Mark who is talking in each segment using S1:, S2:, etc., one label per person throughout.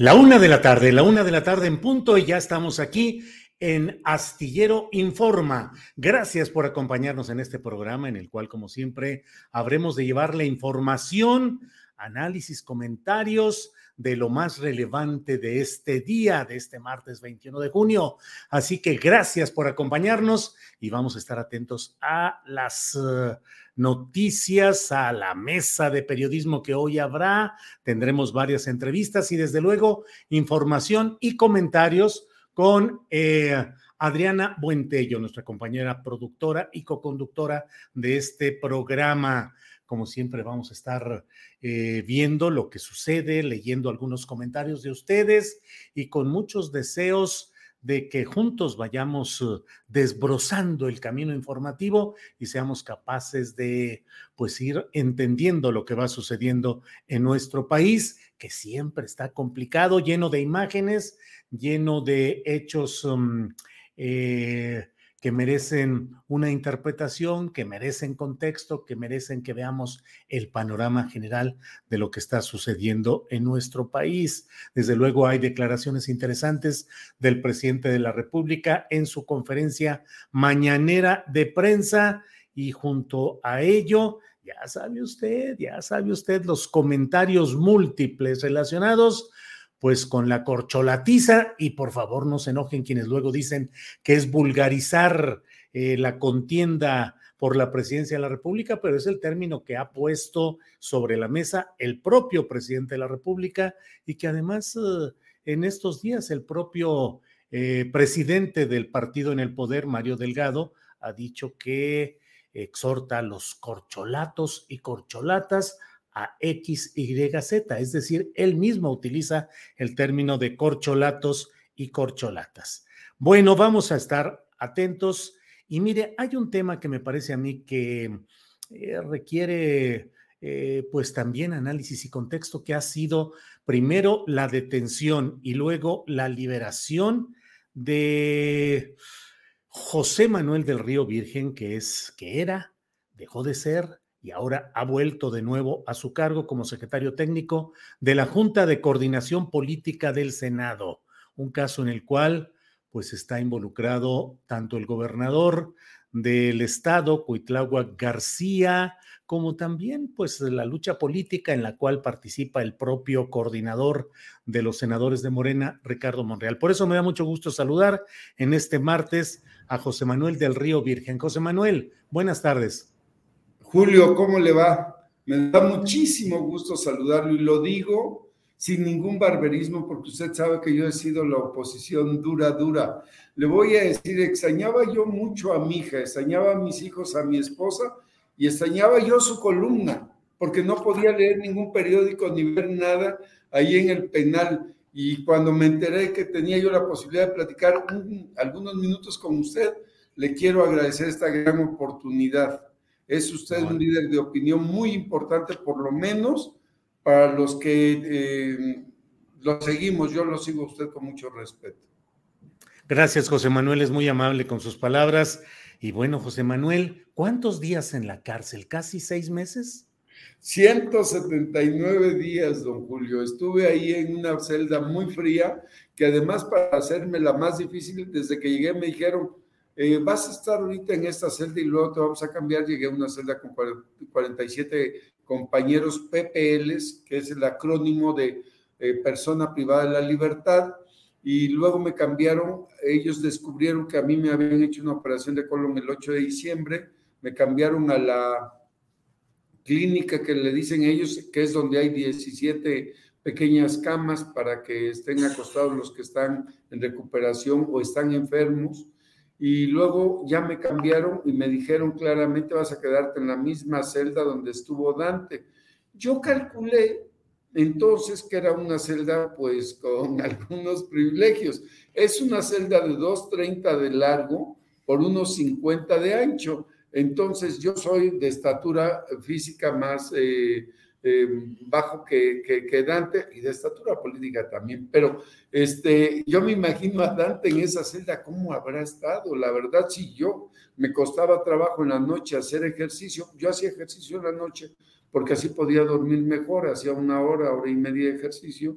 S1: La una de la tarde, la una de la tarde en punto y ya estamos aquí en Astillero Informa. Gracias por acompañarnos en este programa en el cual, como siempre, habremos de llevarle información, análisis, comentarios de lo más relevante de este día, de este martes 21 de junio. Así que gracias por acompañarnos y vamos a estar atentos a las uh, noticias, a la mesa de periodismo que hoy habrá. Tendremos varias entrevistas y desde luego información y comentarios con eh, Adriana Buentello, nuestra compañera productora y coconductora de este programa. Como siempre, vamos a estar eh, viendo lo que sucede, leyendo algunos comentarios de ustedes y con muchos deseos de que juntos vayamos uh, desbrozando el camino informativo y seamos capaces de pues ir entendiendo lo que va sucediendo en nuestro país, que siempre está complicado, lleno de imágenes, lleno de hechos um, eh, que merecen una interpretación, que merecen contexto, que merecen que veamos el panorama general de lo que está sucediendo en nuestro país. Desde luego hay declaraciones interesantes del presidente de la República en su conferencia mañanera de prensa y junto a ello, ya sabe usted, ya sabe usted los comentarios múltiples relacionados pues con la corcholatiza y por favor no se enojen quienes luego dicen que es vulgarizar eh, la contienda por la presidencia de la República, pero es el término que ha puesto sobre la mesa el propio presidente de la República y que además eh, en estos días el propio eh, presidente del partido en el poder, Mario Delgado, ha dicho que exhorta a los corcholatos y corcholatas a XYZ, es decir, él mismo utiliza el término de corcholatos y corcholatas. Bueno, vamos a estar atentos y mire, hay un tema que me parece a mí que eh, requiere eh, pues también análisis y contexto que ha sido primero la detención y luego la liberación de José Manuel del Río Virgen, que es, que era, dejó de ser y ahora ha vuelto de nuevo a su cargo como secretario técnico de la Junta de Coordinación Política del Senado, un caso en el cual pues está involucrado tanto el gobernador del estado, Cuitláhuac García, como también pues la lucha política en la cual participa el propio coordinador de los senadores de Morena, Ricardo Monreal. Por eso me da mucho gusto saludar en este martes a José Manuel del Río Virgen. José Manuel, buenas tardes.
S2: Julio, ¿cómo le va? Me da muchísimo gusto saludarlo y lo digo sin ningún barberismo porque usted sabe que yo he sido la oposición dura, dura. Le voy a decir, extrañaba yo mucho a mi hija, extrañaba a mis hijos, a mi esposa y extrañaba yo su columna porque no podía leer ningún periódico ni ver nada ahí en el penal. Y cuando me enteré que tenía yo la posibilidad de platicar algunos minutos con usted, le quiero agradecer esta gran oportunidad. Es usted un líder de opinión muy importante, por lo menos para los que eh, lo seguimos. Yo lo sigo a usted con mucho respeto.
S1: Gracias, José Manuel, es muy amable con sus palabras. Y bueno, José Manuel, ¿cuántos días en la cárcel? ¿Casi seis meses?
S2: 179 días, don Julio. Estuve ahí en una celda muy fría, que además para hacerme la más difícil, desde que llegué me dijeron, eh, vas a estar ahorita en esta celda y luego te vamos a cambiar. Llegué a una celda con 47 compañeros PPLs, que es el acrónimo de eh, persona privada de la libertad, y luego me cambiaron, ellos descubrieron que a mí me habían hecho una operación de colon el 8 de diciembre, me cambiaron a la clínica que le dicen ellos, que es donde hay 17 pequeñas camas para que estén acostados los que están en recuperación o están enfermos. Y luego ya me cambiaron y me dijeron claramente vas a quedarte en la misma celda donde estuvo Dante. Yo calculé entonces que era una celda pues con algunos privilegios. Es una celda de 2,30 de largo por unos 50 de ancho. Entonces yo soy de estatura física más eh, eh, bajo que, que, Dante y de estatura política también. Pero este, yo me imagino a Dante en esa celda, ¿cómo habrá estado? La verdad, si yo me costaba trabajo en la noche hacer ejercicio, yo hacía ejercicio en la noche porque así podía dormir mejor, hacía una hora, hora y media de ejercicio,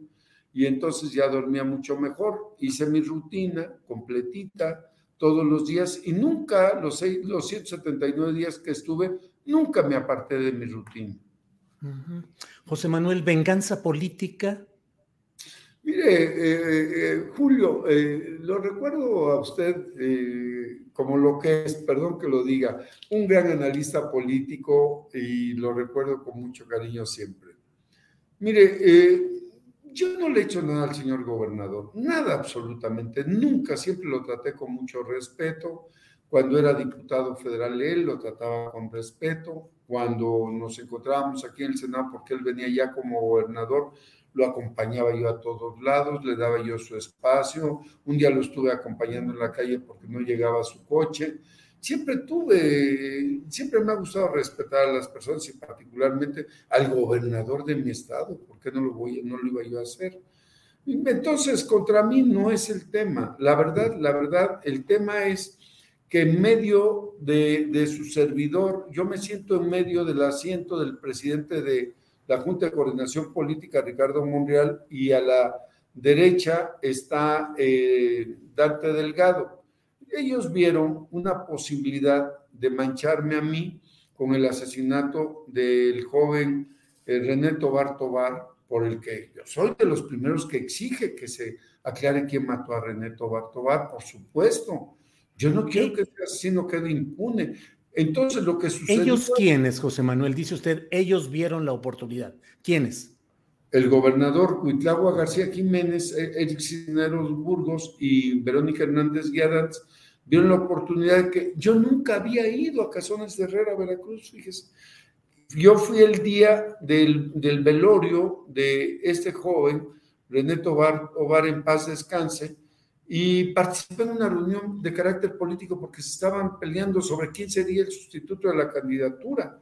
S2: y entonces ya dormía mucho mejor. Hice mi rutina completita todos los días y nunca, los, seis, los 179 días que estuve, nunca me aparté de mi rutina.
S1: José Manuel, venganza política.
S2: Mire, eh, eh, Julio, eh, lo recuerdo a usted como lo que es, perdón que lo diga, un gran analista político y lo recuerdo con mucho cariño siempre. Mire, yo no le he hecho nada al señor gobernador, nada absolutamente, nunca, siempre lo traté con mucho respeto. Cuando era diputado federal, él lo trataba con respeto. Cuando nos encontrábamos aquí en el Senado, porque él venía ya como gobernador, lo acompañaba yo a todos lados, le daba yo su espacio, un día lo estuve acompañando en la calle porque no llegaba a su coche. Siempre tuve, siempre me ha gustado respetar a las personas y particularmente al gobernador de mi estado, porque no lo, voy, no lo iba yo a hacer. Entonces, contra mí no es el tema. La verdad, la verdad, el tema es que en medio de, de su servidor, yo me siento en medio del asiento del presidente de, la Junta de Coordinación Política Ricardo Monreal y a la derecha está eh, Dante Delgado. Ellos vieron una posibilidad de mancharme a mí con el asesinato del joven eh, René Tobar Tobar, por el que yo soy de los primeros que exige que se aclare quién mató a René Tobar Tobar, por supuesto. Yo no quiero que ese asesino quede impune. Entonces lo que sucedió...
S1: ¿Ellos quiénes, José Manuel? Dice usted, ellos vieron la oportunidad. ¿Quiénes?
S2: El gobernador Cuitlagua García Jiménez, e-, Eric Cisneros Burgos y Verónica Hernández Guiadanz vieron la oportunidad que yo nunca había ido a Casones de Herrera, Veracruz, fíjese. Yo fui el día del, del velorio de este joven, René Tobar, Ovar en paz descanse, y participé en una reunión de carácter político porque se estaban peleando sobre quién sería el sustituto de la candidatura.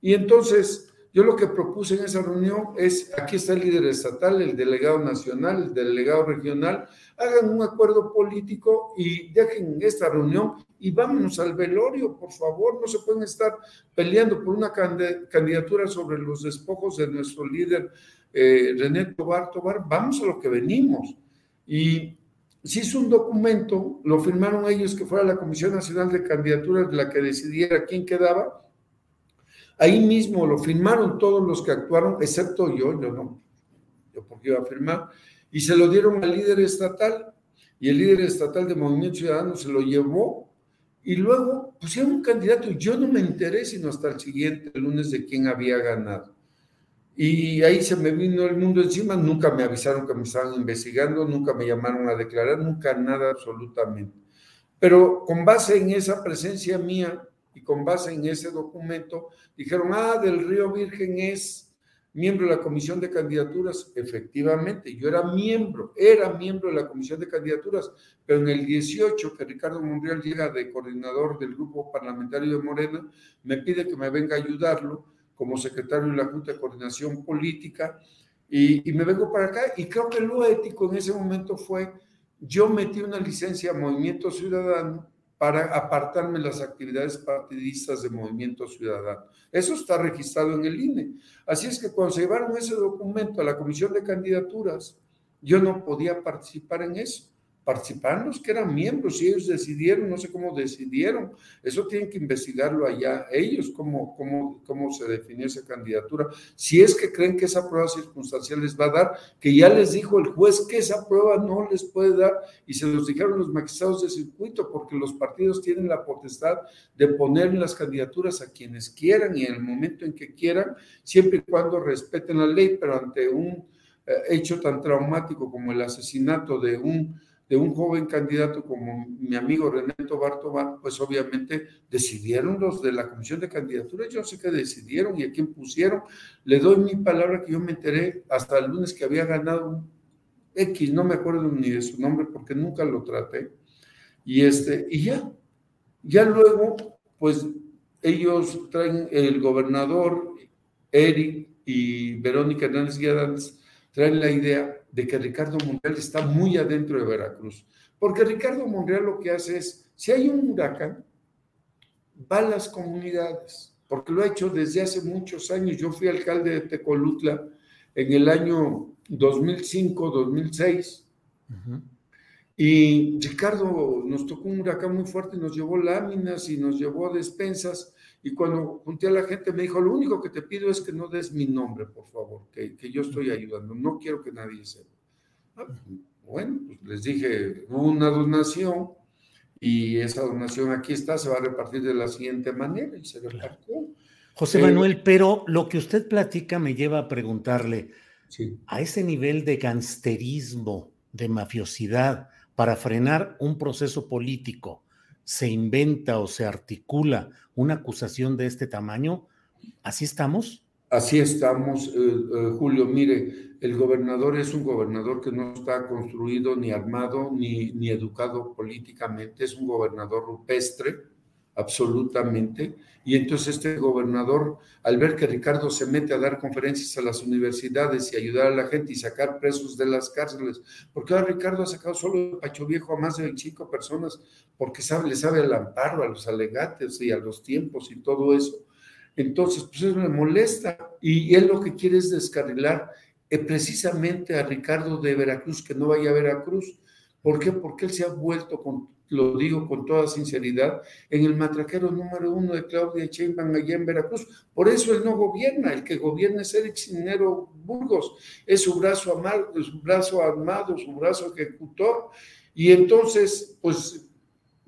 S2: Y entonces yo lo que propuse en esa reunión es, aquí está el líder estatal, el delegado nacional, el delegado regional, hagan un acuerdo político y dejen esta reunión y vámonos al velorio, por favor, no se pueden estar peleando por una candidatura sobre los despojos de nuestro líder eh, René Tobar Tobar, vamos a lo que venimos. Y se hizo un documento, lo firmaron ellos que fuera la Comisión Nacional de Candidaturas la que decidiera quién quedaba. Ahí mismo lo firmaron todos los que actuaron, excepto yo, yo no, yo porque iba a firmar, y se lo dieron al líder estatal, y el líder estatal de Movimiento Ciudadano se lo llevó, y luego pusieron un candidato, y yo no me enteré sino hasta el siguiente lunes de quién había ganado. Y ahí se me vino el mundo encima, nunca me avisaron que me estaban investigando, nunca me llamaron a declarar, nunca nada absolutamente. Pero con base en esa presencia mía y con base en ese documento, dijeron, ah, del Río Virgen es miembro de la comisión de candidaturas, efectivamente, yo era miembro, era miembro de la comisión de candidaturas, pero en el 18 que Ricardo Monreal llega de coordinador del grupo parlamentario de Morena, me pide que me venga a ayudarlo como secretario de la Junta de Coordinación Política y, y me vengo para acá y creo que lo ético en ese momento fue, yo metí una licencia a Movimiento Ciudadano para apartarme las actividades partidistas de Movimiento Ciudadano. Eso está registrado en el INE. Así es que cuando se llevaron ese documento a la Comisión de Candidaturas, yo no podía participar en eso participaron los que eran miembros y ellos decidieron, no sé cómo decidieron, eso tienen que investigarlo allá ellos, cómo, cómo, cómo se definió esa candidatura. Si es que creen que esa prueba circunstancial les va a dar, que ya les dijo el juez que esa prueba no les puede dar y se los dijeron los magistrados de circuito, porque los partidos tienen la potestad de poner las candidaturas a quienes quieran y en el momento en que quieran, siempre y cuando respeten la ley, pero ante un eh, hecho tan traumático como el asesinato de un de un joven candidato como mi amigo René Tobar pues obviamente decidieron los de la comisión de candidaturas, yo sé que decidieron y a quién pusieron. Le doy mi palabra que yo me enteré hasta el lunes que había ganado un X, no me acuerdo ni de su nombre porque nunca lo traté. Y este, y ya, ya luego, pues ellos traen el gobernador Eric y Verónica Hernández Guiadans traen la idea de que Ricardo Monreal está muy adentro de Veracruz. Porque Ricardo Monreal lo que hace es, si hay un huracán, va a las comunidades, porque lo ha hecho desde hace muchos años. Yo fui alcalde de Tecolutla en el año 2005, 2006. Y Ricardo nos tocó un huracán muy fuerte, nos llevó láminas y nos llevó despensas y cuando junté a la gente me dijo, lo único que te pido es que no des mi nombre, por favor, que, que yo estoy ayudando, no quiero que nadie sepa. Ah, bueno, pues les dije, una donación y esa donación aquí está, se va a repartir de la siguiente manera y se repartió.
S1: José Manuel, pero lo que usted platica me lleva a preguntarle, a ese nivel de gangsterismo, de mafiosidad, para frenar un proceso político, se inventa o se articula una acusación de este tamaño, ¿así estamos?
S2: Así estamos, eh, eh, Julio. Mire, el gobernador es un gobernador que no está construido ni armado ni, ni educado políticamente, es un gobernador rupestre, absolutamente. Y entonces este gobernador, al ver que Ricardo se mete a dar conferencias a las universidades y ayudar a la gente y sacar presos de las cárceles, porque ahora Ricardo ha sacado solo de Pacho Viejo a más de 25 personas, porque sabe, le sabe al amparo, a los alegates y a los tiempos y todo eso. Entonces, pues eso le molesta y él lo que quiere es descarrilar eh, precisamente a Ricardo de Veracruz, que no vaya a Veracruz. ¿Por qué? Porque él se ha vuelto con lo digo con toda sinceridad, en el matraquero número uno de Claudia Sheinbaum allá en Veracruz. Por eso él no gobierna, el que gobierna es Eric Cinero Burgos, es su brazo, su brazo armado, su brazo ejecutor, y entonces, pues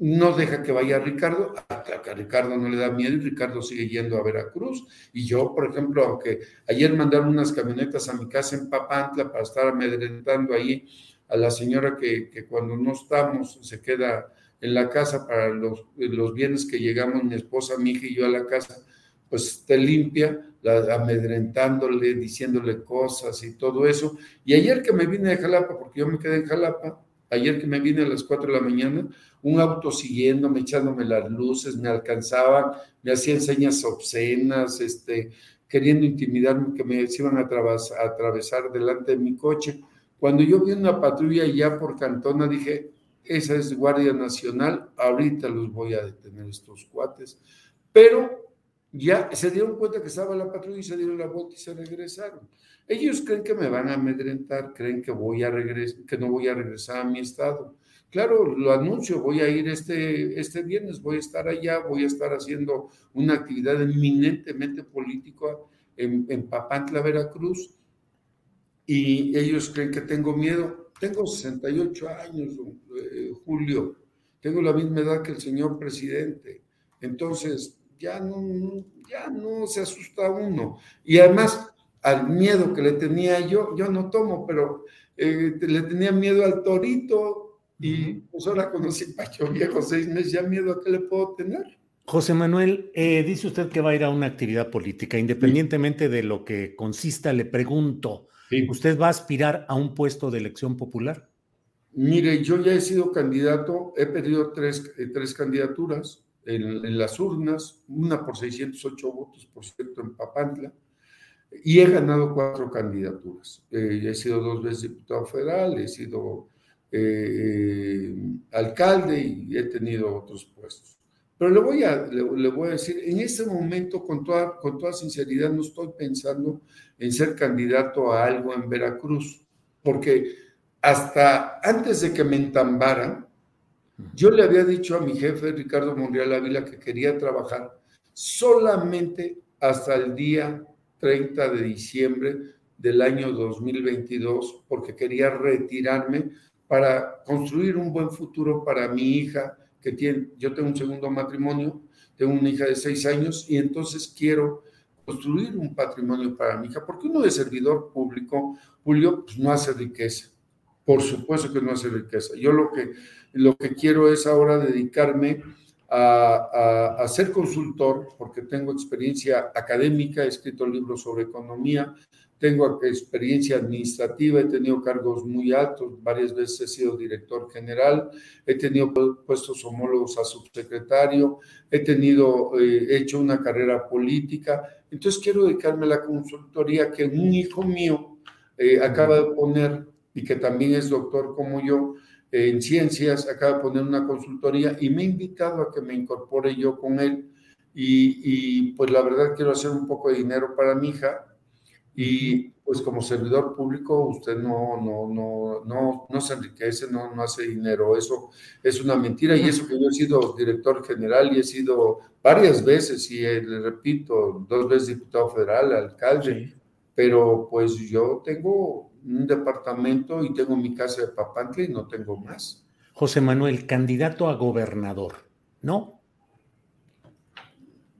S2: no deja que vaya Ricardo, a Ricardo no le da miedo y Ricardo sigue yendo a Veracruz. Y yo, por ejemplo, aunque ayer mandaron unas camionetas a mi casa en Papantla para estar amedrentando ahí a la señora que, que, cuando no estamos se queda en la casa para los, los bienes que llegamos mi esposa, mi hija y yo a la casa, pues esté limpia, amedrentándole, diciéndole cosas y todo eso. Y ayer que me vine de Jalapa, porque yo me quedé en Jalapa, ayer que me vine a las 4 de la mañana, un auto siguiéndome, echándome las luces, me alcanzaban, me hacían señas obscenas, este, queriendo intimidarme que me iban a, a atravesar delante de mi coche. Cuando yo vi una patrulla ya por Cantona, dije, esa es Guardia Nacional, ahorita los voy a detener estos cuates. Pero ya se dieron cuenta que estaba la patrulla y se dieron la vuelta y se regresaron. Ellos creen que me van a amedrentar, creen que, voy a que no voy a regresar a mi estado. Claro, lo anuncio, voy a ir este, este viernes, voy a estar allá, voy a estar haciendo una actividad eminentemente política en Papantla, Veracruz y ellos creen que tengo miedo. Tengo 68 años, eh, Julio, tengo la misma edad que el señor presidente. Entonces, ya no, ya no se asusta uno. Y además, al miedo que le tenía yo, yo no tomo, pero eh, le tenía miedo al torito y pues ahora conocí Pacho Viejo seis meses, ya miedo a qué le puedo tener.
S1: José Manuel, eh, dice usted que va a ir a una actividad política, independientemente de lo que consista, le pregunto, ¿usted va a aspirar a un puesto de elección popular?
S2: Mire, yo ya he sido candidato, he pedido tres, eh, tres candidaturas en, las urnas, una por 608 votos, por cierto, en Papantla, y he ganado cuatro candidaturas. Eh, he sido dos veces diputado federal, he sido eh, alcalde y he tenido otros puestos. Pero le voy a, le, voy a decir, en este momento, con toda, con toda sinceridad, no estoy pensando en ser candidato a algo en Veracruz, porque hasta antes de que me entambaran, yo le había dicho a mi jefe, Ricardo Monreal Ávila, que quería trabajar solamente hasta el día 30 de diciembre del año 2022, porque quería retirarme para construir un buen futuro para mi hija, que tiene, yo tengo un segundo matrimonio, tengo una hija de seis años y entonces quiero construir un patrimonio para mi hija, porque uno de servidor público, Julio, pues no hace riqueza por supuesto que no hace riqueza. Yo lo que, lo que quiero es ahora dedicarme a, a, ser consultor, porque tengo experiencia académica, he escrito libros sobre economía, tengo experiencia administrativa, he tenido cargos muy altos, varias veces he sido director general, he tenido puestos homólogos a subsecretario, he tenido, eh, he hecho una carrera política, entonces quiero dedicarme a la consultoría que un hijo mío eh, acaba de poner y que también es doctor como yo en ciencias, acaba de poner una consultoría y me ha invitado a que me incorpore yo con él. Y, pues la verdad quiero hacer un poco de dinero para mi hija y pues como servidor público usted no, no, no, no, no se enriquece, no, no hace dinero, eso es una mentira y eso que yo he sido director general y he sido varias veces y eh, le repito, dos veces diputado federal, alcalde, pero pues yo tengo un departamento y tengo mi casa de Papantla y no tengo más.
S1: José Manuel, candidato a gobernador, ¿no?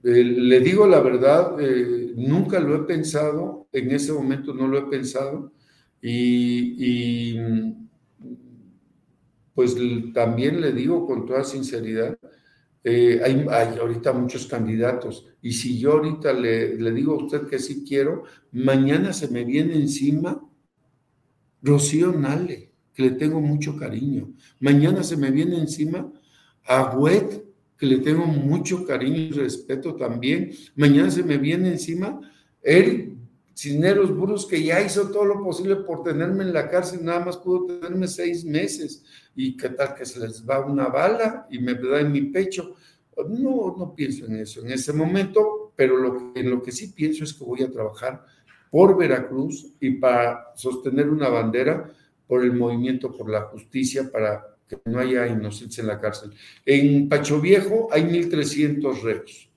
S2: Eh, le digo la verdad, eh, nunca lo he pensado, en ese momento no lo he pensado y, pues también le digo con toda sinceridad, eh, hay, ahorita muchos candidatos y si yo ahorita le, le digo a usted que sí quiero, mañana se me viene encima Rocío Nale, que le tengo mucho cariño. Mañana se me viene encima a Wet, que le tengo mucho cariño y respeto también. Mañana se me viene encima él, Cisneros Burros, que ya hizo todo lo posible por tenerme en la cárcel, nada más pudo tenerme seis meses. ¿Y qué tal que se les va una bala y me da en mi pecho? No, no pienso en eso en ese momento, pero lo en lo que sí pienso es que voy a trabajar por Veracruz y para sostener una bandera por el movimiento por la justicia para que no haya inocentes en la cárcel. En Pacho Viejo hay 1.300 reos.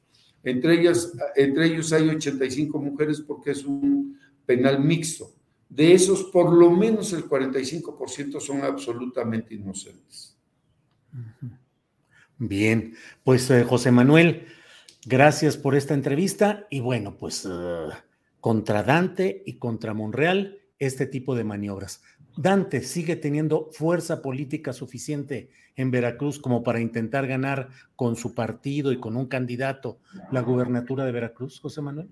S2: Entre, ellas, entre ellos hay 85 mujeres porque es un penal mixto. De esos, por lo menos el 45% son absolutamente inocentes.
S1: Bien, pues eh, José Manuel, gracias por esta entrevista y bueno, pues... Eh, contra Dante y contra Monreal este tipo de maniobras. Dante sigue teniendo fuerza política suficiente en Veracruz como para intentar ganar con su partido y con un candidato la gubernatura de Veracruz, José Manuel.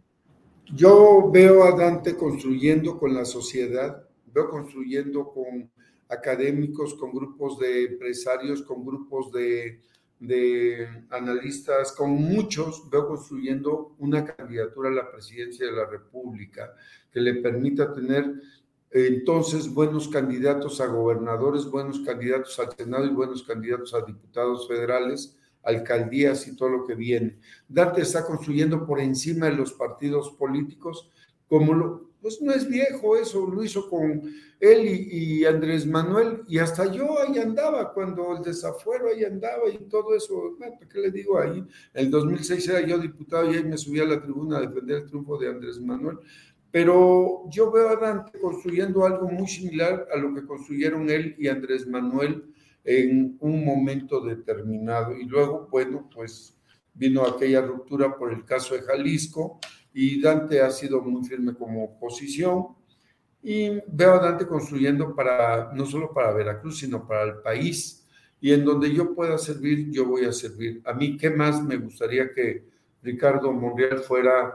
S2: Yo veo a Dante construyendo con la sociedad, veo construyendo con académicos, con grupos de empresarios, con grupos de analistas, con muchos, veo construyendo una candidatura a la presidencia de la República que le permita tener entonces buenos candidatos a gobernadores, buenos candidatos al Senado y buenos candidatos a diputados federales, alcaldías y todo lo que viene. Dante está construyendo por encima de los partidos políticos como lo, pues no es viejo eso, lo hizo con él y, Andrés Manuel, y hasta yo ahí andaba, cuando el desafuero ahí andaba y todo eso, ¿qué le digo ahí? En el 2006 era yo diputado y ahí me subí a la tribuna a defender el triunfo de Andrés Manuel, pero yo veo a Dante construyendo algo muy similar a lo que construyeron él y Andrés Manuel en un momento determinado, y luego, bueno, pues vino aquella ruptura por el caso de Jalisco, y Dante ha sido muy firme como oposición y veo a Dante construyendo para no solo para Veracruz, sino para el país. y en donde yo pueda servir, yo voy a servir. A mí, ¿qué más me gustaría que Ricardo Monreal fuera,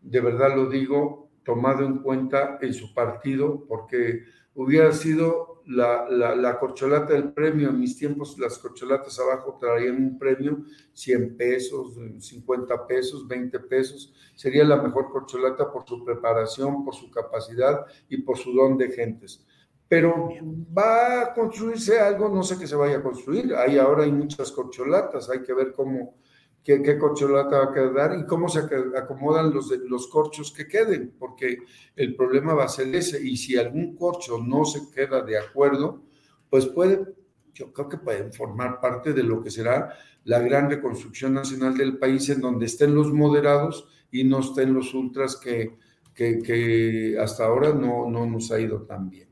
S2: de verdad lo digo, tomado en cuenta en su partido, porque hubiera sido la, la, corcholata del premio. En mis tiempos las corcholatas abajo traían un premio, 100 pesos, 50 pesos, 20 pesos. Sería la mejor corcholata por su preparación, por su capacidad y por su don de gentes pero va a construirse algo, no sé qué se vaya a construir. Hay ahora hay muchas corcholatas, hay que ver cómo, qué, qué corcholata va a quedar y cómo se acomodan los, los corchos que queden, porque el problema va a ser ese. Y si algún corcho no se queda de acuerdo, pues puede, yo creo que pueden formar parte de lo que será la gran reconstrucción nacional del país, en donde estén los moderados y no estén los ultras que, que, que hasta ahora no, no nos ha ido tan bien.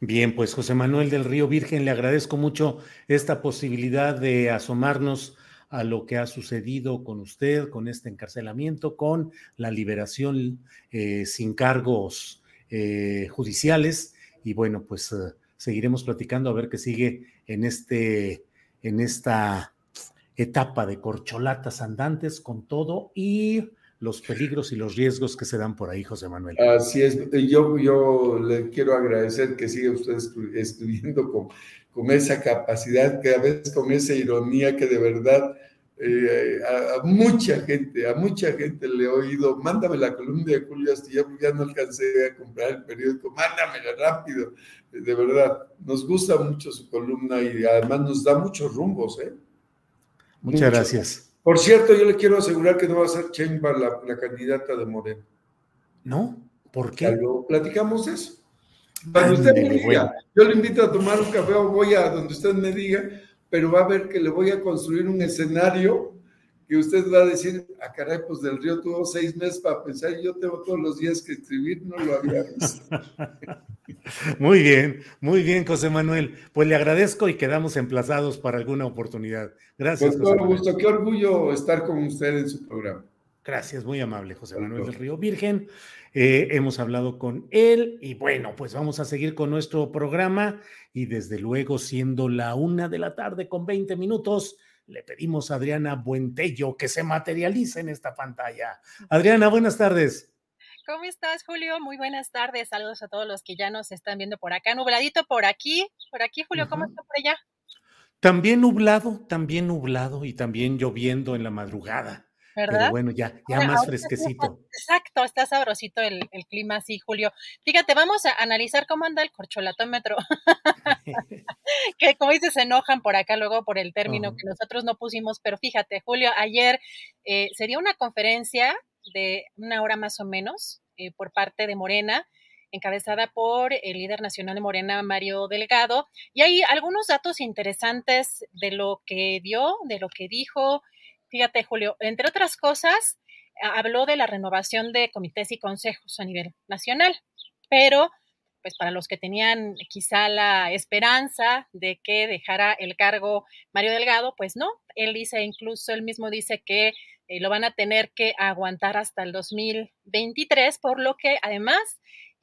S1: Bien, pues José Manuel del Río Virgen, le agradezco mucho esta posibilidad de asomarnos a lo que ha sucedido con usted, con este encarcelamiento, con la liberación eh, sin cargos eh, judiciales. Y bueno, pues eh, seguiremos platicando a ver qué sigue en, este, en esta etapa de corcholatas andantes con todo y los peligros y los riesgos que se dan por ahí, José Manuel.
S2: Así es, yo, yo le quiero agradecer que siga usted escribiendo con, con esa capacidad, que a veces con esa ironía que de verdad eh, a, mucha gente, a mucha gente le he oído, mándame la columna de Julio Astilla, ya no alcancé a comprar el periódico, mándamela rápido, de verdad, nos gusta mucho su columna y además nos da muchos rumbos, ¿eh?
S1: Muchas gracias.
S2: Por cierto, yo le quiero asegurar que no va a ser Chainbar la, candidata de Moreno.
S1: ¿No? ¿Por qué?
S2: platicamos eso. Cuando usted me diga, yo le invito a tomar un café o voy a donde usted me diga, pero va a ver que le voy a construir un escenario que usted va a decir, a ah, caray, pues del río tuvo seis meses para pensar, yo tengo todos los días que escribir, no lo había visto.
S1: Muy bien, muy bien, José Manuel. Pues le agradezco y quedamos emplazados para alguna oportunidad. Gracias.
S2: Con todo gusto, qué orgullo estar con usted en su programa.
S1: Gracias, muy amable, José Manuel del Río Virgen. Eh, hemos hablado con él y bueno, pues vamos a seguir con nuestro programa y desde luego siendo la una de la tarde con 20 minutos, le pedimos a Adriana Buentello que se materialice en esta pantalla. Adriana, buenas tardes.
S3: ¿Cómo estás, Julio? Muy buenas tardes. Saludos a todos los que ya nos están viendo por acá. Nubladito por aquí. Por aquí, Julio, ¿cómo está por allá?
S1: También nublado, también nublado y también lloviendo en la madrugada. ¿Verdad? Pero bueno, ya, ya más fresquecito.
S3: exacto, está sabrosito el, clima, sí, Julio. Fíjate, vamos a analizar cómo anda el corcholatómetro. que como dices, se enojan por acá luego por el término que nosotros no pusimos, pero fíjate, Julio, ayer eh, sería una conferencia de una hora más o menos eh, por parte de Morena encabezada por el líder nacional de Morena, Mario Delgado. Y hay algunos datos interesantes de lo que dio, de lo que dijo, Fíjate, Julio, entre otras cosas, habló de la renovación de comités y consejos a nivel nacional, pero pues para los que tenían quizá la esperanza de que dejara el cargo Mario Delgado, pues no, él dice, incluso él mismo dice que eh, lo van a tener que aguantar hasta el 2023, por lo que además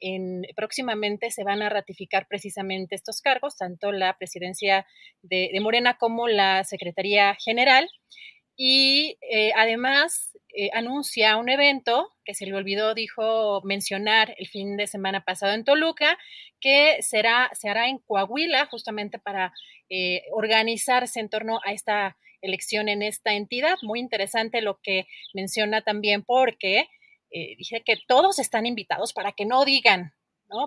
S3: en, próximamente se van a ratificar precisamente estos cargos, tanto la presidencia de, de Morena como la Secretaría General y eh, además eh, anuncia un evento que se le olvidó, dijo mencionar el fin de semana pasado en Toluca, que será, se hará en Coahuila justamente para eh, organizarse en torno a esta elección en esta entidad. Muy interesante lo que menciona también porque dice que todos están invitados para que no digan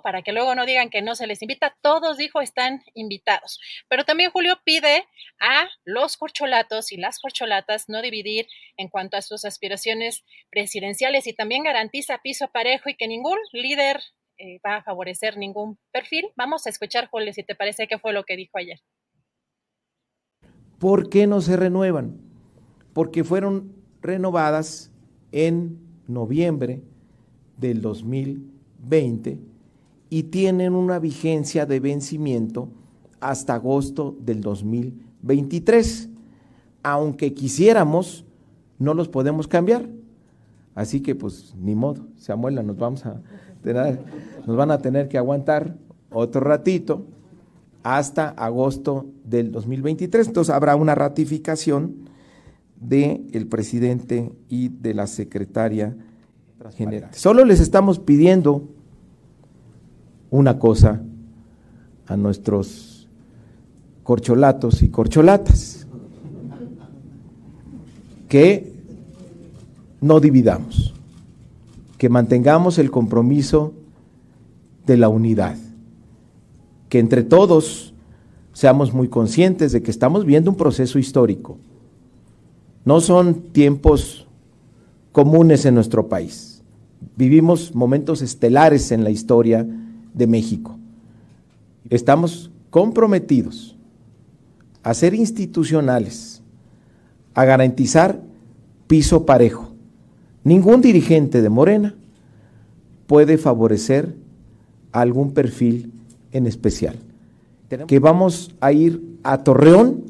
S3: para que luego no digan que no se les invita, todos, dijo, están invitados. Pero también Julio pide a los corcholatos y las corcholatas no dividir en cuanto a sus aspiraciones presidenciales y también garantiza piso parejo y que ningún líder eh, va a favorecer ningún perfil. Vamos a escuchar, Julio, si te parece qué fue lo que dijo ayer.
S4: ¿Por qué no se renuevan? Porque fueron renovadas en noviembre del 2020 y tienen una vigencia de vencimiento hasta agosto del 2023. Aunque quisiéramos, no los podemos cambiar. Así que pues ni modo, se amuela, nos vamos a tener, nos van a tener que aguantar otro ratito hasta agosto del 2023. Entonces habrá una ratificación del el presidente y de la secretaria general. Solo les estamos pidiendo una cosa a nuestros corcholatos y corcholatas, que no dividamos, que mantengamos el compromiso de la unidad, que entre todos seamos muy conscientes de que estamos viendo un proceso histórico. No son tiempos comunes en nuestro país. Vivimos momentos estelares en la historia de México. Estamos comprometidos a ser institucionales, a garantizar piso parejo. Ningún dirigente de Morena puede favorecer algún perfil en especial. Que vamos a ir a Torreón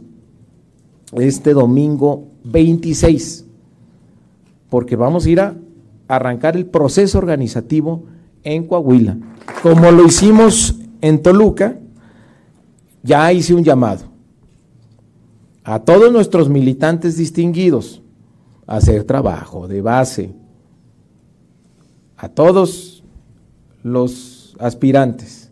S4: este domingo 26, porque vamos a ir a arrancar el proceso organizativo en Coahuila. Como lo hicimos en Toluca, ya hice un llamado a todos nuestros militantes distinguidos a hacer trabajo de base, a todos los aspirantes.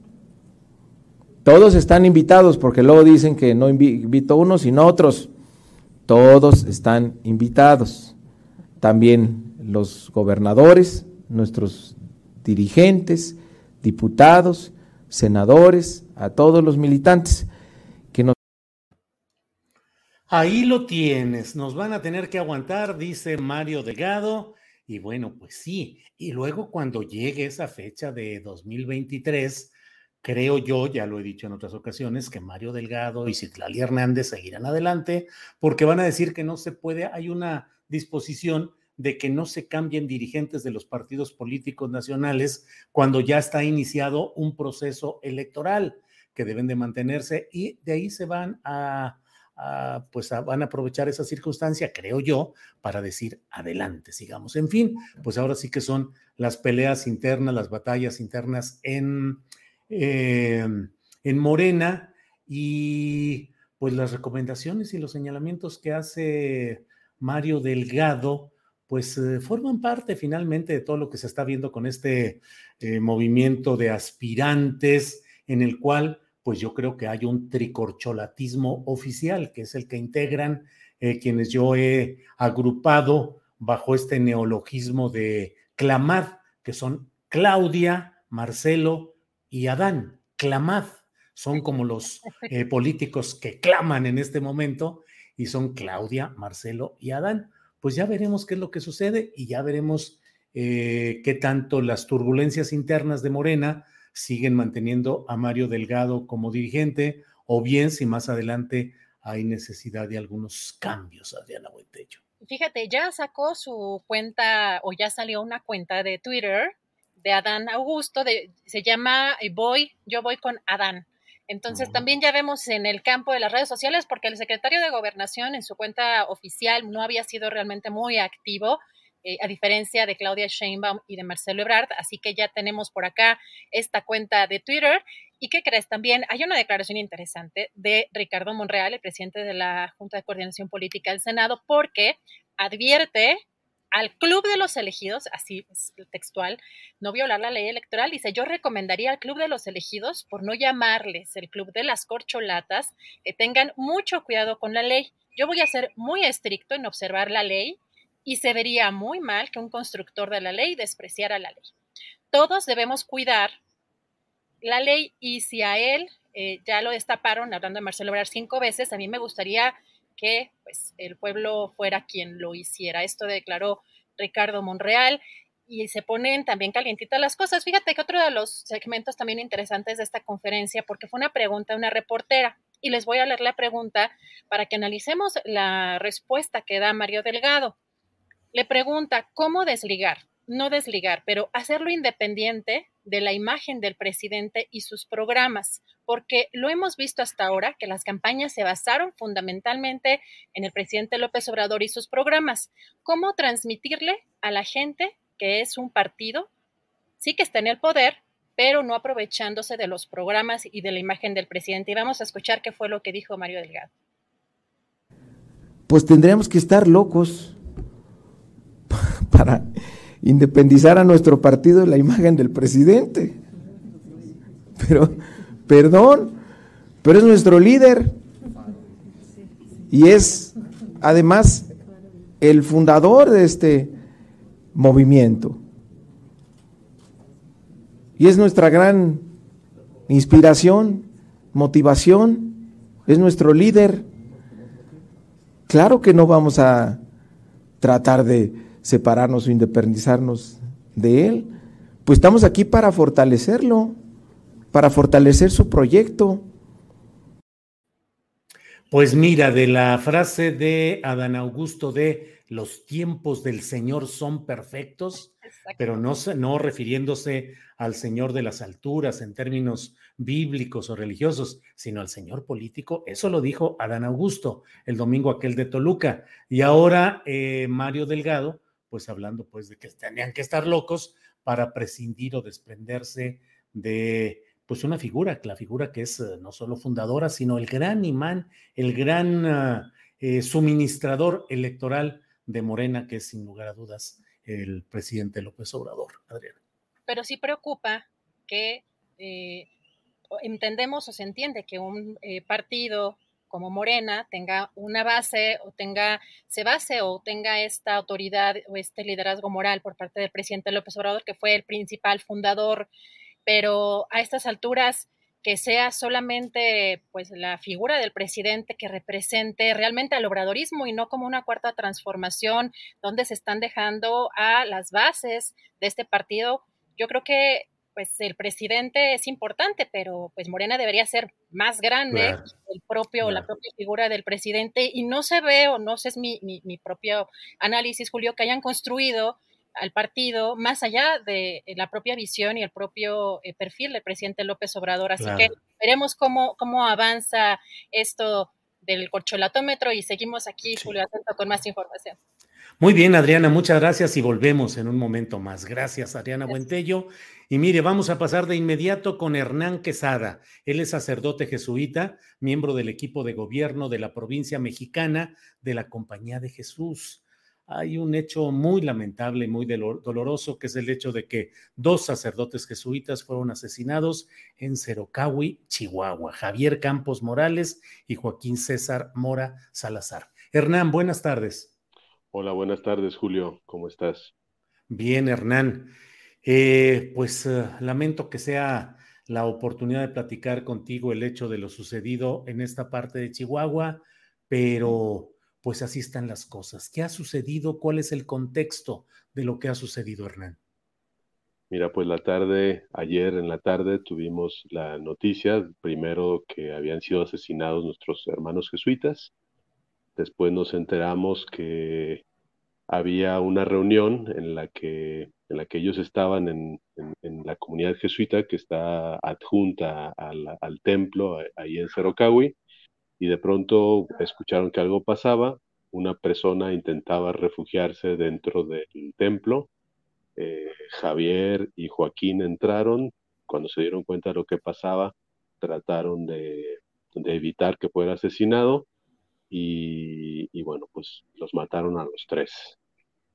S4: Todos están invitados porque luego dicen que no invito a unos sino otros. Todos están invitados. También los gobernadores, nuestros dirigentes, diputados, senadores, a todos los militantes que nos...
S1: Ahí lo tienes, nos van a tener que aguantar, dice Mario Delgado. Y bueno, pues sí, y luego cuando llegue esa fecha de 2023, creo yo, ya lo he dicho en otras ocasiones, que Mario Delgado y Citlali Hernández seguirán adelante porque van a decir que no se puede, hay una disposición de que no se cambien dirigentes de los partidos políticos nacionales cuando ya está iniciado un proceso electoral que deben de mantenerse y de ahí se van a, pues van a aprovechar esa circunstancia, creo yo, para decir adelante, sigamos. En fin, pues ahora sí que son las peleas internas, las batallas internas en, eh, en Morena y pues las recomendaciones y los señalamientos que hace Mario Delgado pues eh, forman parte finalmente de todo lo que se está viendo con este eh, movimiento de aspirantes en el cual pues yo creo que hay un tricorcholatismo oficial, que es el que integran eh, quienes yo he agrupado bajo este neologismo de clamad, que son Claudia, Marcelo y Adán. Clamad son como los políticos que claman en este momento y son Claudia, Marcelo y Adán pues ya veremos qué es lo que sucede y ya veremos eh, qué tanto las turbulencias internas de Morena siguen manteniendo a Mario Delgado como dirigente o bien si más adelante hay necesidad de algunos cambios, Adriana Buentello.
S3: Fíjate, ya sacó su cuenta o ya salió una cuenta de Twitter de Adán Augusto, de, se llama Voy, yo voy con Adán. Entonces, también ya vemos en el campo de las redes sociales, porque el secretario de Gobernación en su cuenta oficial no había sido realmente muy activo, eh, a diferencia de Claudia Sheinbaum y de Marcelo Ebrard. Así que ya tenemos por acá esta cuenta de Twitter. ¿Y qué crees? También hay una declaración interesante de Ricardo Monreal, el presidente de la Junta de Coordinación Política del Senado, porque advierte al club de los elegidos, así es textual, no violar la ley electoral. Dice, yo recomendaría al club de los elegidos, por no llamarles el club de las corcholatas, que tengan mucho cuidado con la ley. Yo voy a ser muy estricto en observar la ley y se vería muy mal que un constructor de la ley despreciara la ley. Todos debemos cuidar la ley y si a él eh, ya lo destaparon, hablando de Marcelo Obrar cinco veces, a mí me gustaría que pues, el pueblo fuera quien lo hiciera. Esto declaró Ricardo Monreal y se ponen también calientitas las cosas. Fíjate que otro de los segmentos también interesantes de esta conferencia, porque fue una pregunta de una reportera, y les voy a leer la pregunta para que analicemos la respuesta que da Mario Delgado. Le pregunta, ¿cómo desligar? No desligar, pero hacerlo independiente de la imagen del presidente y sus programas, porque lo hemos visto hasta ahora que las campañas se basaron fundamentalmente en el presidente López Obrador y sus programas. ¿Cómo transmitirle a la gente que es un partido, sí que está en el poder, pero no aprovechándose de los programas y de la imagen del presidente. Y vamos a escuchar qué fue lo que dijo Mario Delgado.
S4: Pues tendríamos que estar locos para independizar a nuestro partido la imagen del presidente. Pero, perdón, pero es nuestro líder y es además el fundador de este movimiento. Y es nuestra gran inspiración, motivación, es nuestro líder. Claro que no vamos a tratar de separarnos o independizarnos de él, pues estamos aquí para fortalecerlo, para fortalecer su proyecto.
S1: Pues mira, de la frase de Adán Augusto de los tiempos del Señor son perfectos, pero no, no refiriéndose al Señor de las alturas en términos bíblicos o religiosos, sino al Señor político. Eso lo dijo Adán Augusto el domingo aquel de Toluca. Y ahora eh, Mario Delgado, pues hablando pues de que tenían que estar locos para prescindir o desprenderse de pues una figura, la figura que es eh, no solo fundadora, sino el gran imán, el gran ah, eh, suministrador electoral de Morena, que es sin lugar a dudas el presidente López Obrador. Adriana.
S3: Pero sí preocupa que eh, entendemos o se entiende que un partido como Morena tenga una base o tenga, se base o tenga esta autoridad o este liderazgo moral por parte del presidente López Obrador, que fue el principal fundador pero a estas alturas que sea solamente pues la figura del presidente que represente realmente al obradorismo y no como una cuarta transformación donde se están dejando a las bases de este partido. Yo creo que pues el presidente es importante, pero pues Morena debería ser más grande, el propio, la propia figura del presidente, y no se ve, o no sé, es mi, mi, mi propio análisis, Julio, que hayan construido al partido más allá de eh, la propia visión y el propio eh, perfil del presidente López Obrador. Así que veremos cómo, cómo avanza esto del corcholatómetro y seguimos aquí, Julio, atento con más información.
S1: Muy bien, Adriana, muchas gracias y volvemos en un momento más. Gracias, Adriana Buentello. Y mire, vamos a pasar de inmediato con Hernán Quesada. Él es sacerdote jesuita, miembro del equipo de gobierno de la provincia mexicana de la Compañía de Jesús hay un hecho muy lamentable, muy doloroso, que es el hecho de que dos sacerdotes jesuitas fueron asesinados en Cerocahui, Chihuahua, Javier Campos Morales y Joaquín César Mora Salazar. Hernán, buenas tardes.
S5: Hola, buenas tardes, Julio. ¿Cómo estás?
S1: Bien, Hernán. Eh, pues eh, lamento que sea la oportunidad de platicar contigo el hecho de lo sucedido en esta parte de Chihuahua, pero pues así están las cosas. ¿Qué ha sucedido? ¿Cuál es el contexto de lo que ha sucedido, Hernán?
S5: Mira, pues la tarde, ayer en la tarde tuvimos la noticia, primero que habían sido asesinados nuestros hermanos jesuitas, después nos enteramos que había una reunión en la que, en la que ellos estaban en, la comunidad jesuita que está adjunta al, al templo ahí en Cerocahui, y de pronto escucharon que algo pasaba, una persona intentaba refugiarse dentro del templo, eh, Javier y Joaquín entraron, cuando se dieron cuenta de lo que pasaba, trataron de, evitar que fuera asesinado y, bueno, pues los mataron a los tres.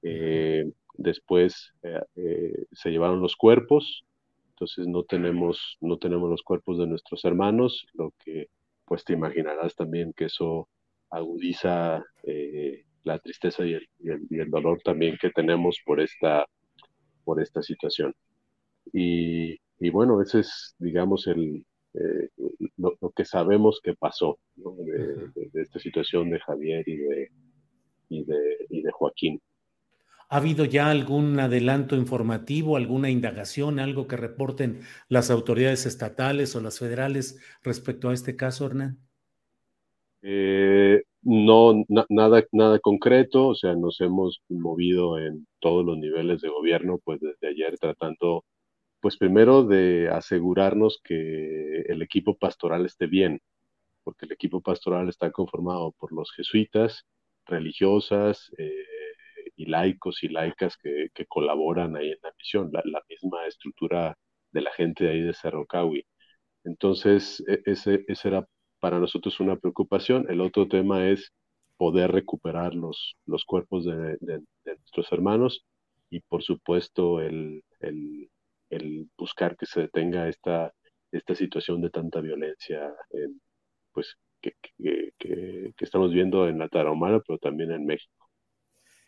S5: Eh, después eh, se llevaron los cuerpos, entonces no tenemos, no tenemos los cuerpos de nuestros hermanos, lo que pues te imaginarás también que eso agudiza eh, la tristeza y el, dolor también que tenemos por esta, por esta situación. Y, bueno, ese es, digamos, el, eh, lo, que sabemos que pasó de, esta situación de Javier y de, y de, y de Joaquín.
S1: ¿Ha habido ya algún adelanto informativo, alguna indagación, algo que reporten las autoridades estatales o las federales respecto a este caso, Hernán?
S5: Eh, no, nada, nada concreto, o sea, nos hemos movido en todos los niveles de gobierno, pues desde ayer tratando, pues primero de asegurarnos que el equipo pastoral esté bien, porque el equipo pastoral está conformado por los jesuitas, religiosas, eh, y laicos y laicas que, colaboran ahí en la misión. La, misma estructura de la gente de ahí de Cerro Cahui. Entonces, e, ese, ese era para nosotros una preocupación. El otro tema es poder recuperar los, los cuerpos de, nuestros hermanos y por supuesto el, el, buscar que se detenga esta, esta situación de tanta violencia pues, que, que, estamos viendo en la Tarahumara, pero también en México.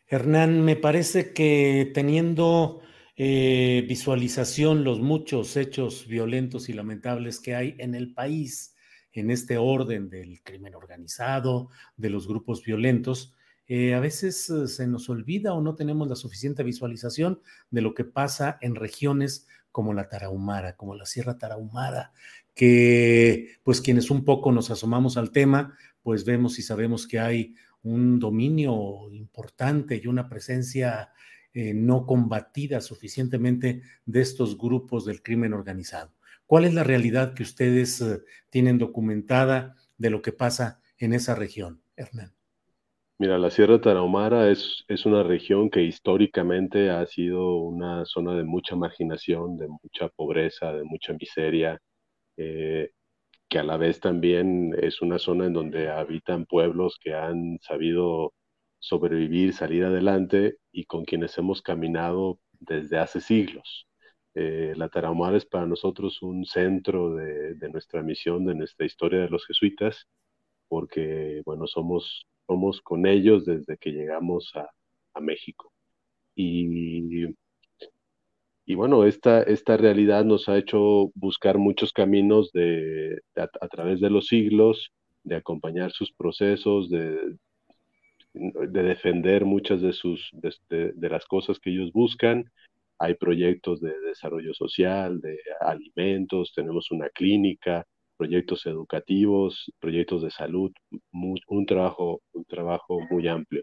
S1: Hernán, me parece que teniendo eh, visualización los muchos hechos violentos y lamentables que hay en el país, en este orden del crimen organizado, de los grupos violentos, eh, a veces eh, se nos olvida o no tenemos la suficiente visualización de lo que pasa en regiones como la Tarahumara, como la Sierra Tarahumara, que pues quienes un poco nos asomamos al tema, pues vemos y sabemos que hay un dominio importante y una presencia eh, no combatida suficientemente de estos grupos del crimen organizado. ¿Cuál es la realidad que ustedes tienen documentada de lo que pasa en esa región, Hernán?
S5: Mira, la Sierra Tarahumara es, es una región que históricamente ha sido una zona de mucha marginación, de mucha pobreza, de mucha miseria, eh, que a la vez también es una zona en donde habitan pueblos que han sabido sobrevivir, salir adelante y con quienes hemos caminado desde hace siglos. Eh, la Tarahumara es para nosotros un centro de, nuestra misión, de nuestra historia de los jesuitas, porque, bueno, somos, somos con ellos desde que llegamos a, México. Y, bueno, esta, esta realidad nos ha hecho buscar muchos caminos de, a, través de los siglos, de acompañar sus procesos, de, de defender muchas de, sus, de las cosas que ellos buscan hay proyectos de desarrollo social, de alimentos, tenemos una clínica, proyectos educativos, proyectos de salud, un, trabajo, un trabajo muy amplio.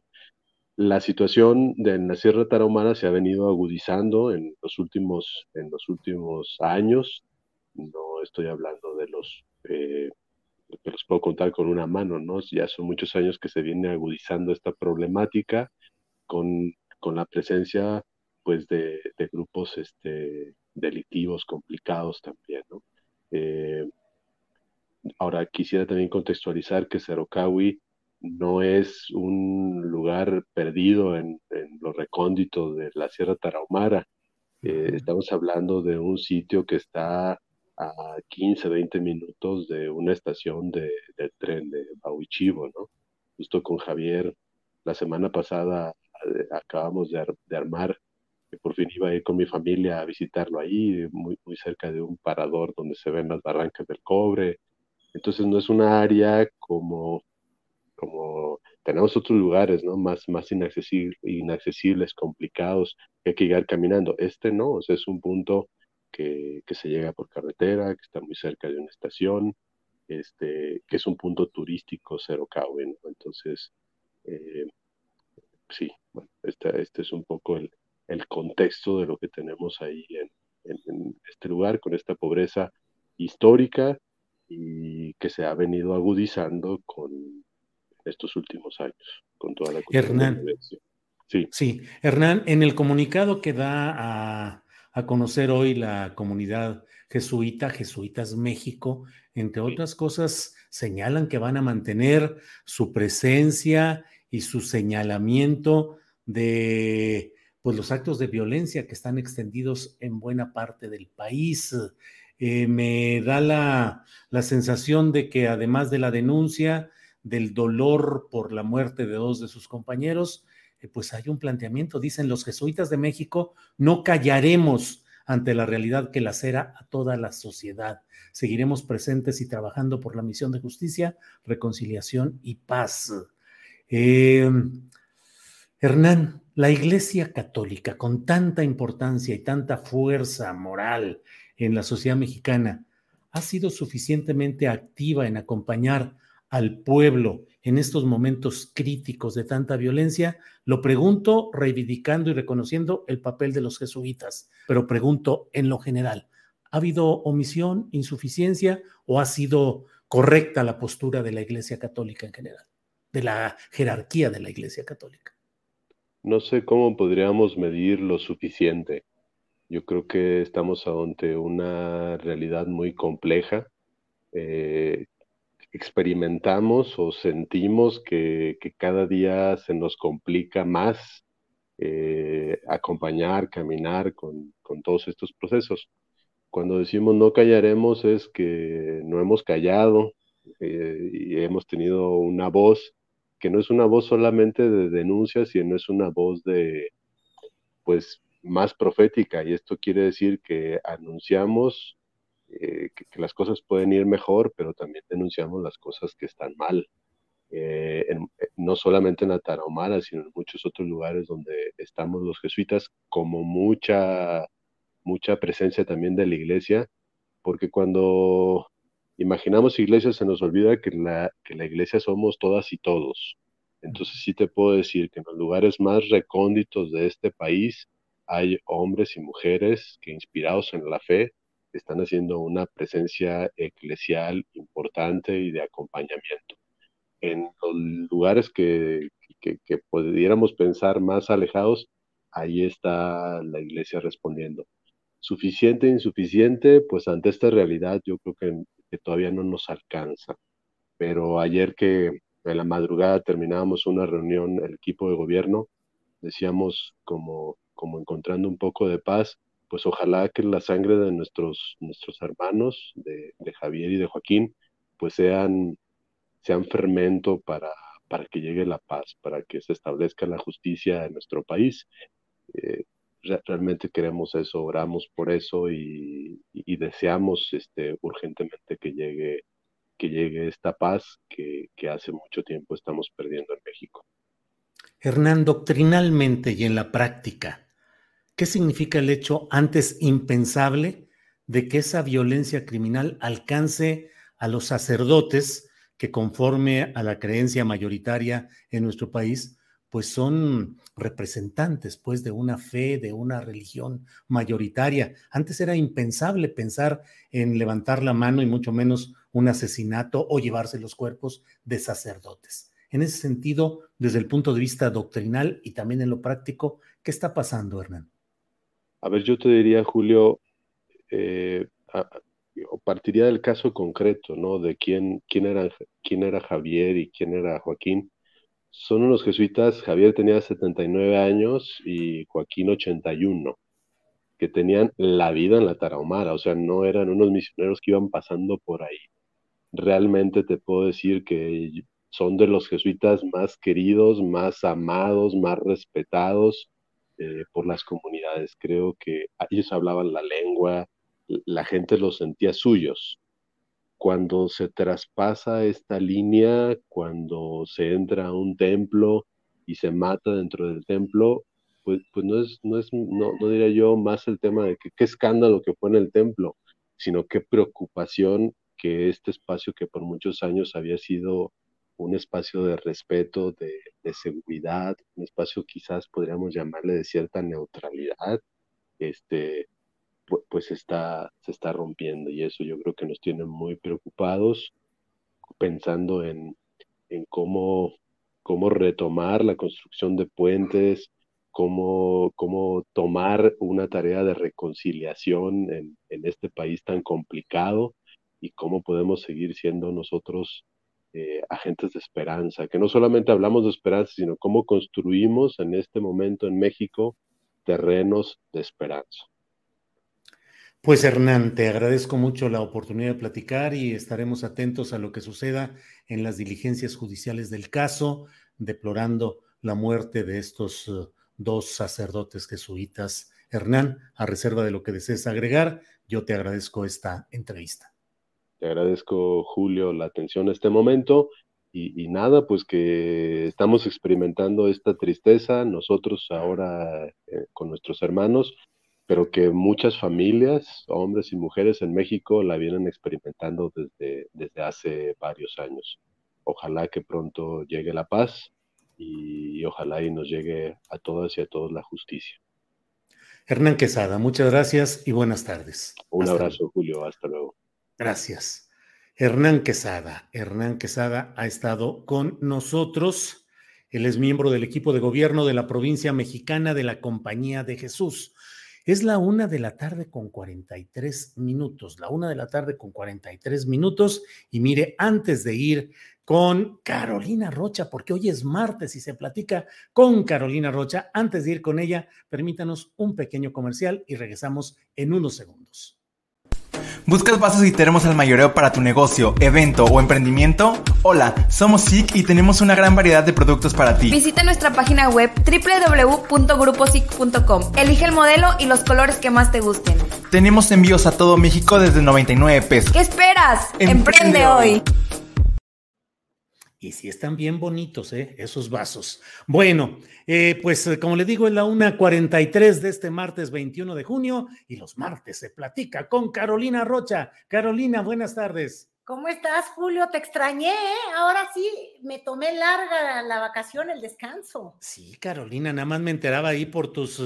S5: La situación de la Sierra Tarahumara se ha venido agudizando en los últimos, en los últimos años. No estoy hablando de los eh, que los puedo contar con una mano, ¿no? Ya son muchos años que se viene agudizando esta problemática con, con la presencia pues de, grupos este, delictivos complicados también, ¿no? Eh, ahora quisiera también contextualizar que Cerocawi no es un lugar perdido en, en lo recóndito de la Sierra Tarahumara. Eh, estamos hablando de un sitio que está a 15, 20 minutos de una estación de, tren de Bauichivo, ¿no? Justo con Javier, la semana pasada eh, acabamos de, de, armar que por fin iba a ir con mi familia a visitarlo ahí, muy, muy cerca de un parador donde se ven las barrancas del cobre. Entonces no es una área como, como tenemos otros lugares, ¿no? Más, más inaccesibles, complicados, que hay que llegar caminando. Este no, o sea, es un punto que, que, se llega por carretera, que está muy cerca de una estación, este, que es un punto turístico cero Caue, ¿no? Entonces, eh, sí, bueno, este, este es un poco el, el contexto de lo que tenemos ahí en, este lugar, con esta pobreza histórica y que se ha venido agudizando con estos últimos años, con toda la
S1: Hernán, sí. sí, Hernán, en el comunicado que da a, a conocer hoy la comunidad jesuita, Jesuitas México, entre otras cosas, señalan que van a mantener su presencia y su señalamiento de pues los actos de violencia que están extendidos en buena parte del país. Eh, me da la, sensación de que además de la denuncia, del dolor por la muerte de dos de sus compañeros, eh, pues hay un planteamiento, dicen los jesuitas de México, no callaremos ante la realidad que lacera a toda la sociedad. Seguiremos presentes y trabajando por la misión de justicia, reconciliación y paz. Eh, Hernán, la Iglesia Católica, con tanta importancia y tanta fuerza moral en la sociedad mexicana, ha sido suficientemente activa en acompañar al pueblo en estos momentos críticos de tanta violencia? Lo pregunto reivindicando y reconociendo el papel de los jesuitas, pero pregunto en lo general, ¿ha habido omisión, insuficiencia o ha sido correcta la postura de la Iglesia Católica en general, de la jerarquía de la Iglesia Católica?
S5: no sé cómo podríamos medir lo suficiente. Yo creo que estamos ante una realidad muy compleja. Eh, experimentamos o sentimos que, cada día se nos complica más eh, acompañar, caminar con, todos estos procesos. Cuando decimos no callaremos es que no hemos callado eh, y hemos tenido una voz que no es una voz solamente de denuncia, sino es una voz de, pues, más profética. Y esto quiere decir que anunciamos eh, que, las cosas pueden ir mejor, pero también denunciamos las cosas que están mal. Eh, eh, no solamente en la Tarahumara, sino en muchos otros lugares donde estamos los jesuitas, como mucha, mucha presencia también de la iglesia, porque cuando imaginamos iglesia se nos olvida que la, que la iglesia somos todas y todos. Entonces sí te puedo decir que en los lugares más recónditos de este país hay hombres y mujeres que inspirados en la fe están haciendo una presencia eclesial importante y de acompañamiento. En los lugares que, que, pudiéramos pensar más alejados, ahí está la iglesia respondiendo. Suficiente, insuficiente, pues ante esta realidad yo creo que, que todavía no nos alcanza. Pero ayer que en la madrugada terminábamos una reunión, el equipo de gobierno, decíamos como, como encontrando un poco de paz, pues ojalá que la sangre de nuestros, nuestros hermanos, de, Javier y de Joaquín, pues sean, sean fermento para, para que llegue la paz, para que se establezca la justicia en nuestro país. Eh, realmente queremos eso, oramos por eso y, deseamos este, urgentemente que llegue, que llegue esta paz que, que hace mucho tiempo estamos perdiendo en México.
S1: Hernán, doctrinalmente y en la práctica, ¿Qué significa el hecho antes impensable de que esa violencia criminal alcance a los sacerdotes que conforme a la creencia mayoritaria en nuestro país, pues son representantes pues de una fe, de una religión mayoritaria. Antes era impensable pensar en levantar la mano y mucho menos un asesinato o llevarse los cuerpos de sacerdotes. En ese sentido, desde el punto de vista doctrinal y también en lo práctico, ¿qué está pasando, Hernán?
S5: A ver, yo te diría, Julio, eh, partiría del caso concreto, ¿no? De quién, quién, era, quién era Javier y quién era Joaquín. Son unos jesuitas, Javier tenía 79 años y Joaquín 81, que tenían la vida en la Tarahumara, o sea, no eran unos misioneros que iban pasando por ahí. Realmente te puedo decir que son de los jesuitas más queridos, más amados, más respetados eh, por las comunidades. Creo que ellos hablaban la lengua, la gente los sentía suyos. Cuando se traspasa esta línea, cuando se entra a un templo y se mata dentro del templo, pues, pues no es, no es, no, no diría yo más el tema de qué escándalo que fue en el templo, sino qué preocupación que este espacio que por muchos años había sido un espacio de respeto, de, seguridad, un espacio quizás podríamos llamarle de cierta neutralidad, este, pues, está, se está rompiendo y eso yo creo que nos tiene muy preocupados pensando en, cómo, cómo retomar la construcción de puentes, cómo, cómo tomar una tarea de reconciliación en, en este país tan complicado y cómo podemos seguir siendo nosotros eh, agentes de esperanza, que no solamente hablamos de esperanza, sino cómo construimos en este momento en México terrenos de esperanza.
S1: Pues Hernán, te agradezco mucho la oportunidad de platicar y estaremos atentos a lo que suceda en las diligencias judiciales del caso, deplorando la muerte de estos uh, dos sacerdotes jesuitas. Hernán, a reserva de lo que desees agregar, yo te agradezco esta entrevista.
S5: Te agradezco, Julio, la atención a este momento. Y, nada, pues que estamos experimentando esta tristeza nosotros ahora eh, con nuestros hermanos, pero que muchas familias, hombres y mujeres en México, la vienen experimentando desde, desde hace varios años. Ojalá que pronto llegue la paz y, ojalá y nos llegue a todas y a todos la justicia.
S1: Hernán Quesada, muchas gracias y buenas tardes.
S5: Un abrazo, Julio. Hasta luego.
S1: Gracias. Hernán Quesada. Hernán Quesada ha estado con nosotros. Él es miembro del equipo de gobierno de la provincia mexicana de la Compañía de Jesús. Es la una de la tarde con 43 minutos, la una de la tarde con 43 minutos. Y mire, antes de ir con Carolina Rocha, porque hoy es martes y se platica con Carolina Rocha, antes de ir con ella, permítanos un pequeño comercial y regresamos en unos segundos.
S6: ¿Buscas vasos y termos al mayoreo para tu negocio, evento o emprendimiento? Hola, somos SIC y tenemos una gran variedad de productos para ti.
S7: Visita nuestra página web www.gruposic.com. Elige el modelo y los colores que más te gusten.
S6: Tenemos envíos a todo México desde 99 pesos.
S7: ¿Qué esperas? Emprende, hoy.
S1: Y sí están bien bonitos, ¿eh? Esos vasos. Bueno, eh, pues eh, como le digo, es la 1.43 de este martes 21 de junio y los martes se platica con Carolina Rocha. Carolina, buenas tardes.
S8: ¿Cómo estás, Julio? Te extrañé, ¿eh? Ahora sí, me tomé larga la vacación, el descanso.
S1: Sí, Carolina, nada más me enteraba ahí por tus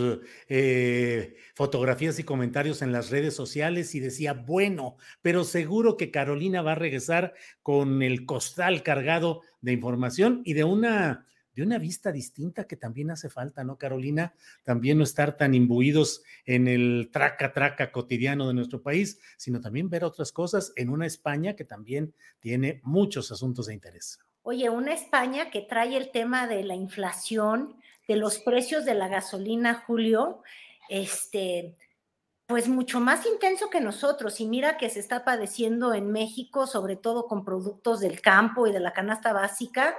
S1: eh, fotografías y comentarios en las redes sociales y decía, bueno, pero seguro que Carolina va a regresar con el costal cargado de información y de una de una vista distinta que también hace falta, ¿no, Carolina? También no estar tan imbuidos en el traca, traca cotidiano de nuestro país, sino también ver otras cosas en una España que también tiene muchos asuntos de interés.
S8: Oye, una España que trae el tema de la inflación, de los precios de la gasolina, Julio, este, pues mucho más intenso que nosotros. Y mira que se está padeciendo en México, sobre todo con productos del campo y de la canasta básica,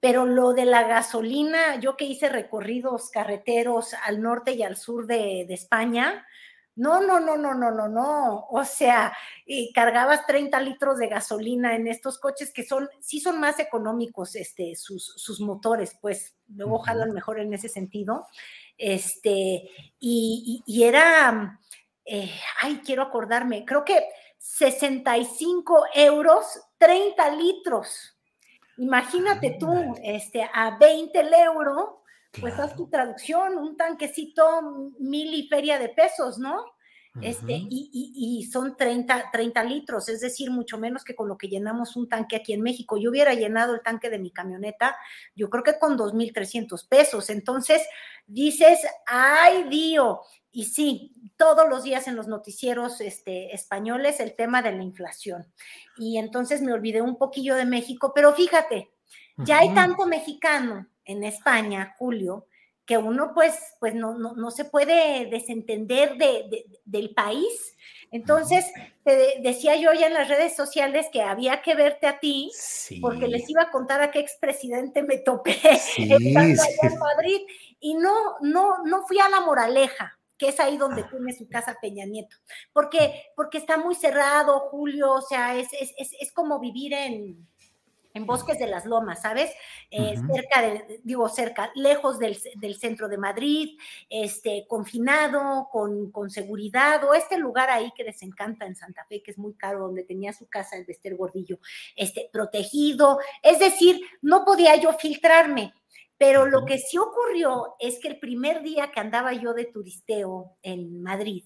S8: pero lo de la gasolina, yo que hice recorridos carreteros al norte y al sur de, España, no, no, no, no, no, no, no. O sea, y cargabas 30 litros de gasolina en estos coches que son, sí son más económicos, este, sus, sus motores, pues luego jalan mejor en ese sentido. Este, y, era, eh, ay, quiero acordarme, creo que 65 euros, 30 litros. Imagínate tú, este, a 20 el euro, pues haz tu traducción, un tanquecito mil y feria de pesos, ¿no? Este, y, son 30, 30 litros, es decir, mucho menos que con lo que llenamos un tanque aquí en México. Yo hubiera llenado el tanque de mi camioneta, yo creo que con 2.300 pesos. Entonces, dices, ay, Dios, y sí, todos los días en los noticieros este, españoles el tema de la inflación. Y entonces me olvidé un poquillo de México, pero fíjate, ya hay tanto mexicano en España, Julio, que uno pues, pues no, no, se puede desentender de, del país. Entonces, te decía yo ya en las redes sociales que había que verte a ti, porque les iba a contar a qué expresidente me topé en Madrid, y no, no, no fui a la moraleja, que es ahí donde tiene su casa Peña Nieto, porque, porque está muy cerrado, Julio, o sea, es, es, como vivir en, en Bosques de las Lomas, ¿sabes? Eh, cerca de, digo, cerca, lejos del, centro de Madrid, este, confinado, con, con, seguridad, o este lugar ahí que les encanta en Santa Fe, que es muy caro, donde tenía su casa el Bester Gordillo, este, protegido. Es decir, no podía yo filtrarme. Pero lo que sí ocurrió es que el primer día que andaba yo de turisteo en Madrid,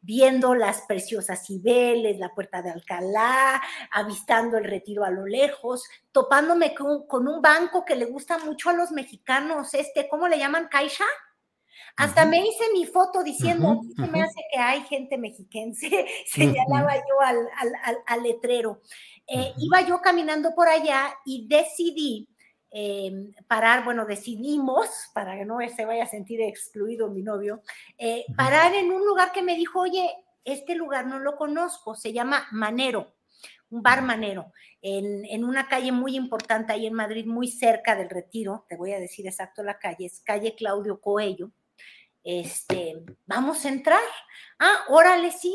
S8: viendo las preciosas Cibeles, la Puerta de Alcalá, avistando el retiro a lo lejos, topándome con, un banco que le gusta mucho a los mexicanos, este, ¿cómo le llaman? Caixa. Hasta me hice mi foto diciendo, se me hace que hay gente mexiquense, señalaba yo al, letrero. Eh, iba yo caminando por allá y decidí Em, parar, bueno, decidimos, para que no se vaya a sentir excluido mi novio, eh, parar en un lugar que me dijo, oye, este lugar no lo conozco, se llama Manero, un bar Manero, en, en, una calle muy importante ahí en Madrid, muy cerca del Retiro, te voy a decir exacto la calle, es calle Claudio Coello. Este, vamos a entrar. Ah, órale, sí.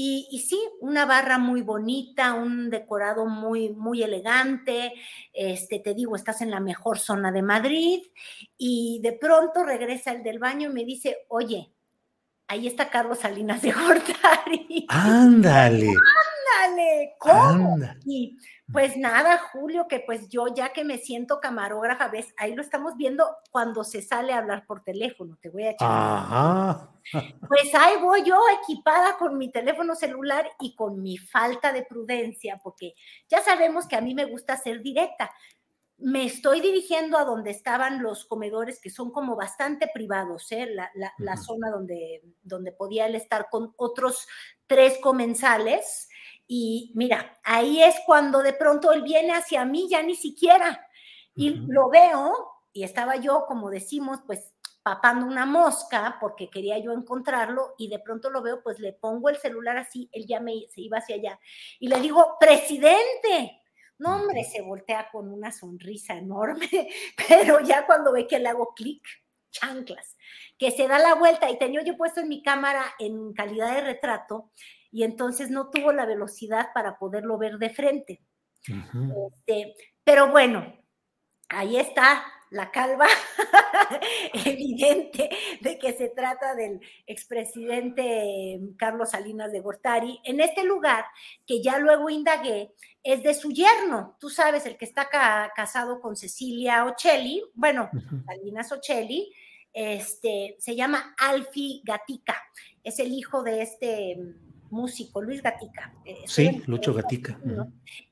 S8: Y, sí, una barra muy bonita, un decorado muy, muy elegante. Este, te digo, estás en la mejor zona de Madrid y de pronto regresa el del baño y me dice, oye, ahí está Carlos Salinas de Gortari.
S1: Ándale.
S8: Ándale, ¿cómo? Y pues nada, Julio, que pues yo ya que me siento camarógrafa, ves, ahí lo estamos viendo cuando se sale a hablar por teléfono, te voy a echar. Ajá. Pues ahí voy yo equipada con mi teléfono celular y con mi falta de prudencia, porque ya sabemos que a mí me gusta ser directa. Me estoy dirigiendo a donde estaban los comedores, que son como bastante privados, ¿eh? la, la, la zona donde, donde podía él estar con otros tres comensales. Y mira, ahí es cuando de pronto él viene hacia mí, ya ni siquiera. Y lo veo, y estaba yo, como decimos, pues papando una mosca porque quería yo encontrarlo y de pronto lo veo, pues le pongo el celular así, él ya me, se iba hacia allá y le digo, presidente, no, hombre, se voltea con una sonrisa enorme, pero ya cuando ve que le hago clic, chanclas, que se da la vuelta y tenía yo puesto en mi cámara en calidad de retrato y entonces no tuvo la velocidad para poderlo ver de frente. este, pero bueno, ahí está la calva evidente de que se trata del expresidente Carlos Salinas de Gortari, en este lugar que ya luego indagué, es de su yerno, tú sabes, el que está casado con Cecilia Ocelli, bueno, Salinas Ocelli, este, se llama Alfi Gatica, es el hijo de este músico, Luis Gatica.
S1: Eh, sí, Lucho Gatica.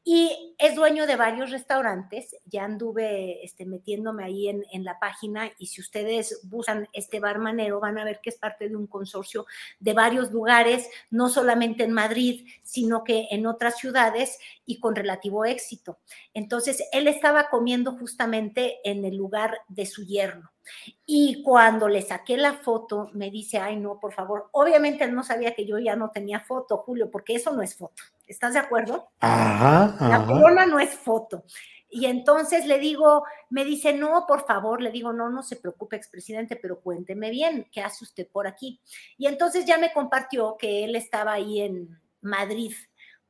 S8: Y es dueño de varios restaurantes, ya anduve este, metiéndome ahí en, en, la página y si ustedes buscan este bar manero van a ver que es parte de un consorcio de varios lugares, no solamente en Madrid, sino que en otras ciudades y con relativo éxito. Entonces, él estaba comiendo justamente en el lugar de su yerno. Y cuando le saqué la foto, me dice, ay, no, por favor. Obviamente él no sabía que yo ya no tenía foto, Julio, porque eso no es foto. ¿Estás de acuerdo?
S1: Ajá,
S8: La corona no es foto. Y entonces le digo, me dice, no, por favor, le digo, no, no se preocupe, expresidente, pero cuénteme bien, ¿qué hace usted por aquí? Y entonces ya me compartió que él estaba ahí en Madrid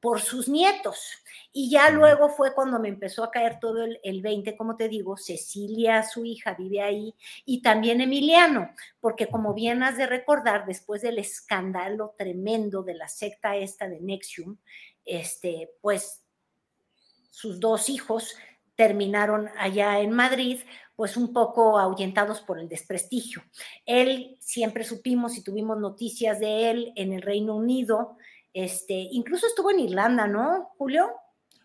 S8: por sus nietos. Y ya luego fue cuando me empezó a caer todo el, el 20, como te digo, Cecilia, su hija, vive ahí, y también Emiliano, porque como bien has de recordar, después del escándalo tremendo de la secta esta de Nexium, este, pues sus dos hijos terminaron allá en Madrid, pues un poco ahuyentados por el desprestigio. Él siempre supimos y tuvimos noticias de él en el Reino Unido, este, incluso estuvo en Irlanda, ¿no, Julio?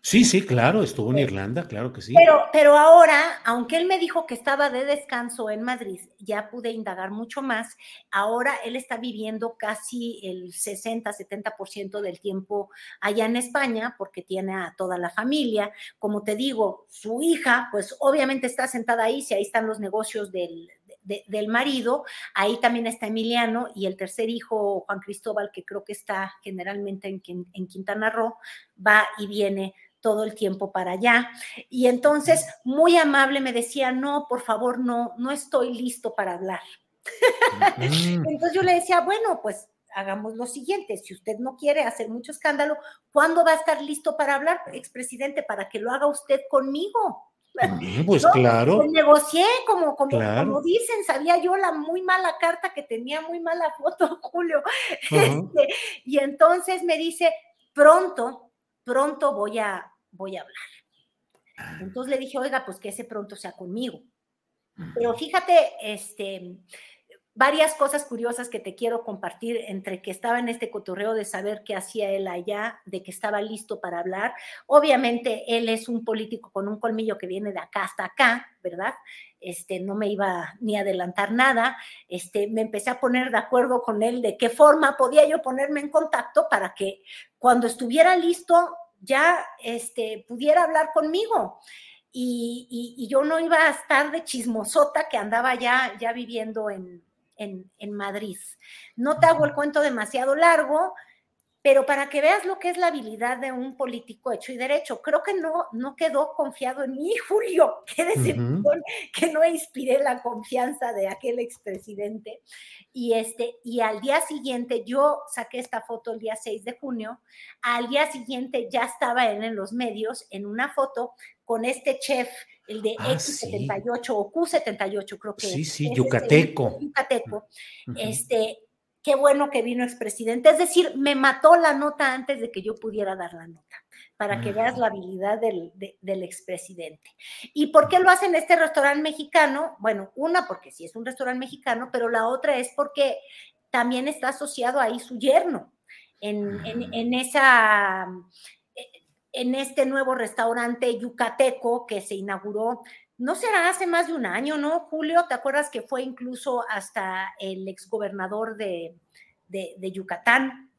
S1: Sí, sí, claro, estuvo en Irlanda, claro que sí.
S8: Pero, pero ahora, aunque él me dijo que estaba de descanso en Madrid, ya pude indagar mucho más. Ahora él está viviendo casi el 60, 70% del tiempo allá en España porque tiene a toda la familia. Como te digo, su hija, pues obviamente está sentada ahí, si ahí están los negocios del, del marido, ahí también está Emiliano y el tercer hijo, Juan Cristóbal, que creo que está generalmente en, en Quintana Roo, va y viene todo el tiempo para allá. Y entonces, muy amable, me decía, no, por favor, no, no estoy listo para hablar. entonces yo le decía, bueno, pues hagamos lo siguiente, si usted no quiere hacer mucho escándalo, ¿cuándo va a estar listo para hablar, expresidente, para que lo haga usted conmigo?
S1: Pues claro.
S8: Pues negocié, como, como, como, dicen, sabía yo la muy mala carta que tenía muy mala foto, Julio. Este, y entonces me dice, pronto, pronto voy a, voy a hablar. Ah. Entonces le dije, oiga, pues que ese pronto sea conmigo. Pero fíjate, este, varias cosas curiosas que te quiero compartir entre que estaba en este cotorreo de saber qué hacía él allá, de que estaba listo para hablar. Obviamente él es un político con un colmillo que viene de acá hasta acá, ¿verdad? Este, no me iba ni a adelantar nada. Este, me empecé a poner de acuerdo con él de qué forma podía yo ponerme en contacto para que cuando estuviera listo ya este, pudiera hablar conmigo. Y, y, yo no iba a estar de chismosota que andaba ya, ya viviendo en, en, Madrid. No te hago el cuento demasiado largo, pero para que veas lo que es la habilidad de un político hecho y derecho, creo que no, no quedó confiado en mí, Julio, qué decepción que no inspiré la confianza de aquel expresidente. Y, este, y al día siguiente, yo saqué esta foto el día 6 de junio, al día siguiente ya estaba él en los medios en una foto con este chef el de ah, X78 o Q78, creo que.
S1: Sí, sí, yucateco.
S8: yucateco. Este, qué bueno que vino expresidente. Es decir, me mató la nota antes de que yo pudiera dar la nota, para que veas la habilidad del, del expresidente. ¿Y por qué lo hacen en este restaurante mexicano? Bueno, una, porque sí es un restaurante mexicano, pero la otra es porque también está asociado ahí su yerno. En, en, en esa en este nuevo restaurante yucateco que se inauguró, no será hace más de un año, ¿no, Julio? ¿Te acuerdas que fue incluso hasta el exgobernador de, de, de Yucatán?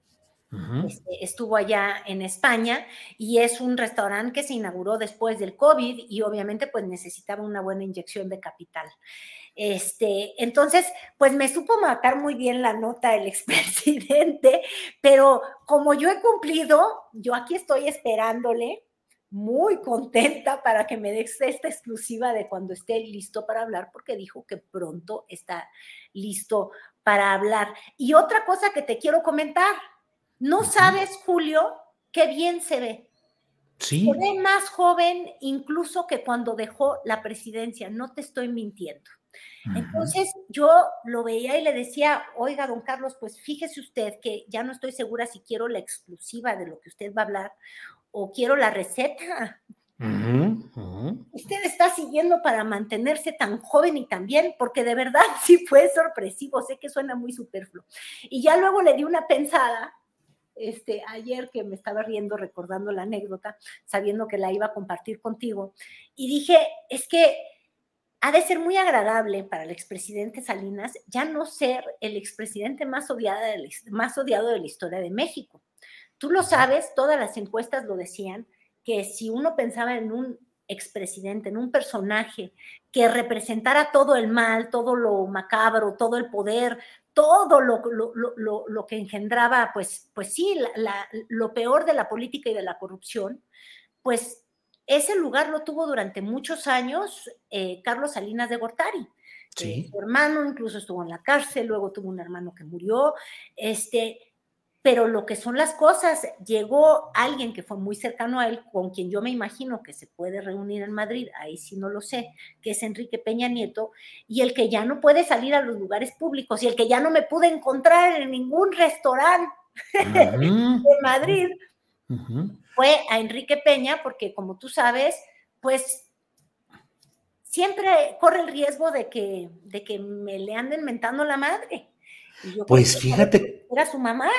S8: Este, estuvo allá en España y es un restaurante que se inauguró después del COVID y obviamente pues necesitaba una buena inyección de capital. Este, entonces, pues me supo matar muy bien la nota el expresidente, pero como yo he cumplido, yo aquí estoy esperándole, muy contenta para que me dé esta exclusiva de cuando esté listo para hablar, porque dijo que pronto está listo para hablar. Y otra cosa que te quiero comentar, no sabes, Julio, qué bien se ve.
S1: Sí.
S8: Se ve más joven incluso que cuando dejó la presidencia, no te estoy mintiendo. Entonces yo lo veía y le decía, oiga, don Carlos, pues fíjese usted que ya no estoy segura si quiero la exclusiva de lo que usted va a hablar o quiero la receta. Usted está siguiendo para mantenerse tan joven y tan bien, porque de verdad sí fue sorpresivo, sé que suena muy superfluo. Y ya luego le di una pensada, este, ayer que me estaba riendo recordando la anécdota, sabiendo que la iba a compartir contigo, y dije, es que ha de ser muy agradable para el expresidente Salinas ya no ser el expresidente más, más odiado de la historia de México. Tú lo sabes, todas las encuestas lo decían, que si uno pensaba en un expresidente, en un personaje que representara todo el mal, todo lo macabro, todo el poder, todo lo, lo, que engendraba, pues, pues sí, lo peor de la política y de la corrupción, pues ese lugar lo tuvo durante muchos años eh, Carlos Salinas de Gortari. Eh, su hermano incluso estuvo en la cárcel, luego tuvo un hermano que murió, este, pero lo que son las cosas, llegó alguien que fue muy cercano a él, con quien yo me imagino que se puede reunir en Madrid, ahí sí no lo sé, que es Enrique Peña Nieto, y el que ya no puede salir a los lugares públicos y el que ya no me pude encontrar en ningún restaurante de Madrid fue a Enrique Peña, porque como tú sabes, pues siempre corre el riesgo de que, de que me le anden mentando la madre.
S1: pues fíjate.
S8: Era su mamá.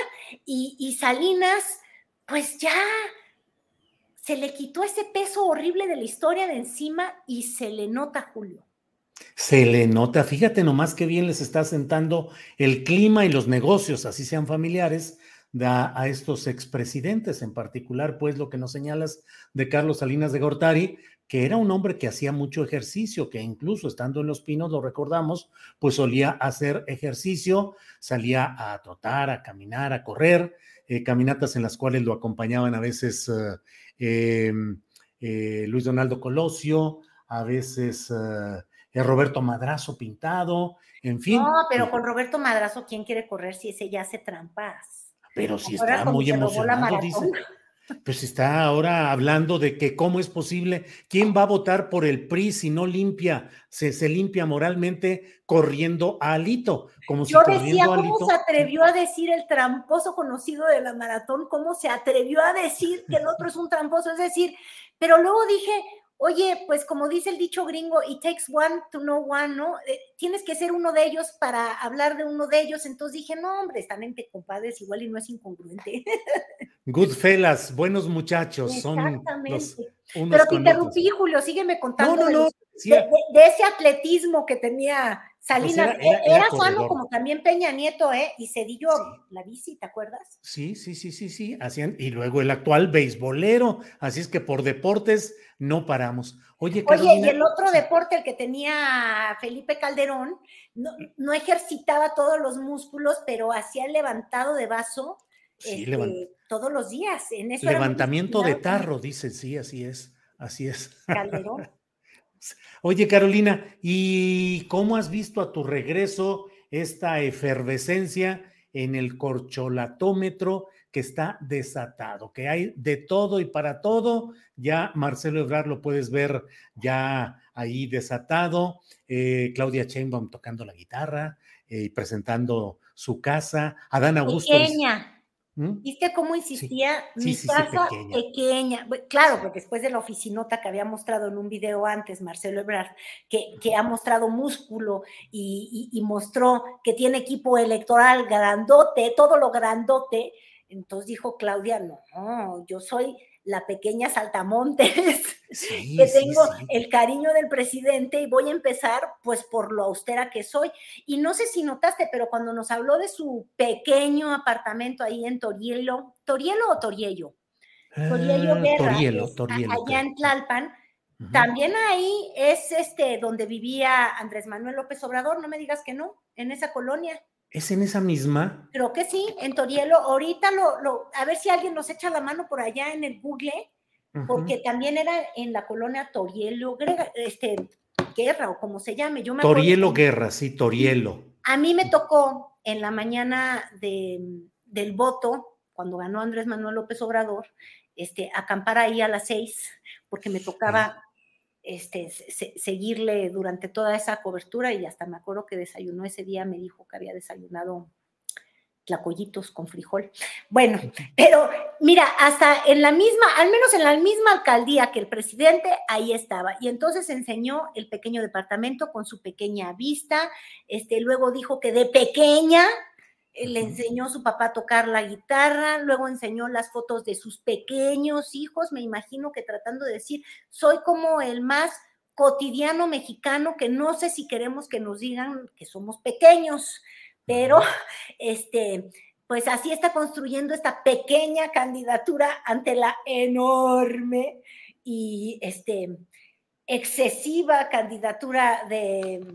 S8: Y, Salinas, pues ya se le quitó ese peso horrible de la historia de encima y se le nota, Julio.
S1: Se le nota, fíjate nomás qué bien les está sentando el clima y los negocios, así sean familiares, da a estos expresidentes, en particular, pues lo que nos señalas de Carlos Salinas de Gortari, que era un hombre que hacía mucho ejercicio, que incluso estando en Los Pinos, lo recordamos, pues solía hacer ejercicio, salía a trotar, a caminar, a correr, eh, caminatas en las cuales lo acompañaban a veces eh, eh, Luis Donaldo Colosio, a veces Roberto Madrazo pintado, en fin.
S8: No, pero con Roberto Madrazo, ¿quién quiere correr si ese ya hace trampas?
S1: Pero si está muy emocionado, dice. Pues está ahora hablando de que cómo es posible, quién va a votar por el PRI si no limpia, se, se limpia moralmente corriendo a Alito. Como
S8: Yo
S1: si
S8: decía, ¿cómo se atrevió a decir el tramposo conocido de la maratón? ¿Cómo se atrevió a decir que el otro es un tramposo? Es decir, pero luego dije, oye, pues como dice el dicho gringo, it takes one to know one, ¿no? Eh, tienes que ser uno de ellos para hablar de uno de ellos. Entonces dije, no, hombre, están entre compadres igual y no es incongruente.
S1: Goodfellas, buenos muchachos, son
S8: los Pero te interrumpí, Julio, sígueme contando de, ese atletismo que tenía Salinas. Pues era, sano como también Peña Nieto, ¿eh? Y Cedillo, la bici, ¿te acuerdas?
S1: Sí, sí, sí, sí, sí. Hacían, y luego el actual beisbolero. Así es que por deportes no paramos. Oye,
S8: Carolina, y el otro deporte, el que tenía Felipe Calderón, no, ejercitaba todos los músculos, pero hacía el levantado de vaso este, todos los días. En
S1: levantamiento de tarro, dice, sí, así es, así es. Calderón. Oye, Carolina, ¿y cómo has visto a tu regreso esta efervescencia en el corcholatómetro que está desatado, que hay de todo y para todo. Ya Marcelo Ebrard lo puedes ver ya ahí desatado. Eh, Claudia Chainbaum tocando la guitarra eh, y presentando su casa. Adán Augusto.
S8: Pequeña. ¿Mm? ¿Viste cómo insistía? Mi casa pequeña. Claro, porque después de la oficinota que había mostrado en un video antes, Marcelo Ebrard, que, que ha mostrado músculo y, y mostró que tiene equipo electoral grandote, todo lo grandote, entonces dijo Claudia, no, yo soy la pequeña saltamontes, que tengo el cariño del presidente y voy a empezar pues por lo austera que soy. Y no sé si notaste, pero cuando nos habló de su pequeño apartamento ahí en Torielo, ¿Torielo o Toriello? Toriello
S1: Ah,
S8: Guerra,
S1: Torielo, Torielo,
S8: allá en Tlalpan, también ahí es este donde vivía Andrés Manuel López Obrador, no me digas que no, en esa colonia.
S1: ¿Es en esa misma?
S8: Creo que sí, en Torielo. Ahorita lo, lo, a ver si alguien nos echa la mano por allá en el Google, porque también era en la colonia Torielo, Grega- este, Guerra o como se llame. Yo me
S1: Torielo Guerra, sí, Torielo.
S8: A mí me tocó en la mañana de, del voto, cuando ganó Andrés Manuel López Obrador, este, acampar ahí a las seis, porque me tocaba este, se- se- seguirle durante toda esa cobertura y hasta me acuerdo que desayunó ese día, me dijo que había desayunado tlacoyitos con frijol. Bueno, pero mira, hasta en la misma, al menos en la misma alcaldía que el presidente, ahí estaba. Y entonces enseñó el pequeño departamento con su pequeña vista. Este, luego dijo que de pequeña le enseñó su papá a tocar la guitarra, luego enseñó las fotos de sus pequeños hijos, me imagino que tratando de decir, soy como el más cotidiano mexicano que no sé si queremos que nos digan que somos pequeños, pero este, pues así está construyendo esta pequeña candidatura ante la enorme y este, excesiva candidatura de,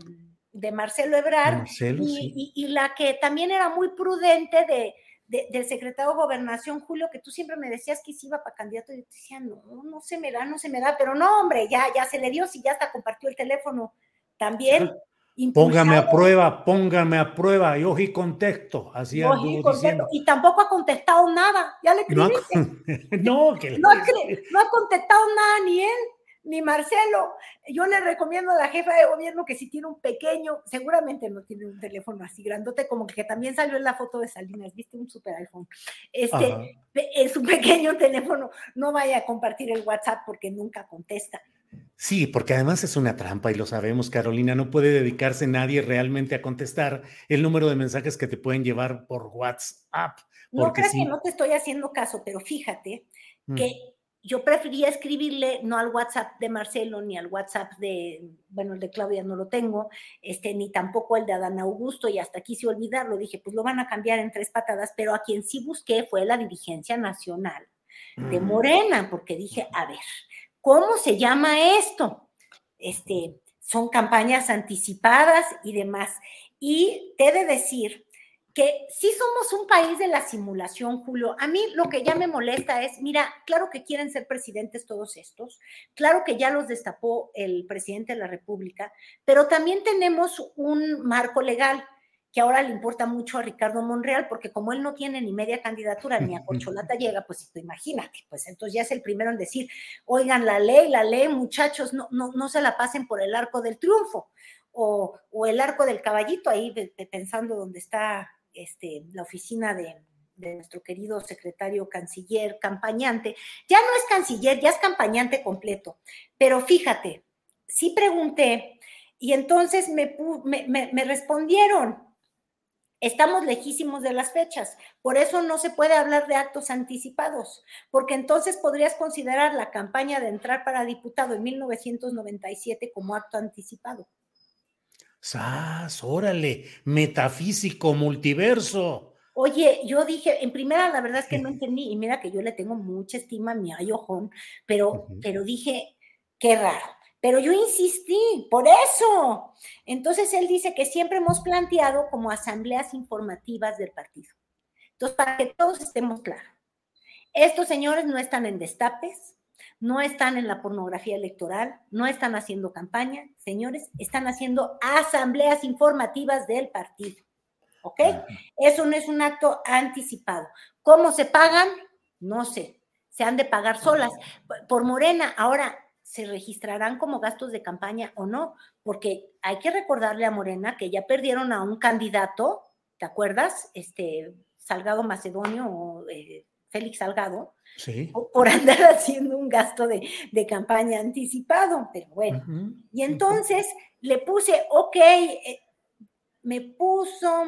S8: de Marcelo Ebrard
S1: Marcelo,
S8: y,
S1: sí.
S8: y- y la que también era muy prudente de, de- del secretario de Gobernación, Julio, que tú siempre me decías que iba para candidato, y yo te decía, no, no se me da, no se me da, pero no, hombre, ya, ya se le dio, si ya hasta compartió el teléfono también.
S1: Póngame a prueba, póngame a prueba, y ojo y contexto, así
S8: No, contento,
S1: diciendo.
S8: y tampoco ha contestado nada, ya le
S1: No, ha
S8: escribiste.
S1: no, que
S8: No ha, no ha contestado nada ni él ni Marcelo. Yo le recomiendo a la jefa de gobierno que si tiene un pequeño, seguramente no tiene un teléfono así grandote, como que también salió en la foto de Salinas, viste un super iPhone. Este, pe- en su pequeño teléfono no vaya a compartir el WhatsApp porque nunca contesta.
S1: Sí, porque además es una trampa y lo sabemos, Carolina, no puede dedicarse nadie realmente a contestar el número de mensajes que te pueden llevar por WhatsApp.
S8: No creas
S1: sí,
S8: que no te estoy haciendo caso, pero fíjate
S1: Mm.
S8: Yo prefería escribirle no al WhatsApp de Marcelo ni al WhatsApp de, bueno, el de Claudia no lo tengo, este, ni tampoco el de Adán Augusto, y hasta quise olvidarlo. Dije, pues lo van a cambiar en tres patadas, pero a quien sí busqué fue la dirigencia nacional de
S1: Mm.
S8: Morena, porque dije, a ver, ¿cómo se llama esto? Este, son campañas anticipadas y demás. Y te he de decir que sí somos un país de la simulación, Julio. A mí lo que ya me molesta es, mira, claro que quieren ser presidentes todos estos, claro que ya los destapó el presidente de la República, pero también tenemos un marco legal que ahora le importa mucho a Ricardo Monreal, porque como él no tiene ni media candidatura ni a Corcholata llega, pues imagínate, pues entonces ya es el primero en decir, oigan, la ley, la ley, muchachos, no, no, no se la pasen por el arco del triunfo o, o el arco del caballito, ahí de- de pensando dónde está este, la oficina de, nuestro querido secretario canciller, campañante. Ya no es canciller, ya es campañante completo. Pero fíjate, sí pregunté y entonces me- me respondieron, estamos lejísimos de las fechas, por eso no se puede hablar de actos anticipados, porque entonces podrías considerar la campaña de entrar para diputado en 1997 como acto anticipado.
S1: ¡Sas! ¡Órale! Metafísico, multiverso.
S8: Oye, yo dije, en primera, la verdad es que no entendí, y mira que yo le tengo mucha estima a mi ayojón, pero, pero dije, qué raro. Pero yo insistí, por eso. Entonces él dice que siempre hemos planteado como asambleas informativas del partido. Entonces, para que todos estemos claros, estos señores no están en destapes, no están en la pornografía electoral, no están haciendo campaña, señores, están haciendo asambleas informativas del partido. ¿Ok? Eso no es un acto anticipado. ¿Cómo se pagan? No sé. Se han de pagar solas. Por Morena, ahora, ¿se registrarán como gastos de campaña o no? Porque hay que recordarle a Morena que ya perdieron a un candidato, ¿te acuerdas? Este, Salgado Macedonio o eh, Félix Salgado,
S1: Sí.
S8: por andar haciendo un gasto de, de campaña anticipado. Pero bueno. Y entonces le puse, ok, eh, me puso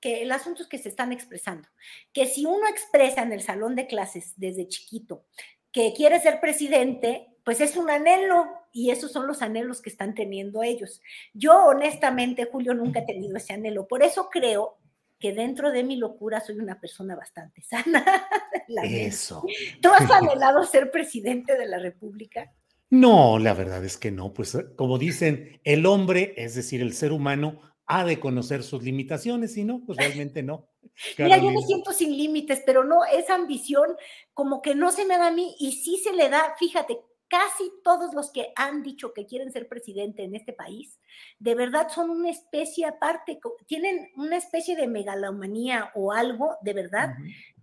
S8: que el asunto es que se están expresando, que si uno expresa en el salón de clases desde chiquito que quiere ser presidente, pues es un anhelo y esos son los anhelos que están teniendo ellos. Yo honestamente, Julio, nunca he tenido ese anhelo. Por eso creo que dentro de mi locura soy una persona bastante sana.
S1: Eso.
S8: ¿Tú has anhelado ser presidente de la República?
S1: No, la verdad es que no. Pues como dicen, el hombre, es decir, el ser humano, ha de conocer sus limitaciones y no, pues realmente no.
S8: Mira, yo me siento sin límites, pero no, esa ambición como que no se me da a mí y sí se le da, fíjate, casi todos los que han dicho que quieren ser presidente en este país, de verdad son una especie aparte, tienen una especie de megalomanía o algo de verdad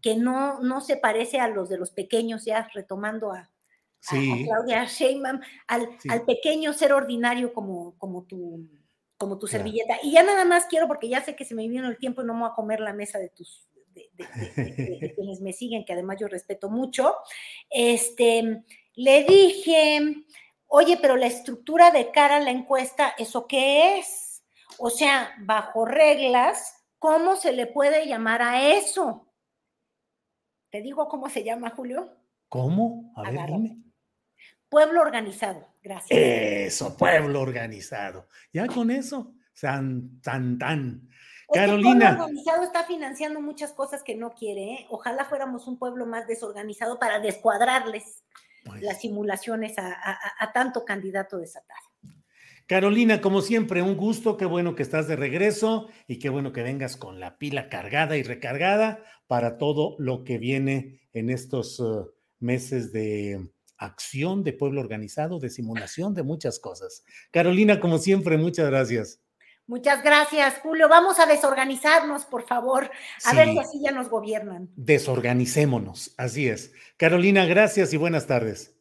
S8: que no, no se parece a los de los pequeños, ya retomando a, Claudia Sheinbaum, al, al, pequeño ser ordinario como, como tu como tu servilleta. Y ya nada más quiero, porque ya sé que se me vino el tiempo y no me voy a comer la mesa de tus de, quienes me siguen, que además yo respeto mucho. Este, le dije, oye, pero la estructura de cara a la encuesta, ¿eso qué es? O sea, bajo reglas, ¿cómo se le puede llamar a eso? ¿Te digo cómo se llama, Julio?
S1: ¿Cómo? A ver, dime.
S8: Pueblo organizado, gracias.
S1: Eso, pueblo organizado. Ya con eso, san, tan, tan. Carolina.
S8: El pueblo organizado está financiando muchas cosas que no quiere. ¿eh? Ojalá fuéramos un pueblo más desorganizado para descuadrarles pues las simulaciones a, tanto candidato desatado.
S1: Carolina, como siempre, un gusto, qué bueno que estás de regreso y qué bueno que vengas con la pila cargada y recargada para todo lo que viene en estos uh, meses de acción de pueblo organizado, de simulación, de muchas cosas. Carolina, como siempre, muchas gracias.
S8: Muchas gracias, Julio. Vamos a desorganizarnos, por favor, a ver si así ya nos gobiernan.
S1: Desorganicémonos, así es. Carolina, gracias y buenas tardes.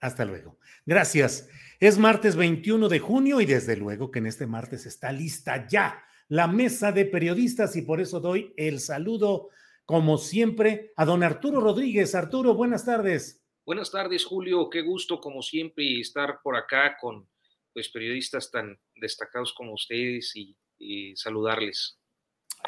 S1: Hasta luego. Gracias. Es martes 21 de junio y desde luego que en este martes está lista ya la mesa de periodistas y por eso doy el saludo, como siempre, a don Arturo Rodríguez. Arturo, buenas tardes.
S9: Buenas tardes, Julio. Qué gusto, como siempre, estar por acá con pues, periodistas tan destacados como ustedes y, saludarles.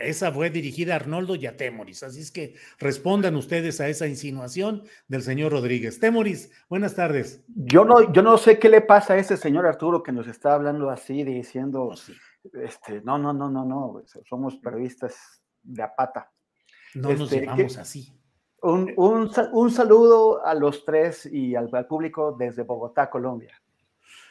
S1: Esa fue dirigida a Arnoldo y a Temoris, así es que respondan ustedes a esa insinuación del señor Rodríguez. Temoris, buenas tardes.
S10: Yo no, yo no sé qué le pasa a ese señor Arturo que nos está hablando así, diciendo, oh, este, no, no, no, no, no, somos periodistas de a pata.
S1: No nos este, llevamos así.
S10: Un, saludo a los tres y al, público desde Bogotá, Colombia.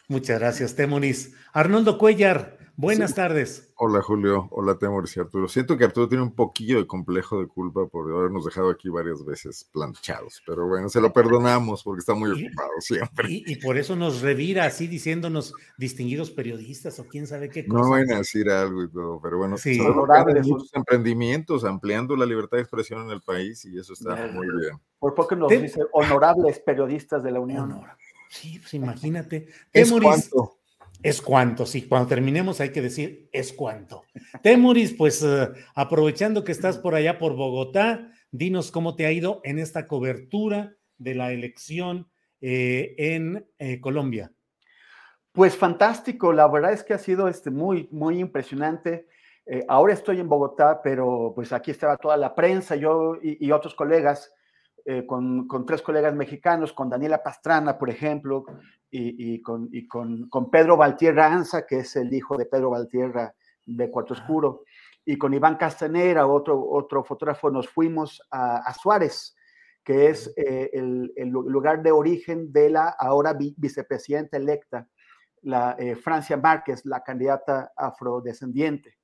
S1: Muchas gracias, Temoris. Arnoldo Cuellar, buenas tardes.
S11: Hola, Julio. Hola, Temoris y Arturo. Siento que Arturo tiene un poquillo de complejo de culpa por habernos dejado aquí varias veces planchados, pero bueno, se lo perdonamos porque está muy ocupado siempre.
S1: Y, por eso nos revira así diciéndonos distinguidos periodistas o quién sabe qué cosa.
S11: No van a decir algo y todo, pero bueno, sí. honorables sus emprendimientos, ampliando la libertad de expresión en el país y eso está muy bien.
S10: Por poco nos dice honorables periodistas de la Unión.
S1: Sí, pues imagínate. Es cuánto. Es cuánto, sí. Cuando terminemos hay que decir es cuánto. Temuris, pues eh, aprovechando que estás por allá por Bogotá, dinos cómo te ha ido en esta cobertura de la elección eh, en eh, Colombia.
S10: Pues fantástico, la verdad es que ha sido este, muy, muy impresionante. ahora estoy en Bogotá, pero pues aquí estaba toda la prensa, yo y otros colegas eh, con, tres colegas mexicanos, con Daniela Pastrana, por ejemplo, y, con, con, Pedro Valtierra Anza, que es el hijo de Pedro Valtierra de Cuarto Oscuro, y con Iván Castanera, otro, otro fotógrafo, nos fuimos a, Suárez, que es eh, el, lugar de origen de la ahora vicepresidenta electa, la eh, Francia Márquez, la candidata afrodescendiente.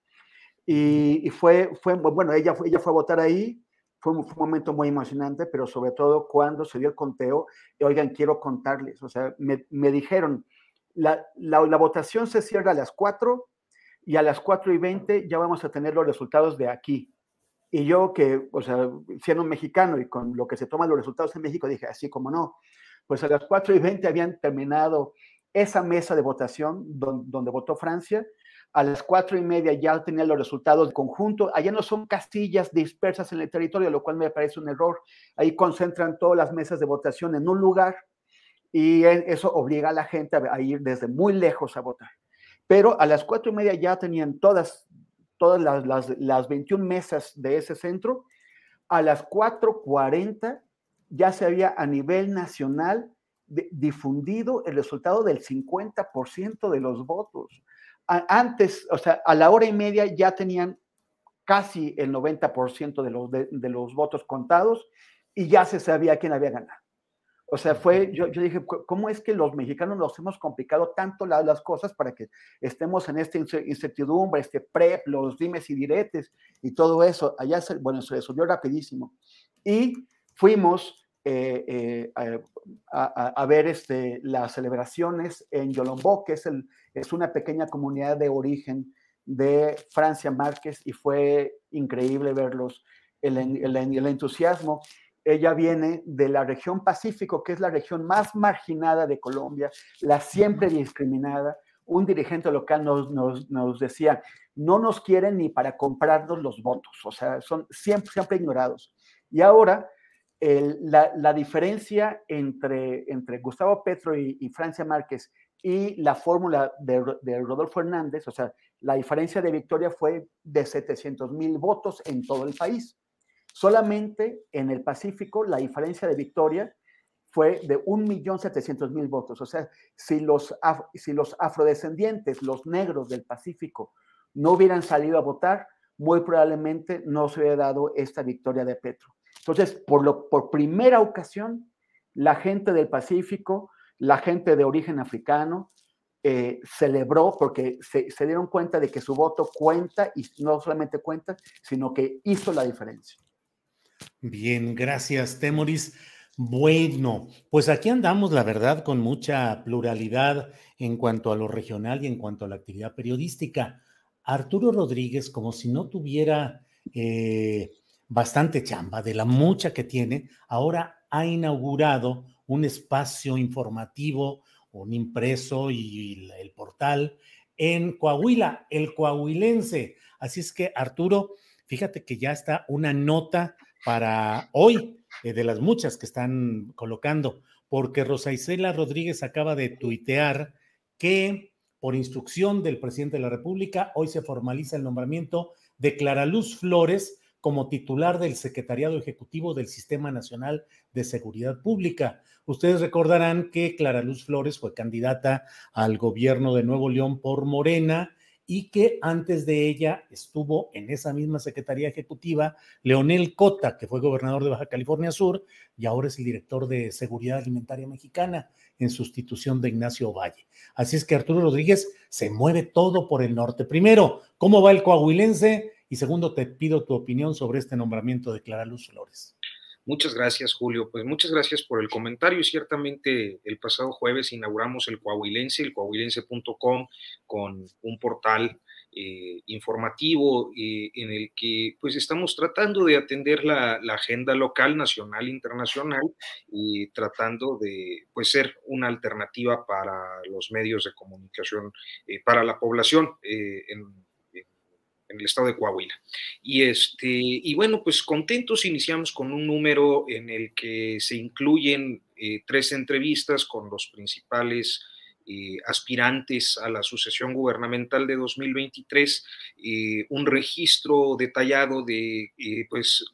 S10: Y, y, fue, fue, bueno, ella, ella fue a votar ahí, fue un, momento muy emocionante, pero sobre todo cuando se dio el conteo, oigan, quiero contarles, o sea, me, me dijeron, la, la, votación se cierra a las 4 y a las 4 y 20 ya vamos a tener los resultados de aquí. Y yo que, o sea, siendo un mexicano y con lo que se toman los resultados en México, dije, así como no, pues a las 4 y 20 habían terminado esa mesa de votación donde votó Francia a las cuatro y media ya tenía los resultados de conjunto. Allá no son castillas dispersas en el territorio, lo cual me parece un error. Ahí concentran todas las mesas de votación en un lugar y eso obliga a la gente a ir desde muy lejos a votar. Pero a las cuatro y media ya tenían todas, todas las, las, las 21 mesas de ese centro. A las 4.40 ya se había a nivel nacional difundido el resultado del 50% de los votos. Antes, o sea, a la hora y media ya tenían casi el 90% de los, de los votos contados y ya se sabía quién había ganado. O sea, fue, yo, yo dije, ¿cómo es que los mexicanos nos hemos complicado tanto las cosas para que estemos en esta incertidumbre, este prep, los dimes y diretes y todo eso? Allá, se, bueno, se resolvió rapidísimo. Y fuimos eh, eh, a, a, ver este, las celebraciones en Yolombó, que es, el, es una pequeña comunidad de origen de Francia Márquez, y fue increíble verlos, el, el, el entusiasmo ella viene de la región Pacífico, que es la región más marginada de Colombia, la siempre discriminada. Un dirigente local nos, nos, decía, no nos quieren ni para comprarnos los votos, o sea, son siempre, siempre ignorados. Y ahora, la, diferencia entre, Gustavo Petro y, Francia Márquez y la fórmula de, de, Rodolfo Hernández, o sea, la diferencia de victoria fue de 700 mil votos en todo el país. Solamente en el Pacífico la diferencia de victoria fue de 1.700.000 votos. O sea, si los, si los afrodescendientes, los negros del Pacífico, no hubieran salido a votar, muy probablemente no se hubiera dado esta victoria de Petro. Entonces, por, lo, por primera ocasión, la gente del Pacífico, la gente de origen africano, eh, celebró porque se, dieron cuenta de que su voto cuenta y no solamente cuenta, sino que hizo la diferencia.
S1: Bien, gracias, Temoris. Bueno, pues aquí andamos, la verdad, con mucha pluralidad en cuanto a lo regional y en cuanto a la actividad periodística. Arturo Rodríguez, como si no tuviera eh, bastante chamba de la mucha que tiene, ahora ha inaugurado un espacio informativo, un impreso y el portal en Coahuila, el coahuilense. Así es que, Arturo, fíjate que ya está una nota para hoy, eh, de las muchas que están colocando, porque Rosa Isela Rodríguez acaba de tuitear que por instrucción del presidente de la República, hoy se formaliza el nombramiento de Clara Luz Flores como titular del Secretariado Ejecutivo del Sistema Nacional de Seguridad Pública. Ustedes recordarán que Clara Luz Flores fue candidata al gobierno de Nuevo León por Morena y que antes de ella estuvo en esa misma Secretaría Ejecutiva Leonel Cota, que fue gobernador de Baja California Sur y ahora es el director de Seguridad Alimentaria Mexicana en sustitución de Ignacio Valle. Así es que Arturo Rodríguez se mueve todo por el norte. Primero, ¿cómo va el coahuilense? Y segundo, te pido tu opinión sobre este nombramiento de Clara Luz Flores.
S9: Muchas gracias, Julio. Pues muchas gracias por el comentario. Ciertamente, el pasado jueves inauguramos el Coahuilense, el coahuilense.com, con un portal eh, informativo eh, en el que pues estamos tratando de atender la, agenda local, nacional, internacional y tratando de pues ser una alternativa para los medios de comunicación, eh, para la población en el estado de Coahuila. Y, este, y bueno, pues contentos, iniciamos con un número en el que se incluyen eh, tres entrevistas con los principales eh, aspirantes a la sucesión gubernamental de 2023, eh, un registro detallado de pues,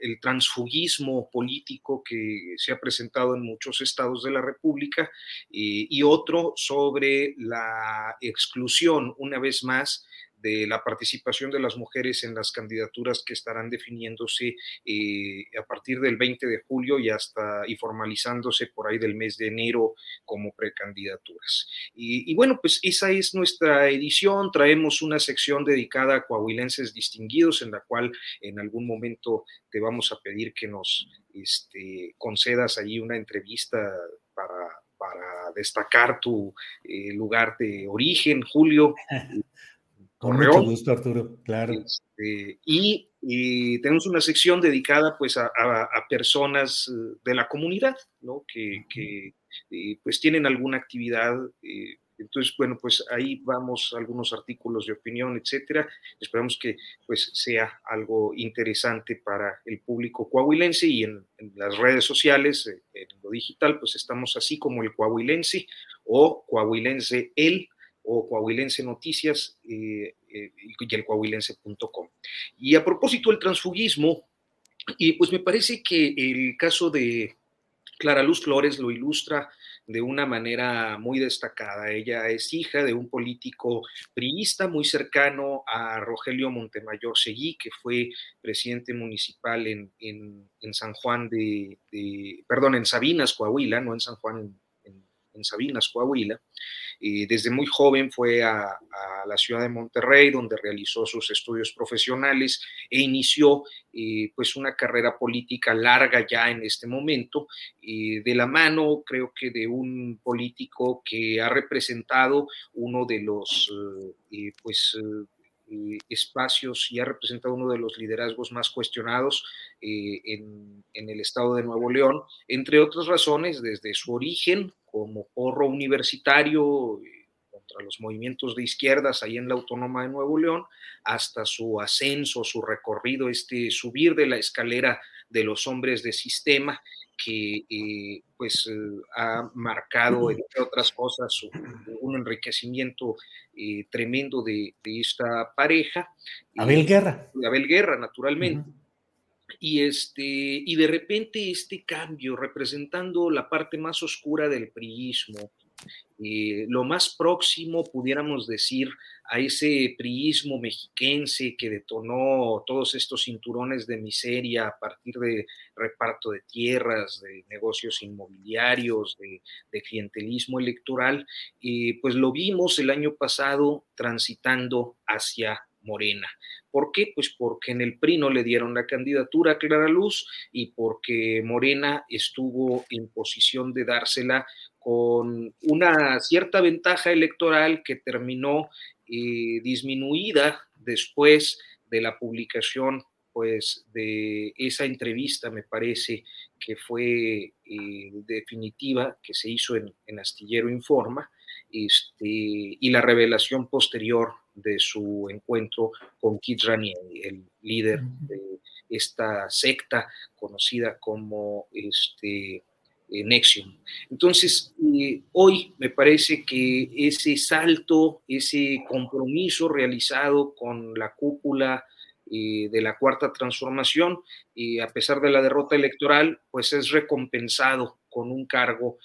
S9: el transfugismo político que se ha presentado en muchos estados de la República y otro sobre la exclusión, una vez más, de la participación de las mujeres en las candidaturas que estarán definiéndose eh, a partir del 20 de julio y hasta y formalizándose por ahí del mes de enero como precandidaturas. Y, bueno, pues esa es nuestra edición. Traemos una sección dedicada a coahuilenses distinguidos en la cual en algún momento te vamos a pedir que nos este, concedas allí una entrevista para para destacar tu eh, lugar de origen, Julio.
S1: Con mucho gusto, Arturo, claro.
S9: Este, y, tenemos una sección dedicada pues a, personas eh, de la comunidad, ¿no? Que, eh, pues tienen alguna actividad. Eh, entonces, bueno, pues ahí vamos algunos artículos de opinión, etcétera. Esperamos que pues sea algo interesante para el público coahuilense y en, en las redes sociales, en lo digital, pues estamos así como el coahuilense o coahuilense el o Coahuilense Noticias eh, eh, y el coahuilense.com. Y a propósito del transfugismo, y pues me parece que el caso de Clara Luz Flores lo ilustra de una manera muy destacada. Ella es hija de un político priista muy cercano a Rogelio Montemayor Seguí, que fue presidente municipal en, San Juan de, perdón, en Sabinas, Coahuila, no en San Juan, en Sabinas, Coahuila desde muy joven fue a, la ciudad de Monterrey, donde realizó sus estudios profesionales e inició eh, pues una carrera política larga ya en este momento, de la mano creo que de un político que ha representado uno de los eh, pues eh, espacios y ha representado uno de los liderazgos más cuestionados en, en, el estado de Nuevo León, entre otras razones, desde su origen como porro universitario eh, contra los movimientos de izquierdas ahí en la Autónoma de Nuevo León, hasta su ascenso, su recorrido, este subir de la escalera de los hombres de sistema que eh, pues eh, ha marcado, entre otras cosas, un enriquecimiento tremendo de, esta pareja.
S1: Abel Guerra.
S9: Abel Guerra, naturalmente y, este, y de repente este cambio representando la parte más oscura del priismo, eh, lo más próximo, pudiéramos decir, a ese priismo mexiquense que detonó todos estos cinturones de miseria a partir de reparto de tierras, de negocios inmobiliarios, de, clientelismo electoral, eh, pues lo vimos el año pasado transitando hacia Morena. ¿Por qué? Pues porque en el PRI no le dieron la candidatura a Clara Luz y porque Morena estuvo en posición de dársela con una cierta ventaja electoral que terminó eh, disminuida después de la publicación pues de esa entrevista me parece que fue eh, definitiva que se hizo en, en Astillero Informa este, y la revelación posterior de su encuentro con Kit Ranieri, el líder de esta secta conocida como este, eh, Nexium. Entonces, eh, hoy me parece que ese salto, ese compromiso realizado con la cúpula eh, de la cuarta transformación, y a pesar de la derrota electoral, pues es recompensado con un cargo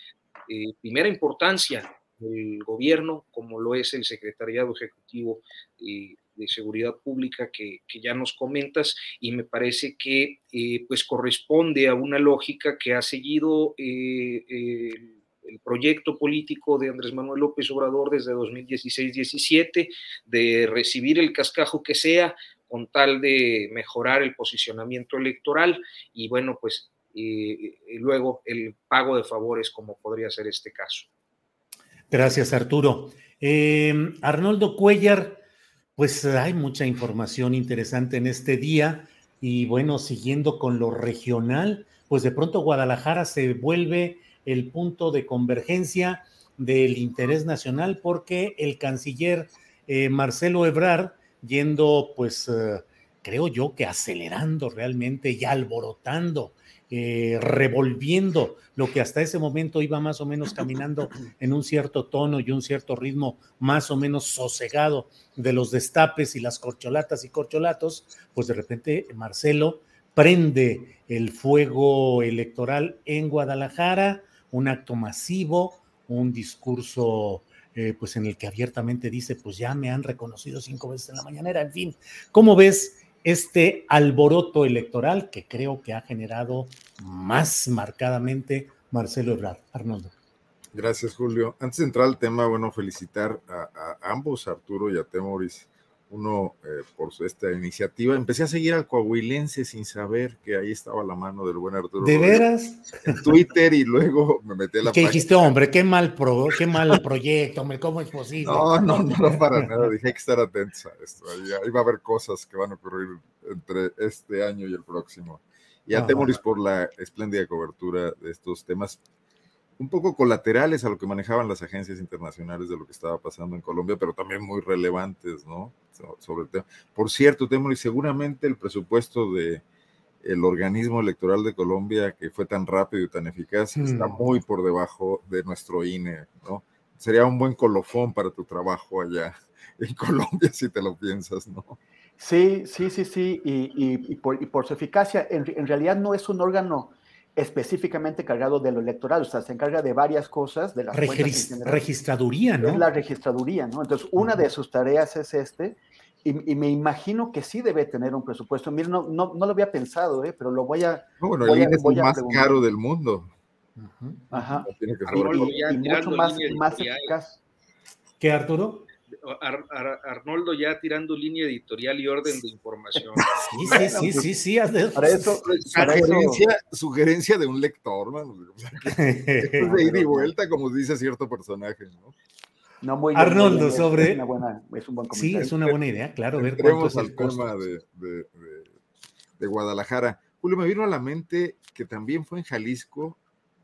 S9: de primera importancia el gobierno, como lo es el Secretariado Ejecutivo eh, de Seguridad Pública que, ya nos comentas, y me parece que eh, pues corresponde a una lógica que ha seguido eh, el, proyecto político de Andrés Manuel López Obrador desde 2016-17, de recibir el cascajo que sea con tal de mejorar el posicionamiento electoral y bueno, pues luego el pago de favores como podría ser este caso.
S1: Gracias, Arturo. Eh, Arnoldo Cuellar, pues hay mucha información interesante en este día y bueno, siguiendo con lo regional, pues de pronto Guadalajara se vuelve el punto de convergencia del interés nacional porque el canciller eh, Marcelo Ebrard, yendo pues eh, creo yo que acelerando realmente y alborotando eh, revolviendo lo que hasta ese momento iba más o menos caminando en un cierto tono y un cierto ritmo más o menos sosegado de los destapes y las corcholatas y corcholatos, pues de repente Marcelo prende el fuego electoral en Guadalajara, un acto masivo, un discurso eh, pues en el que abiertamente dice, pues ya me han reconocido cinco veces en la mañanera, en fin, ¿cómo ves este alboroto electoral que creo que ha generado más marcadamente Marcelo Ebrard. Arnoldo.
S11: Gracias, Julio. Antes de entrar al tema, bueno, felicitar a, ambos, Arturo y a Temoris, uno eh, por esta iniciativa. Empecé a seguir al coahuilense sin saber que ahí estaba la mano del buen Arturo.
S1: ¿De veras?
S11: En Twitter y luego me metí a la
S1: ¿Qué dijiste, hombre? Qué mal, pro, qué mal proyecto, hombre, ¿cómo es posible?
S11: No, no, no, para nada. Dije hay que estar atentos a esto. Ahí, va a haber cosas que van a ocurrir entre este año y el próximo. Y a Temoris por la espléndida cobertura de estos temas un poco colaterales a lo que manejaban las agencias internacionales de lo que estaba pasando en Colombia, pero también muy relevantes, ¿no? Sobre el tema. Por cierto, y seguramente el presupuesto de el organismo electoral de Colombia, que fue tan rápido y tan eficaz, está mm. muy por debajo de nuestro INE, ¿no? Sería un buen colofón para tu trabajo allá en Colombia, si te lo piensas, ¿no?
S10: Sí, sí, sí, sí, y, por, su eficacia, en, en realidad no es un órgano específicamente cargado de lo electoral, o sea, se encarga de varias cosas, de las
S1: registraduría, ¿no?
S10: Es la registraduría, ¿no? Entonces, una de sus tareas es este, y, me imagino que sí debe tener un presupuesto. Mira, no, no, no lo había pensado, ¿eh? pero lo voy a...
S11: bueno, el INE es el más caro del mundo.
S10: Ajá. Y, mucho más, más eficaz.
S1: ¿Qué, Arturo?
S9: Arnoldo ya tirando línea editorial y orden de información.
S1: Sí, sí, sí, sí, sí.
S11: Para eso, sugerencia, sugerencia de un lector, ¿no? es de ida y vuelta, como dice cierto personaje, ¿no?
S10: No, muy
S1: Arnoldo, sobre.
S10: Es, una buena, es un buen
S1: Sí, es una buena idea, claro.
S11: Ver cuánto al tema de, de, de, Guadalajara. Julio, me vino a la mente que también fue en Jalisco,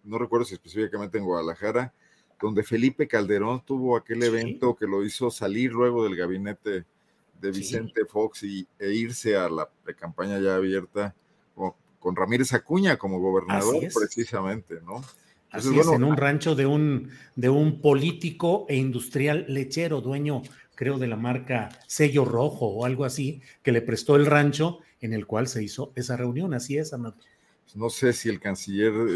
S11: no recuerdo si específicamente en Guadalajara, donde Felipe Calderón tuvo aquel evento que lo hizo salir luego del gabinete de Vicente Fox y, e irse a la campaña ya abierta con, con Ramírez Acuña como gobernador, precisamente, ¿no?
S1: Así es, en un rancho de un, de un político e industrial lechero, dueño, creo, de la marca Sello Rojo o algo así, que le prestó el rancho en el cual se hizo esa reunión. Así es, Amado.
S11: No sé si el canciller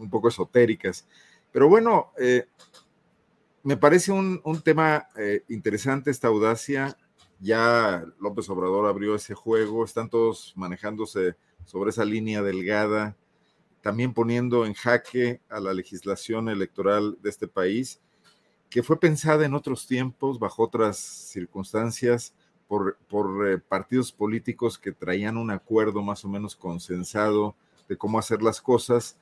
S11: Un poco esotéricas. Pero bueno, eh, me parece un, tema eh, interesante esta audacia. Ya López Obrador abrió ese juego, están todos manejándose sobre esa línea delgada, también poniendo en jaque a la legislación electoral de este país, que fue pensada en otros tiempos, bajo otras circunstancias, por, por eh, partidos políticos que traían un acuerdo más o menos consensado de cómo hacer las cosas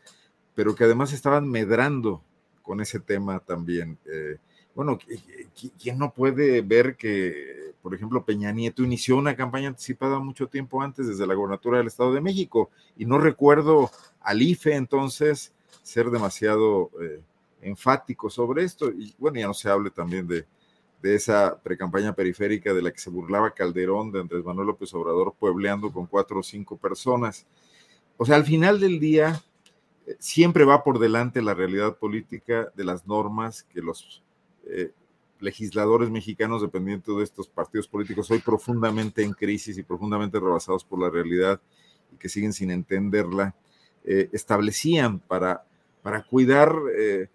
S11: pero que además estaban medrando con ese tema también. Eh, bueno, ¿quién no puede ver que, por ejemplo, Peña Nieto inició una campaña anticipada mucho tiempo antes desde la gobernatura del Estado de México? Y no recuerdo al IFE entonces ser demasiado eh, enfático sobre esto. Y bueno, ya no se hable también de, de esa precampaña periférica de la que se burlaba Calderón de Andrés Manuel López Obrador puebleando con cuatro o cinco personas. O sea, al final del día, siempre va por delante la realidad política de las normas que los eh, legisladores mexicanos dependientes de estos partidos políticos hoy profundamente en crisis y profundamente rebasados por la realidad y que siguen sin entenderla, eh, establecían para, para cuidar, eh,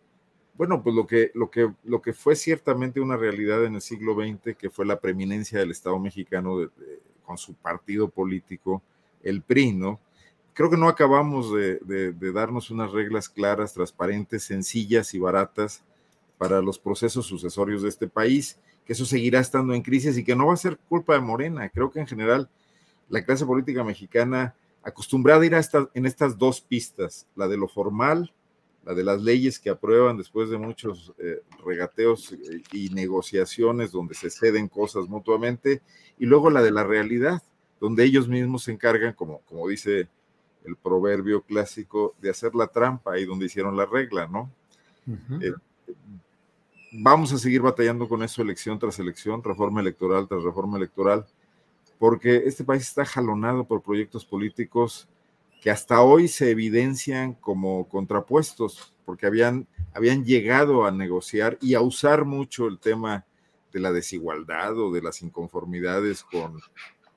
S11: bueno, pues lo que, lo, que, lo que fue ciertamente una realidad en el siglo XX, que fue la preeminencia del Estado mexicano con su partido político, el PRI, ¿no? Creo que no acabamos de, darnos unas reglas claras, transparentes, sencillas y baratas para los procesos sucesorios de este país, que eso seguirá estando en crisis y que no va a ser culpa de Morena. Creo que en general la clase política mexicana acostumbrada a ir a en estas dos pistas, la de lo formal, la de las leyes que aprueban después de muchos eh, regateos y negociaciones donde se ceden cosas mutuamente, y luego la de la realidad, donde ellos mismos se encargan, como, como dice el proverbio clásico de hacer la trampa ahí donde hicieron la regla, ¿no? Eh, vamos a seguir batallando con eso elección tras elección, reforma electoral tras reforma electoral, porque este país está jalonado por proyectos políticos que hasta hoy se evidencian como contrapuestos, porque habían, habían llegado a negociar y a usar mucho el tema de la desigualdad o de las inconformidades con,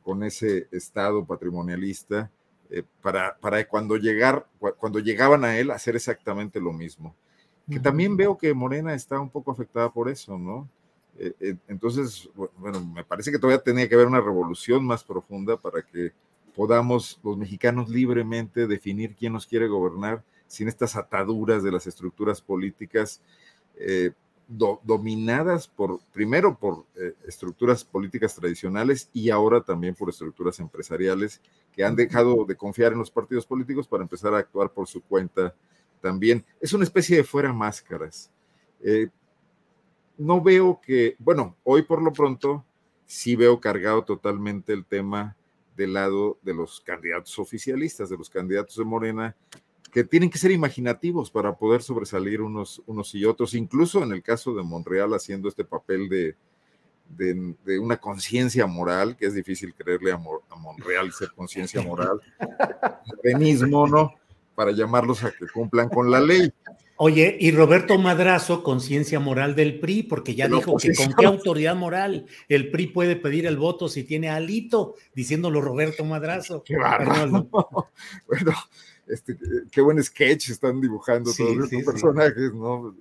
S11: con ese Estado patrimonialista eh, para, para cuando, llegar, cuando llegaban a él hacer exactamente lo mismo. Que también veo que Morena está un poco afectada por eso, ¿no? Eh, eh, entonces, bueno, me parece que todavía tenía que haber una revolución más profunda para que podamos los mexicanos libremente definir quién nos quiere gobernar sin estas ataduras de las estructuras políticas dominadas por, primero por eh, estructuras políticas tradicionales y ahora también por estructuras empresariales que han dejado de confiar en los partidos políticos para empezar a actuar por su cuenta también. Es una especie de fuera máscaras. Eh, no veo que, bueno, hoy por lo pronto sí veo cargado totalmente el tema del lado de los candidatos oficialistas, de los candidatos de Morena, que tienen que ser imaginativos para poder sobresalir unos, unos y otros, incluso en el caso de Monreal haciendo este papel de, de, una conciencia moral, que es difícil creerle a, Monreal ser conciencia moral, mismo, ¿no? Para llamarlos a que cumplan con la ley.
S1: Oye, y Roberto Madrazo, conciencia moral del PRI, porque ya dijo que con qué autoridad moral el PRI puede pedir el voto si tiene alito, diciéndolo Roberto Madrazo.
S11: Qué bueno, este, qué buen sketch están dibujando todos estos personajes, ¿no?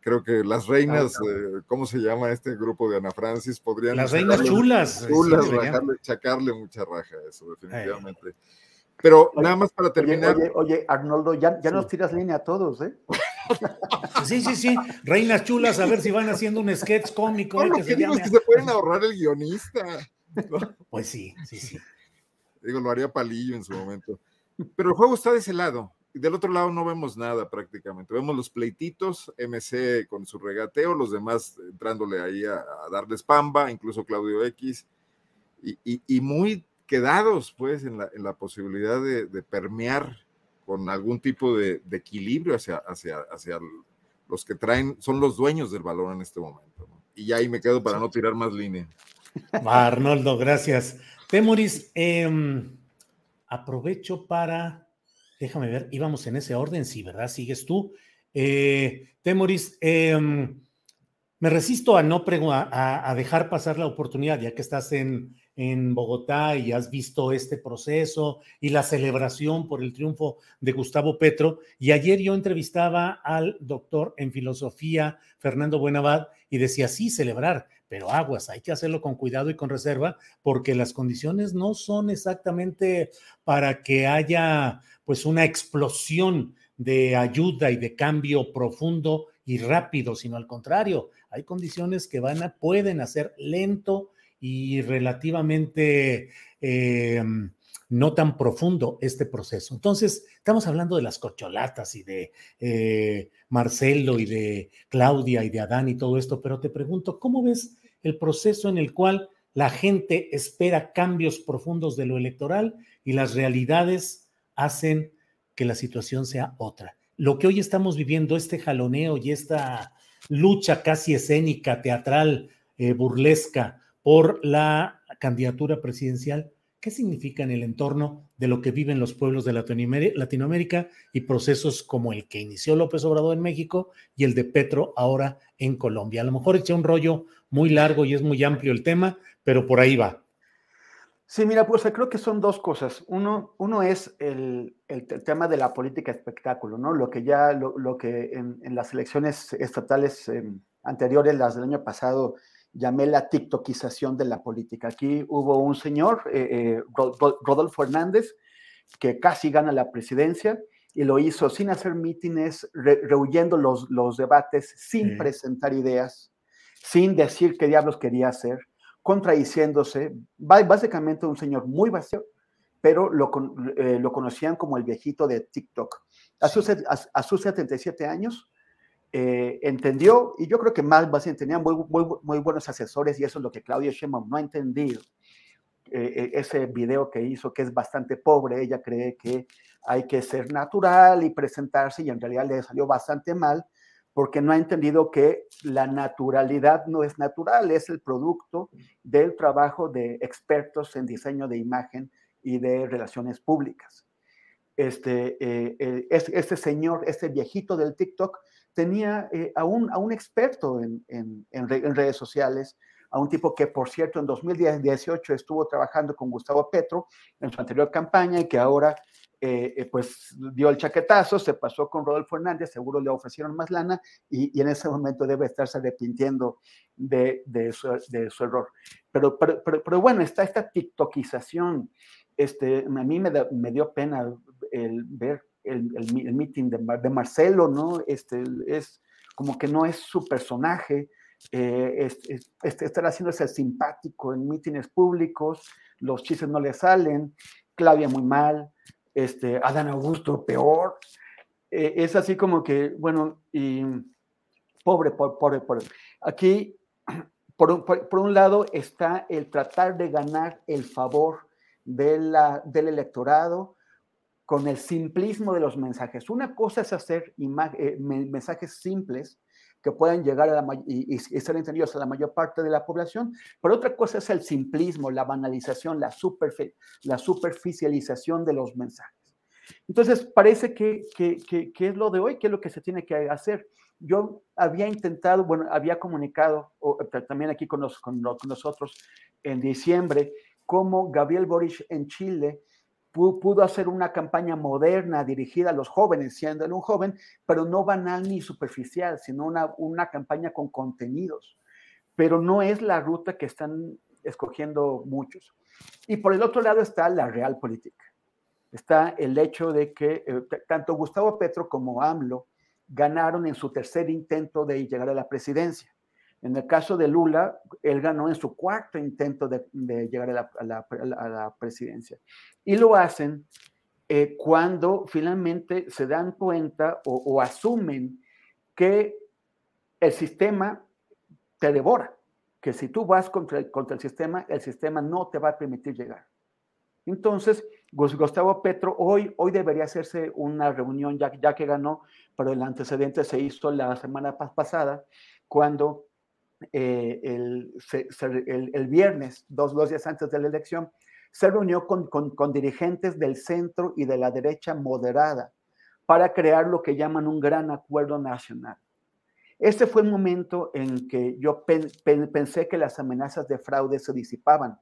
S11: Creo que las reinas, eh, ¿cómo se llama este grupo de Ana Francis? Podrían.
S1: Las reinas chulas.
S11: Chulas, chacarle mucha raja a eso, definitivamente. Pero nada más para terminar.
S10: Oye, oye, Arnoldo, ya, ya nos tiras línea a todos, ¿eh?
S1: Sí, sí, sí. Reinas chulas, a ver si van haciendo un sketch cómico.
S11: No, que, se, que se pueden ahorrar el guionista.
S1: Pues sí, sí, sí.
S11: Digo, lo haría Palillo en su momento. Pero el juego está de ese lado. Y del otro lado no vemos nada prácticamente. Vemos los pleititos, MC con su regateo, los demás entrándole ahí a, darles pamba, incluso Claudio X. Y, muy quedados, pues, en la, posibilidad de, permear con algún tipo de, equilibrio hacia, hacia, hacia los que traen, son los dueños del balón en este momento. Y ya ahí me quedo para no tirar más línea.
S1: Arnoldo, gracias. Temoris, eh, aprovecho para, déjame ver, íbamos en ese orden, sí, ¿verdad? Sigues tú. Eh, Temoris, em, me resisto a no a, a, dejar pasar la oportunidad, ya que estás en, en Bogotá y has visto este proceso y la celebración por el triunfo de Gustavo Petro. Y ayer yo entrevistaba al doctor en filosofía, Fernando Buenavad, y decía, sí, celebrar, pero aguas, hay que hacerlo con cuidado y con reserva porque las condiciones no son exactamente para que haya pues una explosión de ayuda y de cambio profundo y rápido, sino al contrario, hay condiciones que van a, pueden hacer lento y relativamente eh, no tan profundo este proceso. Entonces, estamos hablando de las cocholatas y de eh, Marcelo y de Claudia y de Adán y todo esto, pero te pregunto, ¿cómo ves el proceso en el cual la gente espera cambios profundos de lo electoral y las realidades hacen que la situación sea otra. Lo que hoy estamos viviendo, este jaloneo y esta lucha casi escénica, teatral, eh, burlesca por la candidatura presidencial, ¿qué significa en el entorno de lo que viven los pueblos de Latinoamérica y procesos como el que inició López Obrador en México y el de Petro ahora en Colombia? A lo mejor eché un rollo muy largo y es muy amplio el tema, pero por ahí va.
S10: Sí, mira, pues creo que son dos cosas. Uno, uno es el, el, tema de la política espectáculo, ¿no? Lo que ya, lo, lo que en, en, las elecciones estatales eh, anteriores, las del año pasado, llamé la tiktokización de la política. Aquí hubo un señor, eh, eh, Rodolfo Hernández, que casi gana la presidencia y lo hizo sin hacer mítines, rehuyendo los, los debates, sin presentar ideas, sin decir qué diablos quería hacer, contradiciéndose, básicamente un señor muy vacío, pero lo, eh, lo conocían como el viejito de TikTok. A sus, a, sus 77 años, eh, entendió, y yo creo que más, más tenía muy, muy, muy, buenos asesores, y eso es lo que Claudia Sheinbaum no ha entendido. Eh, ese video que hizo, que es bastante pobre, ella cree que hay que ser natural y presentarse, y en realidad le salió bastante mal, porque no ha entendido que la naturalidad no es natural, es el producto del trabajo de expertos en diseño de imagen y de relaciones públicas. Este, eh, este señor, este viejito del TikTok, tenía eh, a, un, a, un, experto en, en, en, redes sociales, a un tipo que, por cierto, en 2018 estuvo trabajando con Gustavo Petro en su anterior campaña y que ahora eh, eh, pues dio el chaquetazo, se pasó con Rodolfo Hernández, seguro le ofrecieron más lana y, en ese momento debe estarse arrepintiendo de, su, error. Pero, pero, bueno, está esta tiktokización. Este, a mí me, da, me dio pena el ver el, el, el meeting de, de, Marcelo, ¿no? Este, es como que no es su personaje, eh, estar haciéndose simpático en mítines públicos, los chistes no le salen, Claudia muy mal, este, Adán Augusto peor. Eh, es así como que, bueno, y pobre, pobre, pobre. Aquí, por, por, un lado, está el tratar de ganar el favor de la, del electorado con el simplismo de los mensajes. Una cosa es hacer eh, mensajes simples que puedan llegar a la, y, ser entendidos a la mayor parte de la población, pero otra cosa es el simplismo, la banalización, la, superficialización de los mensajes. Entonces, parece que, es lo de hoy, que es lo que se tiene que hacer. Yo había intentado, bueno, había comunicado también aquí con, con, nosotros en diciembre, cómo Gabriel Boric en Chile pudo, hacer una campaña moderna dirigida a los jóvenes, siendo él un joven, pero no banal ni superficial, sino una, una campaña con contenidos. Pero no es la ruta que están escogiendo muchos. Y por el otro lado está la real política. Está el hecho de que eh, tanto Gustavo Petro como AMLO ganaron en su tercer intento de llegar a la presidencia. En el caso de Lula, él ganó en su cuarto intento de, llegar a la, presidencia. Y lo hacen eh, cuando finalmente se dan cuenta o, asumen que el sistema te devora, que si tú vas contra el, contra el sistema, el sistema no te va a permitir llegar. Entonces, Gustavo Petro, hoy, hoy debería hacerse una reunión, ya, ya que ganó, pero el antecedente se hizo la semana pasada, cuando eh, el, el, viernes, dos, dos, días antes de la elección, se reunió con, con, dirigentes del centro y de la derecha moderada para crear lo que llaman un gran acuerdo nacional. Este fue el momento en que yo pensé que las amenazas de fraude se disipaban,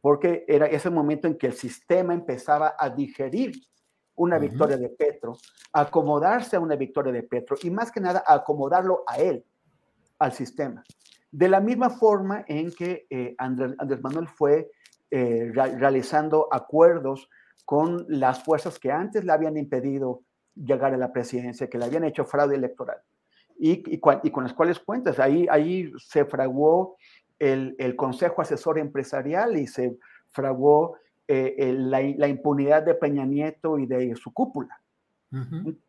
S10: porque era ese momento en que el sistema empezaba a digerir una victoria de Petro, acomodarse a una victoria de Petro y más que nada acomodarlo a él, al sistema. De la misma forma en que eh, Andrés, Manuel fue eh, realizando acuerdos con las fuerzas que antes le habían impedido llegar a la presidencia, que le habían hecho fraude electoral y, con las cuales cuentas. Ahí, ahí se fraguó el, Consejo Asesor Empresarial y se fraguó eh, la, impunidad de Peña Nieto y de su cúpula.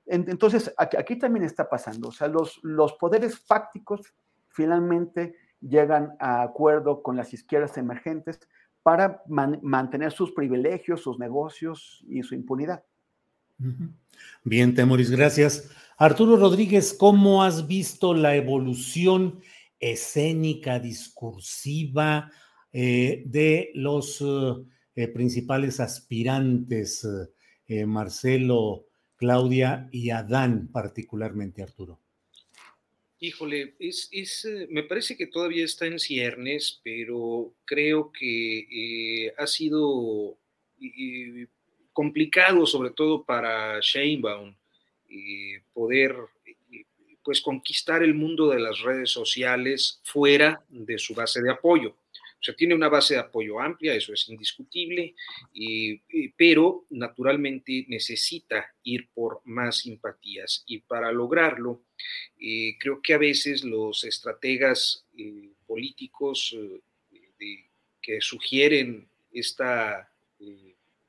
S10: Entonces, aquí, también está pasando, o sea, los, los poderes fácticos finalmente llegan a acuerdo con las izquierdas emergentes para mantener sus privilegios, sus negocios y su impunidad.
S1: Bien, Temoris, gracias. Arturo Rodríguez, ¿cómo has visto la evolución escénica, discursiva eh, de los eh, principales aspirantes, eh, Marcelo, Claudia y Adán particularmente, Arturo?
S9: Híjole, es, eh, me parece que todavía está en ciernes, pero creo que eh, ha sido eh, complicado, sobre todo para Sheinbaum, poder pues conquistar el mundo de las redes sociales fuera de su base de apoyo. O sea, tiene una base de apoyo amplia, eso es indiscutible, pero naturalmente necesita ir por más simpatías y para lograrlo, eh, creo que a veces los estrategas eh, políticos eh, que sugieren esta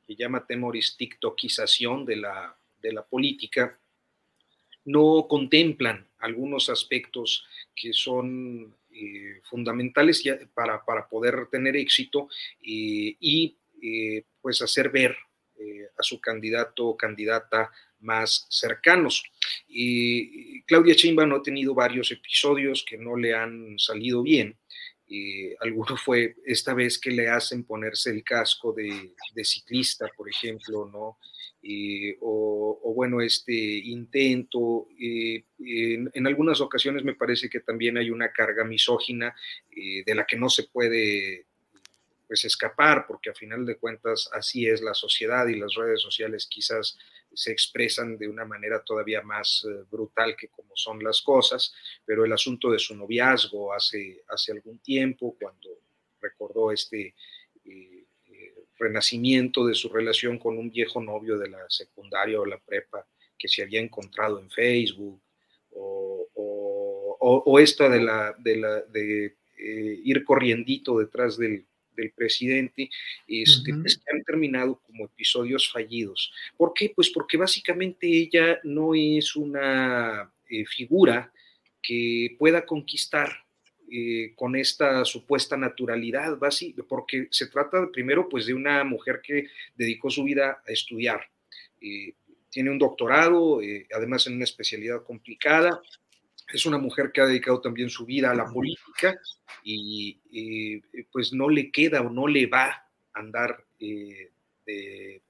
S9: que llama temoris tiktokización de la, de la política, no contemplan algunos aspectos que son eh, fundamentales para, para, poder tener éxito eh, y eh, pues hacer ver a su candidato o candidata más cercanos. Claudia Sheinbaum ha tenido varios episodios que no le han salido bien. alguno fue esta vez que le hacen ponerse el casco de ciclista, por ejemplo, ¿no? Eh, o, bueno, este intento. Eh, en, algunas ocasiones me parece que también hay una carga misógina eh, de la que no se puede pues escapar, porque a final de cuentas así es la sociedad y las redes sociales quizás se expresan de una manera todavía más brutal que como son las cosas, pero el asunto de su noviazgo hace, hace algún tiempo, cuando recordó este renacimiento de su relación con un viejo novio de la secundaria o la prepa que se había encontrado en Facebook, o, o, esta de, la, de, la, de eh, ir corriendito detrás del, presidente, este, pues, que han terminado como episodios fallidos. ¿Por qué? Pues porque básicamente ella no es una eh, figura que pueda conquistar eh, con esta supuesta naturalidad, porque se trata primero pues de una mujer que dedicó su vida a estudiar. tiene un doctorado, además en una especialidad complicada, es una mujer que ha dedicado también su vida a la política y pues no le queda o no le va a andar eh, de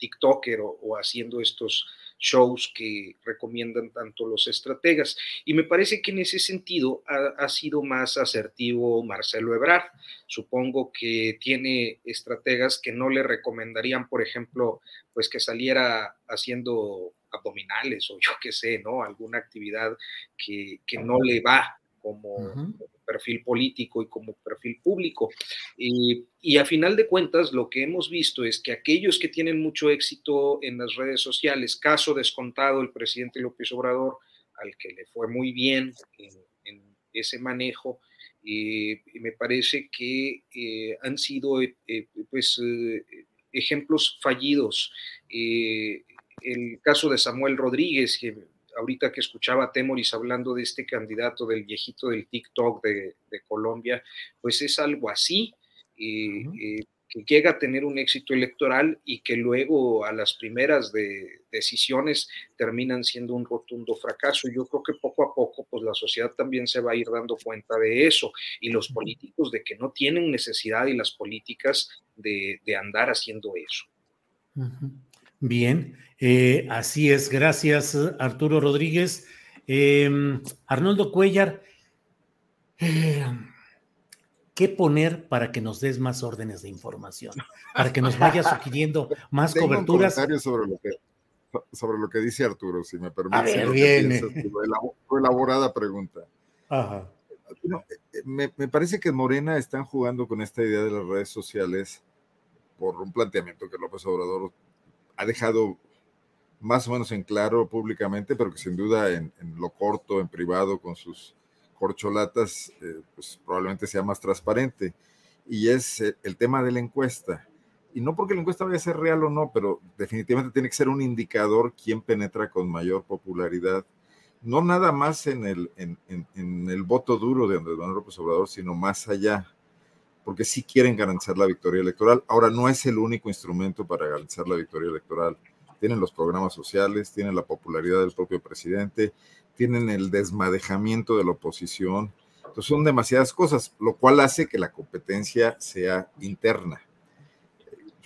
S9: TikToker o, haciendo estos shows que recomiendan tanto los estrategas. Y me parece que en ese sentido ha, sido más asertivo Marcelo Ebrard. Supongo que tiene estrategas que no le recomendarían, por ejemplo, pues que saliera haciendo abdominales o yo qué sé, ¿no? Alguna actividad que, no le va como, perfil político y como perfil público. y a final de cuentas, lo que hemos visto es que aquellos que tienen mucho éxito en las redes sociales, caso descontado el presidente López Obrador, al que le fue muy bien en, ese manejo, y me parece que eh, han sido eh, eh, pues, ejemplos fallidos el caso de Samuel Rodríguez, que ahorita que escuchaba a Temoris hablando de este candidato del viejito del TikTok de, Colombia, pues es algo así, eh, eh, que llega a tener un éxito electoral y que luego a las primeras de decisiones terminan siendo un rotundo fracaso. Yo creo que poco a poco, pues la sociedad también se va a ir dando cuenta de eso y los políticos de que no tienen necesidad y las políticas de, andar haciendo eso.
S1: Bien, eh, así es. Gracias, Arturo Rodríguez. Em, Arnoldo Cuellar, eh, ¿qué poner para que nos des más órdenes de información? Para que nos vayas sugiriendo más coberturas.
S11: sobre lo que sobre lo que dice Arturo, si me permite.
S1: A viene.
S11: Tu elaborada pregunta. Ajá. Eh, me, me, parece que Morena están jugando con esta idea de las redes sociales por un planteamiento que López Obrador ha dejado más o menos en claro públicamente, pero que sin duda en, lo corto, en privado, con sus corcholatas, eh, pues probablemente sea más transparente. Y es eh, el tema de la encuesta. Y no porque la encuesta vaya a ser real o no, pero definitivamente tiene que ser un indicador quién penetra con mayor popularidad. No nada más en el, en, en el voto duro de Andrés Manuel López Obrador, sino más allá porque sí quieren garantizar la victoria electoral. Ahora no es el único instrumento para garantizar la victoria electoral. Tienen los programas sociales, tienen la popularidad del propio presidente, tienen el desmadejamiento de la oposición. Entonces son demasiadas cosas, lo cual hace que la competencia sea interna.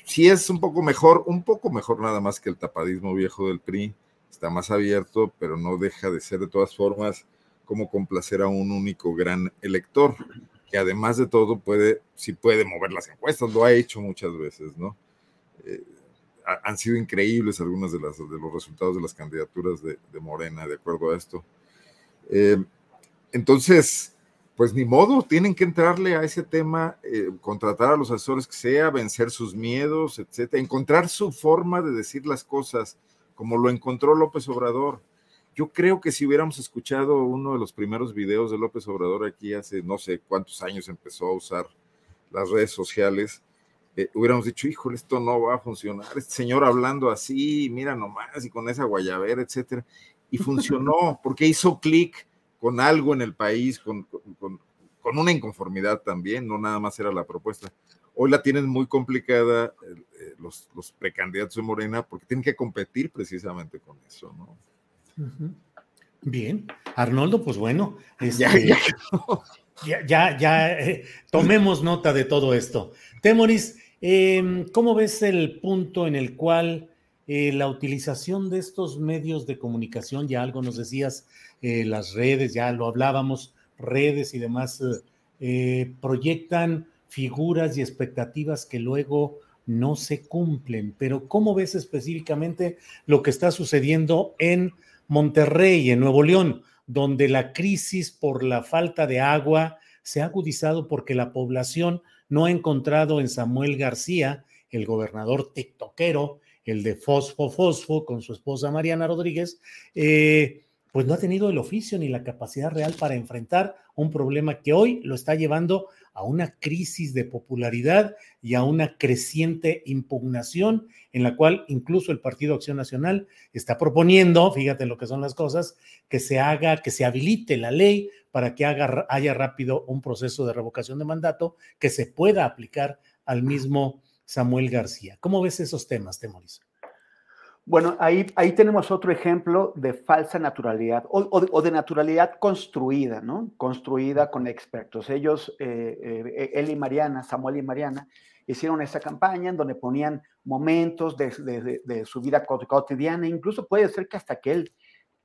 S11: Sí es un poco mejor, un poco mejor nada más que el tapadismo viejo del PRI, está más abierto, pero no deja de ser de todas formas como complacer a un único gran elector que además de todo puede, sí puede mover las encuestas, lo ha hecho muchas veces, ¿no? Eh, han sido increíbles algunos de, las, de los resultados de las candidaturas de, Morena, de acuerdo a esto. Eh, entonces, pues ni modo, tienen que entrarle a ese tema, eh, contratar a los asesores que sea, vencer sus miedos, etcétera, encontrar su forma de decir las cosas, como lo encontró López Obrador yo creo que si hubiéramos escuchado uno de los primeros videos de López Obrador aquí hace no sé cuántos años empezó a usar las redes sociales, eh, hubiéramos dicho, híjole, esto no va a funcionar, este señor hablando así, mira nomás, y con esa guayabera, etcétera. Y funcionó, porque hizo clic con algo en el país, con, con, con, una inconformidad también, no nada más era la propuesta. Hoy la tienen muy complicada eh, los, los precandidatos de Morena porque tienen que competir precisamente con eso, ¿no?
S1: Bien, Arnoldo, pues bueno, ya, este, ya, ya, eh, tomemos nota de todo esto. Temoris, em, ¿cómo ves el punto en el cual eh, la utilización de estos medios de comunicación, ya algo nos decías, eh, las redes, ya lo hablábamos, redes y demás, proyectan figuras y expectativas que luego no se cumplen, pero ¿cómo ves específicamente lo que está sucediendo en Monterrey, en Nuevo León, donde la crisis por la falta de agua se ha agudizado porque la población no ha encontrado en Samuel García, el gobernador tiktokero, el de Fosfo Fosfo, con su esposa Mariana Rodríguez, eh, pues no ha tenido el oficio ni la capacidad real para enfrentar un problema que hoy lo está llevando a una crisis de popularidad y a una creciente impugnación en la cual incluso el Partido Acción Nacional está proponiendo, fíjate lo que son las cosas, que se haga, que se habilite la ley para que haya rápido un proceso de revocación de mandato que se pueda aplicar al mismo Samuel García. ¿Cómo ves esos temas, Temoris?
S10: Bueno, ahí, ahí tenemos otro ejemplo de falsa naturalidad o, de, naturalidad construida, ¿no? Construida con expertos. Ellos, eh, eh, él y Mariana, Samuel y Mariana, hicieron esa campaña en donde ponían momentos de, su vida cotidiana, incluso puede ser que hasta aquel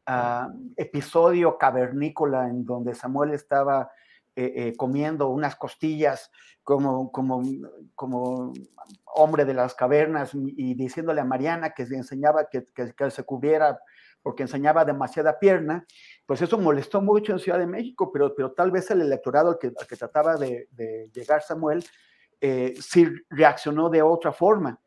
S10: ah, episodio cavernícola en donde Samuel estaba eh, comiendo unas costillas como, como, como hombre de las cavernas y diciéndole a Mariana que se enseñaba que, que, se cubriera porque enseñaba demasiada pierna, pues eso molestó mucho en Ciudad de México, pero, pero tal vez el electorado al que, que trataba de, llegar Samuel eh, sí reaccionó de otra forma.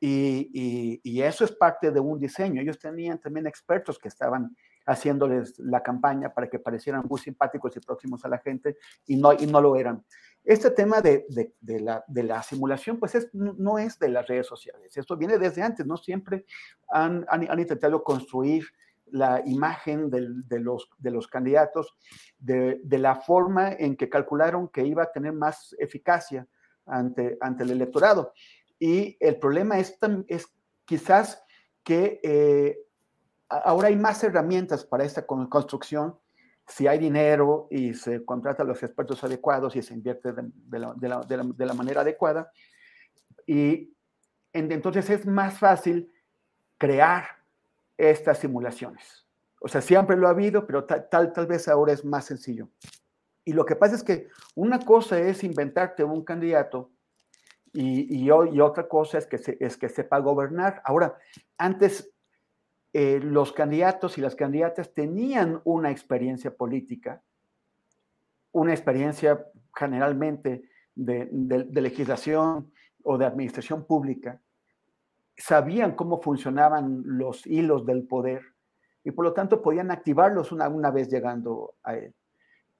S10: Y, y, eso es parte de un diseño. Ellos tenían también expertos que estaban haciéndoles la campaña para que parecieran muy simpáticos y próximos a la gente y no, y no lo eran. Este tema de, la, simulación, pues no es de las redes sociales. Esto viene desde antes, ¿no? Siempre han, intentado construir la imagen de, los, de los candidatos de, la forma en que calcularon que iba a tener más eficacia ante, ante el electorado. Y el problema es, es quizás que eh, ahora hay más herramientas para esta construcción si hay dinero y se contrata a los expertos adecuados y se invierte de, la, manera adecuada. Y entonces es más fácil crear estas simulaciones. O sea, siempre lo ha habido, pero tal, tal, vez ahora es más sencillo. Y lo que pasa es que una cosa es inventarte un candidato y, otra cosa es que sepa gobernar. Ahora, antes eh, los candidatos y las candidatas tenían una experiencia política, una experiencia generalmente de, legislación o de administración pública, sabían cómo funcionaban los hilos del poder y por lo tanto podían activarlos una, una vez llegando a él.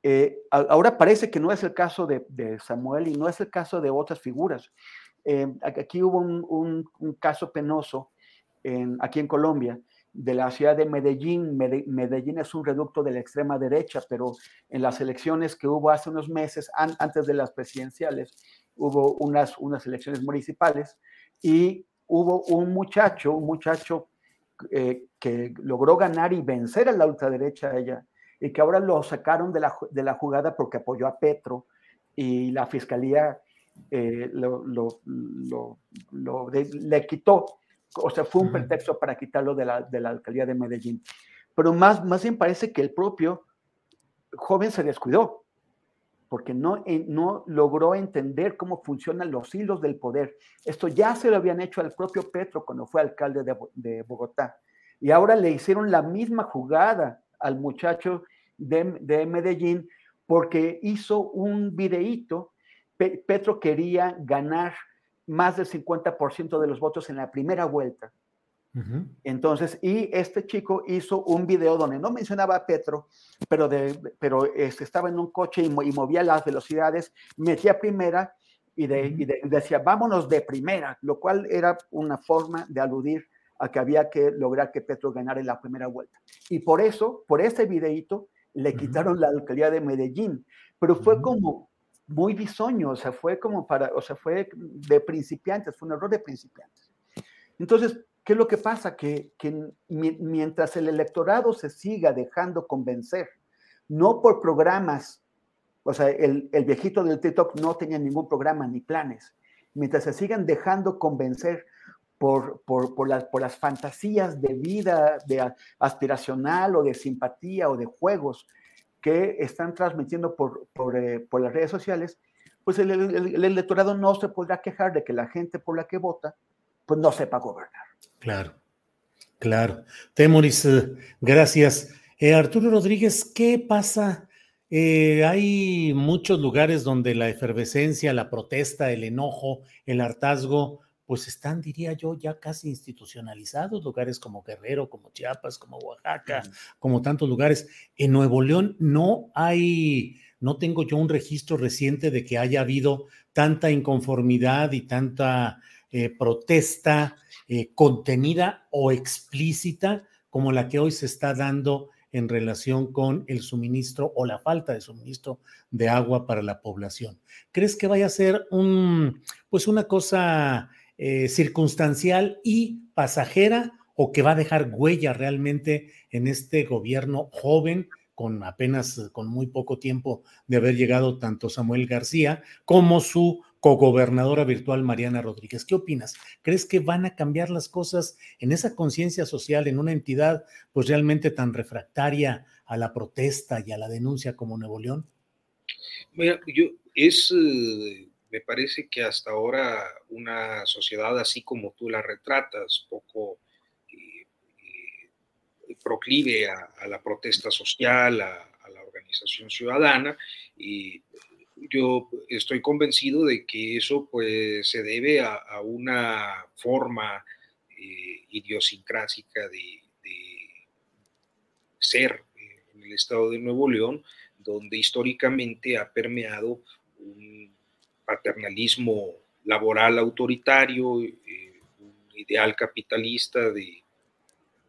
S10: Eh, ahora parece que no es el caso de, Samuel y no es el caso de otras figuras. Eh, aquí hubo un, caso penoso aquí en Colombia, de la ciudad de Medellín. Medellín es un reducto de la extrema derecha, pero en las elecciones que hubo hace unos meses, antes de las presidenciales, hubo unas, unas elecciones municipales y hubo un muchacho, un muchacho eh, que logró ganar y vencer a la ultraderecha ella, y que ahora lo sacaron de la, de la jugada porque apoyó a Petro y la fiscalía eh, lo, lo, lo, le quitó o sea, fue un pretexto para quitarlo de la, de la alcaldía de Medellín. Pero más, más bien parece que el propio joven se descuidó, porque no, no logró entender cómo funcionan los hilos del poder. Esto ya se lo habían hecho al propio Petro cuando fue alcalde de, de Bogotá. Y ahora le hicieron la misma jugada al muchacho de, de Medellín porque hizo un videíto. Petro quería ganar más del 50% de los votos en la primera vuelta. Entonces, y este chico hizo un video donde no mencionaba a Petro, pero, de, pero este, estaba en un coche y, movía las velocidades, metía primera y, de, decía, vámonos de primera, lo cual era una forma de aludir a que había que lograr que Petro ganara en la primera vuelta. Y por eso, por ese videito, le quitaron la alcaldía de Medellín, pero fue como muy bisoño, o sea, fue como para, o sea, fue de principiantes, fue un error de principiantes. Entonces, ¿qué es lo que pasa? Que, que mientras el electorado se siga dejando convencer, no por programas, o sea, el, el viejito del TikTok no tenía ningún programa ni planes, mientras se sigan dejando convencer por, por, por, las, por las fantasías de vida de aspiracional o de simpatía o de juegos que están transmitiendo por, por, eh, por las redes sociales, pues el, el, electorado no se podrá quejar de que la gente por la que vota, pues no sepa gobernar.
S1: Claro, claro. Temoris, eh, gracias. Eh, Arturo Rodríguez, ¿qué pasa? hay muchos lugares donde la efervescencia, la protesta, el enojo, el hartazgo, pues están, diría yo, ya casi institucionalizados, lugares como Guerrero, como Chiapas, como Oaxaca, como tantos lugares. En Nuevo León no hay, no tengo yo un registro reciente de que haya habido tanta inconformidad y tanta eh, protesta eh, contenida o explícita como la que hoy se está dando en relación con el suministro o la falta de suministro de agua para la población. ¿Crees que vaya a ser un, pues una cosa eh, circunstancial y pasajera o que va a dejar huella realmente en este gobierno joven con apenas, con muy poco tiempo de haber llegado tanto Samuel García como su cogobernadora virtual Mariana Rodríguez. ¿Qué opinas? ¿Crees que van a cambiar las cosas en esa conciencia social, en una entidad pues realmente tan refractaria a la protesta y a la denuncia como Nuevo León?
S9: Mira, yo, es, eh, me parece que hasta ahora una sociedad así como tú la retratas, poco eh, eh, proclive a, la protesta social, a, la organización ciudadana, y yo estoy convencido de que eso pues se debe a, una forma idiosincrásica de, de ser en el estado de Nuevo León, donde históricamente ha permeado un paternalismo laboral autoritario, eh, un ideal capitalista de,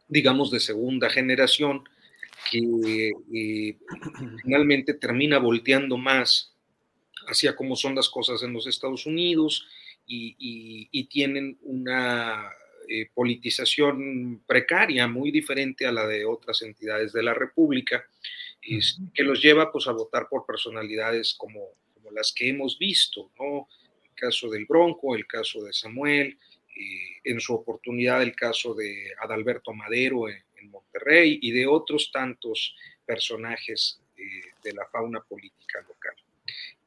S9: digamos, de segunda generación, que eh, finalmente termina volteando más hacia cómo son las cosas en los Estados Unidos y, tienen una eh, politización precaria muy diferente a la de otras entidades de la República, que los lleva pues, a votar por personalidades como las que hemos visto, ¿no? El caso del Bronco, el caso de Samuel, eh, en su oportunidad el caso de Adalberto Madero en, Monterrey y de otros tantos personajes eh, de la fauna política local.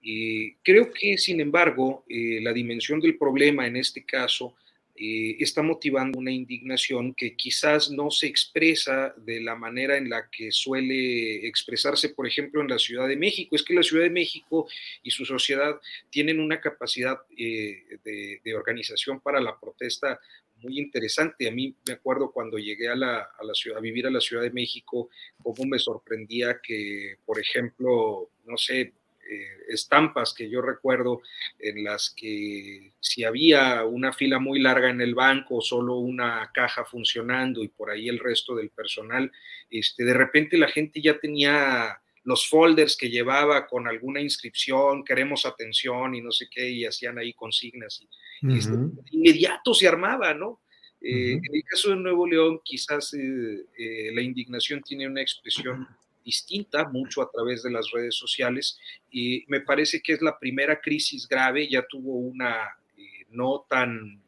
S9: Y creo que, sin embargo, eh, la dimensión del problema en este caso eh, está motivando una indignación que quizás no se expresa de la manera en la que suele expresarse, por ejemplo, en la Ciudad de México. Es que la Ciudad de México y su sociedad tienen una capacidad eh, de, organización para la protesta muy interesante. A mí me acuerdo cuando llegué a, la, a, la ciudad, a vivir a la Ciudad de México, cómo me sorprendía que, por ejemplo, no sé, eh, estampas que yo recuerdo en las que si había una fila muy larga en el banco, solo una caja funcionando y por ahí el resto del personal, este, de repente la gente ya tenía los folders que llevaba con alguna inscripción, queremos atención y no sé qué, y hacían ahí consignas. Y, este, inmediato se armaba, ¿no? Eh, en el caso de Nuevo León, quizás eh, la indignación tiene una expresión distinta, mucho a través de las redes sociales, y me parece que es la primera crisis grave, ya tuvo una eh, no tan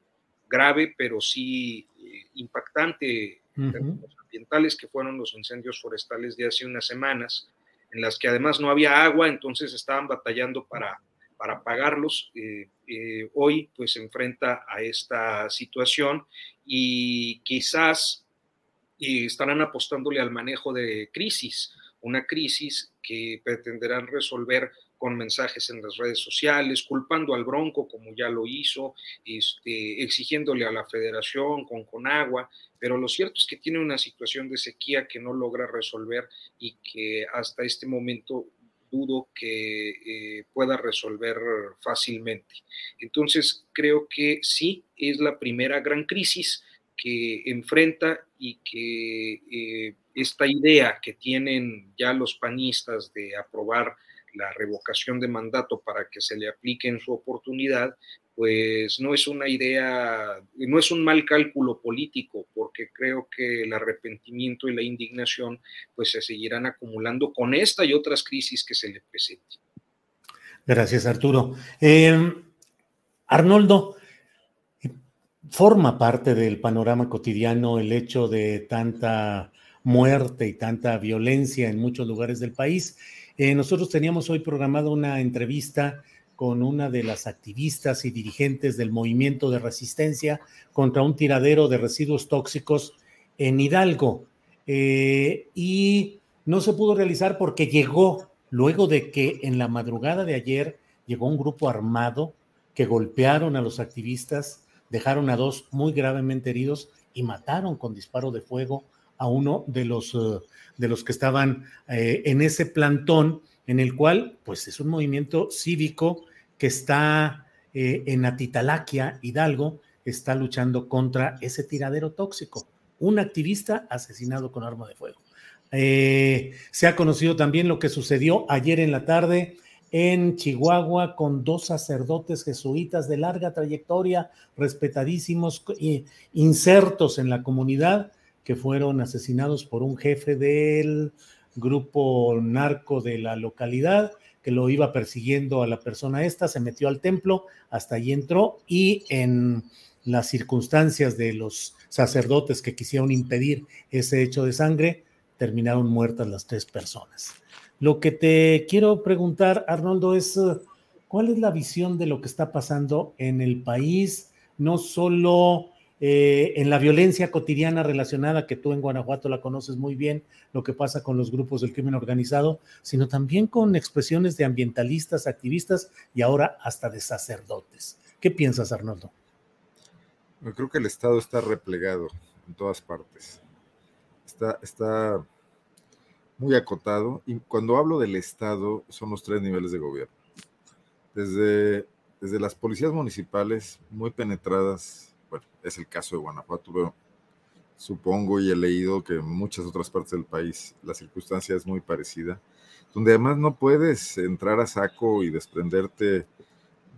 S9: grave, pero sí eh, impactante en términos ambientales, que fueron los incendios forestales de hace unas semanas, en las que además no había agua, entonces estaban batallando para, para apagarlos. Eh, hoy pues se enfrenta a esta situación y quizás estarán apostándole al manejo de crisis una crisis que pretenderán resolver con mensajes en las redes sociales, culpando al Bronco como ya lo hizo, este, exigiéndole a la federación con Conagua, pero lo cierto es que tiene una situación de sequía que no logra resolver y que hasta este momento dudo que eh, pueda resolver fácilmente. Entonces, creo que sí, es la primera gran crisis que enfrenta y que eh, esta idea que tienen ya los panistas de aprobar la revocación de mandato para que se le aplique en su oportunidad, pues no es una idea, no es un mal cálculo político, porque creo que el arrepentimiento y la indignación pues se seguirán acumulando con esta y otras crisis que se le presenten.
S1: Gracias, Arturo. Eh, Arnoldo, forma parte del panorama cotidiano el hecho de tanta muerte y tanta violencia en muchos lugares del país. Eh, nosotros teníamos hoy programada una entrevista con una de las activistas y dirigentes del movimiento de resistencia contra un tiradero de residuos tóxicos en Hidalgo. Eh, y no se pudo realizar porque llegó, luego de que en la madrugada de ayer llegó un grupo armado que golpearon a los activistas, dejaron a dos muy gravemente heridos y mataron con disparo de fuego a uno de los, eh, de los que estaban eh, en ese plantón, en el cual, pues es un movimiento cívico que está eh, en Atitalaquia, Hidalgo, está luchando contra ese tiradero tóxico. Un activista asesinado con arma de fuego. se ha conocido también lo que sucedió ayer en la tarde en Chihuahua con dos sacerdotes jesuitas de larga trayectoria, respetadísimos, insertos en la comunidad, que fueron asesinados por un jefe del grupo narco de la localidad que lo iba persiguiendo a la persona esta, se metió al templo, hasta allí entró y en las circunstancias de los sacerdotes que quisieron impedir ese hecho de sangre, terminaron muertas las tres personas. Lo que te quiero preguntar, Arnoldo, es cuál es la visión de lo que está pasando en el país, no solo eh, en la violencia cotidiana relacionada, que tú en Guanajuato la conoces muy bien, lo que pasa con los grupos del crimen organizado, sino también con expresiones de ambientalistas, activistas y ahora hasta de sacerdotes. ¿Qué piensas, Arnoldo?
S11: Yo creo que el Estado está replegado en todas partes. Está, muy acotado. Y cuando hablo del Estado, son los tres niveles de gobierno. Desde las policías municipales, muy penetradas, bueno, es el caso de Guanajuato, pero supongo y he leído que en muchas otras partes del país la circunstancia es muy parecida, donde además no puedes entrar a saco y desprenderte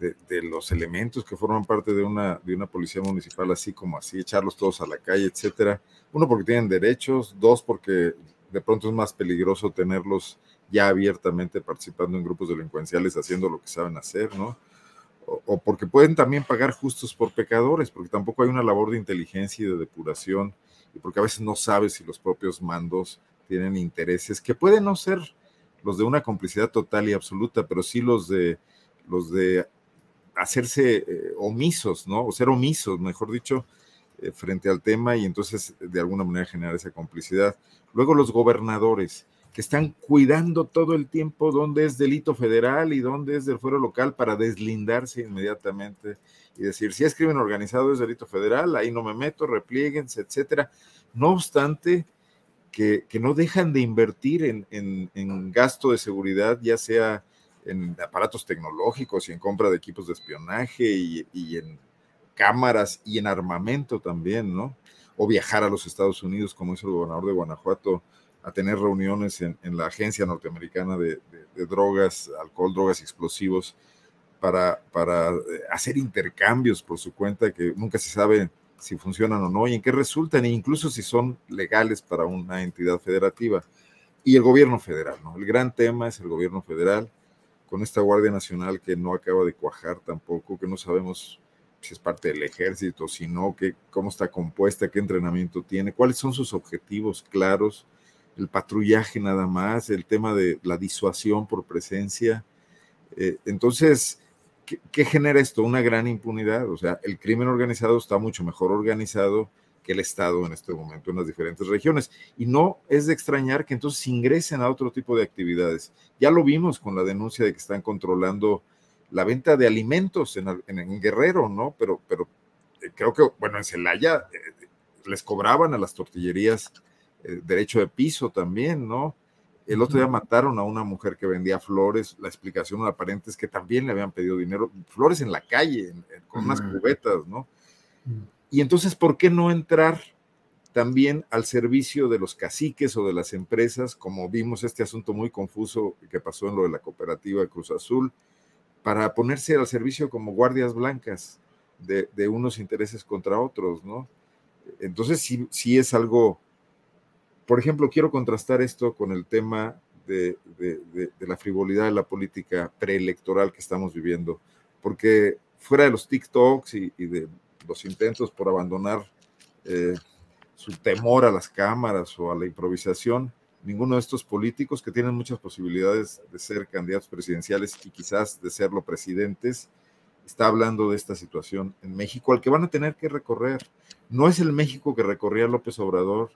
S11: de, de, los elementos que forman parte de una, de una policía municipal, así como así, echarlos todos a la calle, etcétera. Uno, porque tienen derechos, dos, porque de pronto es más peligroso tenerlos ya abiertamente participando en grupos delincuenciales, haciendo lo que saben hacer, ¿no? O, porque pueden también pagar justos por pecadores, porque tampoco hay una labor de inteligencia y de depuración, y porque a veces no sabes si los propios mandos tienen intereses que pueden no ser los de una complicidad total y absoluta, pero sí los de los de hacerse eh, omisos, ¿no? O ser omisos, mejor dicho, eh, frente al tema y entonces de alguna manera generar esa complicidad. Luego los gobernadores que están cuidando todo el tiempo dónde es delito federal y dónde es del fuero local para deslindarse inmediatamente y decir, si es crimen organizado es delito federal, ahí no me meto, replieguense, etcétera. No obstante, que, no dejan de invertir en, gasto de seguridad, ya sea en aparatos tecnológicos y en compra de equipos de espionaje y en cámaras y en armamento también, ¿no? O viajar a los Estados Unidos, como hizo el gobernador de Guanajuato, a tener reuniones en, la Agencia Norteamericana de, Drogas, Alcohol, Drogas y Explosivos, para, para eh, hacer intercambios por su cuenta que nunca se sabe si funcionan o no y en qué resultan, e incluso si son legales para una entidad federativa. Y el gobierno federal, ¿no? El gran tema es el gobierno federal, con esta Guardia Nacional que no acaba de cuajar tampoco, que no sabemos si es parte del ejército, si no, qué, cómo está compuesta, qué entrenamiento tiene, cuáles son sus objetivos claros, el patrullaje nada más, el tema de la disuasión por presencia. Eh, entonces, ¿qué, ¿qué, genera esto? Una gran impunidad. O sea, el crimen organizado está mucho mejor organizado que el Estado en este momento en las diferentes regiones. Y no es de extrañar que entonces ingresen a otro tipo de actividades. Ya lo vimos con la denuncia de que están controlando la venta de alimentos en, Guerrero, ¿no? Pero, pero eh, creo que, bueno, en Celaya eh, les cobraban a las tortillerías derecho de piso también, ¿no? El otro día mataron a una mujer que vendía flores. La explicación aparente es que también le habían pedido dinero, flores en la calle, con unas cubetas, ¿no? Y entonces, ¿por qué no entrar también al servicio de los caciques o de las empresas, como vimos este asunto muy confuso que pasó en lo de la cooperativa Cruz Azul? para ponerse al servicio como guardias blancas de, unos intereses contra otros, ¿no? Entonces sí, sí es algo, por ejemplo, quiero contrastar esto con el tema de, la frivolidad de la política preelectoral que estamos viviendo, porque fuera de los TikToks y, de los intentos por abandonar eh, su temor a las cámaras o a la improvisación, ninguno de estos políticos que tienen muchas posibilidades de ser candidatos presidenciales y quizás de serlo presidentes, está hablando de esta situación en México, al que van a tener que recorrer. No es el México que recorría López Obrador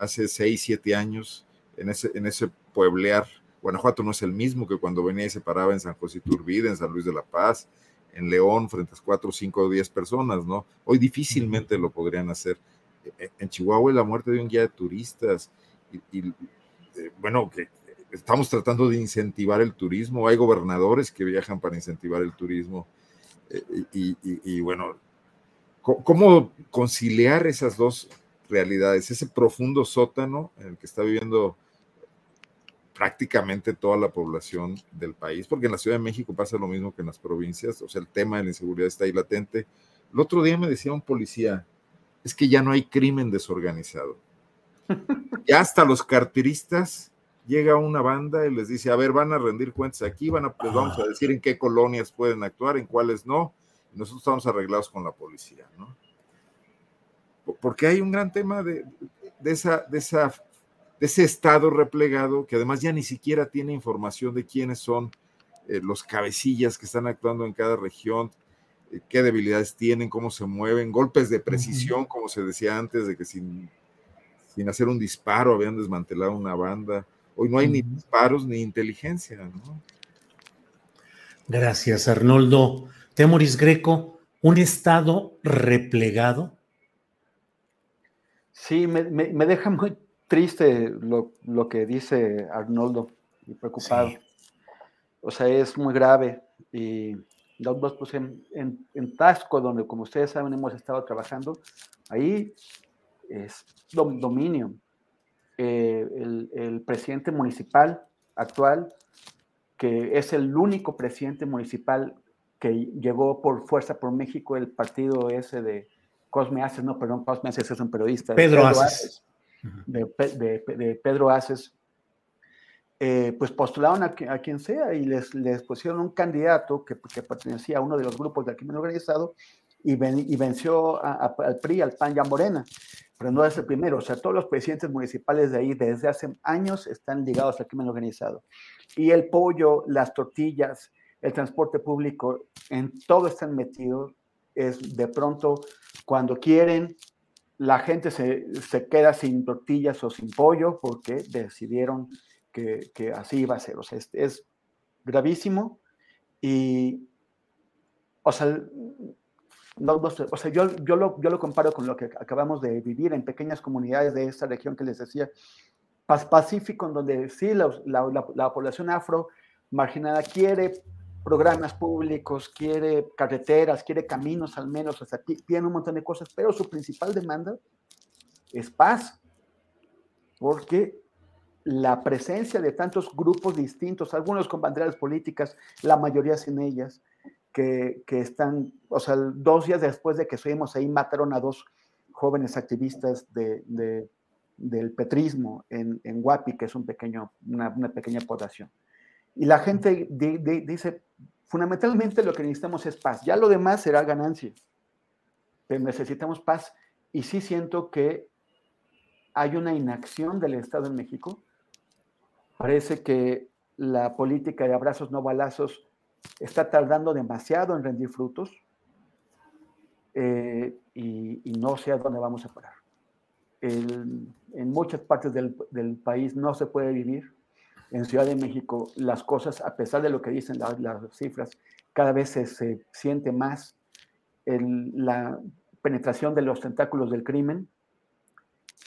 S11: hace seis, siete años en ese, en ese pueblear. Guanajuato no es el mismo que cuando venía y se paraba en San José Iturbide, en San Luis de la Paz, en León frente a cuatro, cinco o diez personas, ¿no? Hoy difícilmente lo podrían hacer. E, e, en Chihuahua la muerte de un guía de turistas y, eh, bueno, que estamos tratando de incentivar el turismo, hay gobernadores que viajan para incentivar el turismo eh, y, bueno, ¿cómo conciliar esas dos realidades, ese profundo sótano en el que está viviendo prácticamente toda la población del país, porque en la Ciudad de México pasa lo mismo que en las provincias, o sea, el tema de la inseguridad está ahí latente. El otro día me decía un policía, es que ya no hay crimen desorganizado. Ya hasta los carteristas llega una banda y les dice, a ver, van a rendir cuentas aquí, van a, vamos a decir en qué colonias pueden actuar, en cuáles no, y nosotros estamos arreglados con la policía, ¿no? Porque hay un gran tema de, de esa, de esa de ese estado replegado que además ya ni siquiera tiene información de quiénes son eh, los cabecillas que están actuando en cada región, eh, qué debilidades tienen, cómo se mueven, golpes de precisión, como se decía antes, de que sin, sin hacer un disparo habían desmantelado una banda. Hoy no hay ni disparos ni inteligencia. ¿no?
S1: Gracias, Arnoldo. Temoris Greco, un estado replegado.
S10: Sí, me, me deja muy triste lo, que dice Arnoldo y preocupado. O sea, es muy grave. Y pues en, en, Tasco, donde como ustedes saben hemos estado trabajando, ahí es dominio. Eh, el, el, presidente municipal actual, que es el único presidente municipal que llegó por fuerza por México, el partido ese de Cosme Aces, no, perdón, Cosme Aces es un periodista.
S1: Pedro, Aces
S10: de, Pedro Aces, eh, pues postularon a, quien sea y les, les, pusieron un candidato que, pertenecía a uno de los grupos del crimen organizado y, y venció al PRI, al PAN y a Morena, pero no es el primero, o sea, todos los presidentes municipales de ahí desde hace años están ligados al crimen organizado. Y el pollo, las tortillas, el transporte público, en todo están metidos, es de pronto cuando quieren la gente se, queda sin tortillas o sin pollo porque decidieron que, así iba a ser. O sea, es, gravísimo y, o sea, o sea yo, yo, lo, yo lo comparo con lo que acabamos de vivir en pequeñas comunidades de esta región que les decía, Pacífico, en donde sí la, la población afro marginada quiere programas públicos, quiere carreteras, quiere caminos al menos, o sea, tiene un montón de cosas, pero su principal demanda es paz, porque la presencia de tantos grupos distintos, algunos con banderas políticas, la mayoría sin ellas, que, están, o sea, dos días después de que estuvimos ahí, mataron a dos jóvenes activistas de, del petrismo en, en Guapi, que es un pequeño, una pequeña población. Y la gente dice, fundamentalmente lo que necesitamos es paz. Ya lo demás será ganancia. Pero necesitamos paz. Y sí siento que hay una inacción del Estado en México. Parece que la política de abrazos no balazos está tardando demasiado en rendir frutos eh, y, no sé a dónde vamos a parar. en muchas partes del, del país no se puede vivir en Ciudad de México las cosas, a pesar de lo que dicen las, cifras, cada vez se, siente más la penetración de los tentáculos del crimen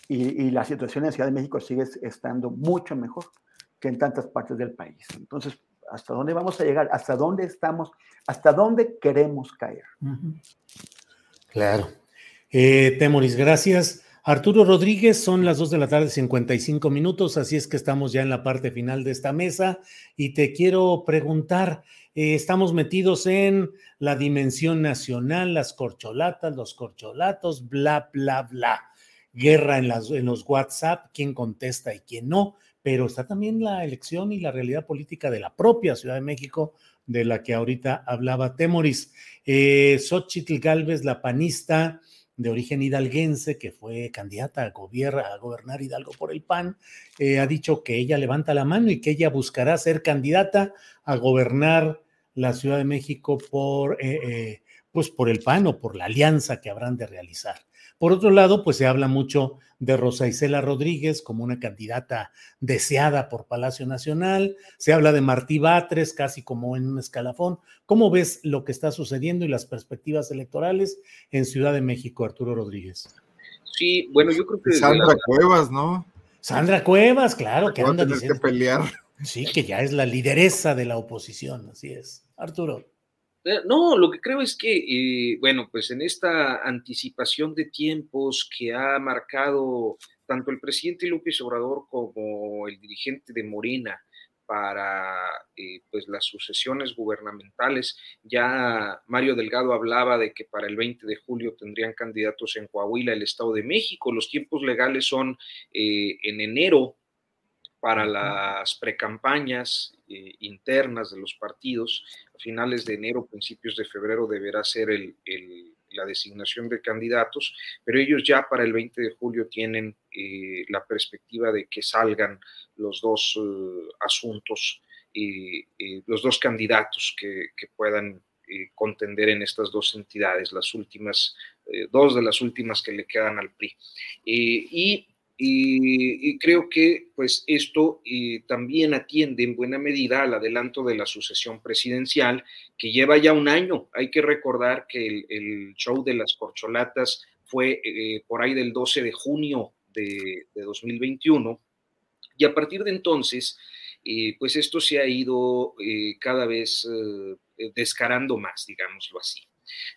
S10: y, la situación en Ciudad de México sigue estando mucho mejor que en tantas partes del país. Entonces, ¿hasta dónde vamos a llegar? ¿Hasta dónde estamos? ¿Hasta dónde queremos caer?
S1: Claro. Eh, Temoris, gracias. Arturo Rodríguez, son las 2 de la tarde, 55 minutos, así es que estamos ya en la parte final de esta mesa y te quiero preguntar, eh, estamos metidos en la dimensión nacional, las corcholatas, los corcholatos, bla, bla, bla, guerra en, los WhatsApp, quién contesta y quién no, pero está también la elección y la realidad política de la propia Ciudad de México, de la que ahorita hablaba Temoris. Eh, Xochitl Galvez, la panista, de origen hidalguense, que fue candidata a, gobernar Hidalgo por el PAN, eh, ha dicho que ella levanta la mano y que ella buscará ser candidata a gobernar la Ciudad de México por, eh, eh, pues por el PAN o por la alianza que habrán de realizar. Por otro lado, pues se habla mucho de Rosa Isela Rodríguez como una candidata deseada por Palacio Nacional, se habla de Martí Batres casi como en un escalafón. ¿Cómo ves lo que está sucediendo y las perspectivas electorales en Ciudad de México, Arturo Rodríguez?
S9: Sí, bueno, yo creo que...
S11: Sandra Cuevas, ¿no?
S1: Sandra Cuevas, claro, que anda
S11: diciendo... que pelear.
S1: Sí, que ya es la lideresa de la oposición, así es. Arturo.
S9: Eh, no, lo que creo es que, eh, bueno, pues en esta anticipación de tiempos que ha marcado tanto el presidente López Obrador como el dirigente de Morena para eh, pues las sucesiones gubernamentales, ya Mario Delgado hablaba de que para el 20 de julio tendrían candidatos en Coahuila, el Estado de México. Los tiempos legales son en enero para las precampañas eh, internas de los partidos. A finales de enero, principios de febrero deberá ser la designación de candidatos, pero ellos ya para el 20 de julio tienen eh, la perspectiva de que salgan los dos eh, asuntos, los dos candidatos que, que puedan contender en estas dos entidades, las últimas, dos de las últimas que le quedan al PRI. y y, creo que pues esto eh, también atiende en buena medida al adelanto de la sucesión presidencial que lleva ya un año. Hay que recordar que el, show de las corcholatas fue eh, por ahí del 12 de junio de, 2021 y a partir de entonces eh, pues esto se ha ido cada vez descarando más, digámoslo así.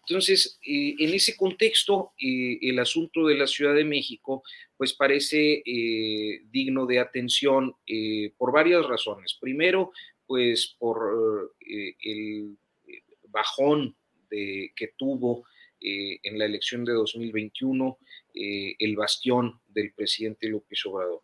S9: Entonces, en ese contexto, el asunto de la Ciudad de México pues parece eh, digno de atención eh, por varias razones. Primero, pues por eh, el bajón que tuvo en la elección de 2021 el bastión del presidente López Obrador,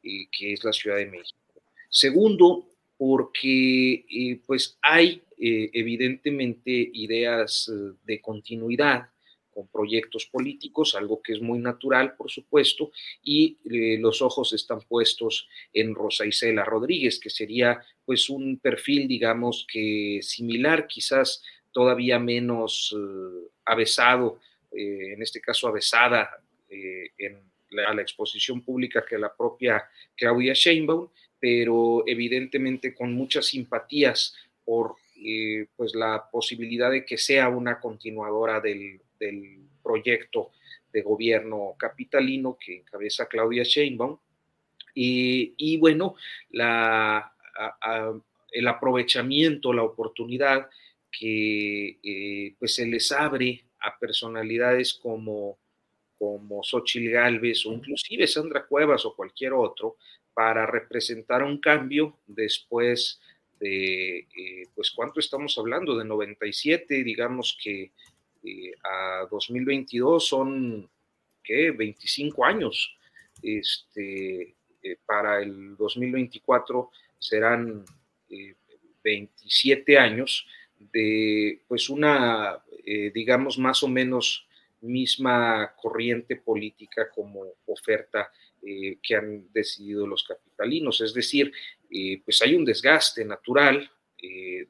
S9: que es la Ciudad de México. Segundo, porque pues hay evidentemente ideas de continuidad con proyectos políticos, algo que es muy natural, por supuesto, y eh, los ojos están puestos en Rosa Isela Rodríguez, que sería pues un perfil, digamos, que similar, quizás todavía menos eh, avesado, eh, en este caso avesada en la, la exposición pública que la propia Claudia Sheinbaum, pero evidentemente con muchas simpatías por pues la posibilidad de que sea una continuadora del del proyecto de gobierno capitalino que encabeza Claudia Sheinbaum. Y, bueno, la, el aprovechamiento, la oportunidad que eh, pues se les abre a personalidades como, como Xochitl Galvez o inclusive Sandra Cuevas o cualquier otro para representar un cambio después de, eh, pues, ¿cuánto estamos hablando? De 97, digamos que eh, a 2022 son, ¿qué? 25 años. Este, eh, para el 2024 serán 27 eh, años de, pues, una, digamos, más o menos misma corriente política como oferta que han decidido los capitalinos. Es decir, pues hay un desgaste natural de,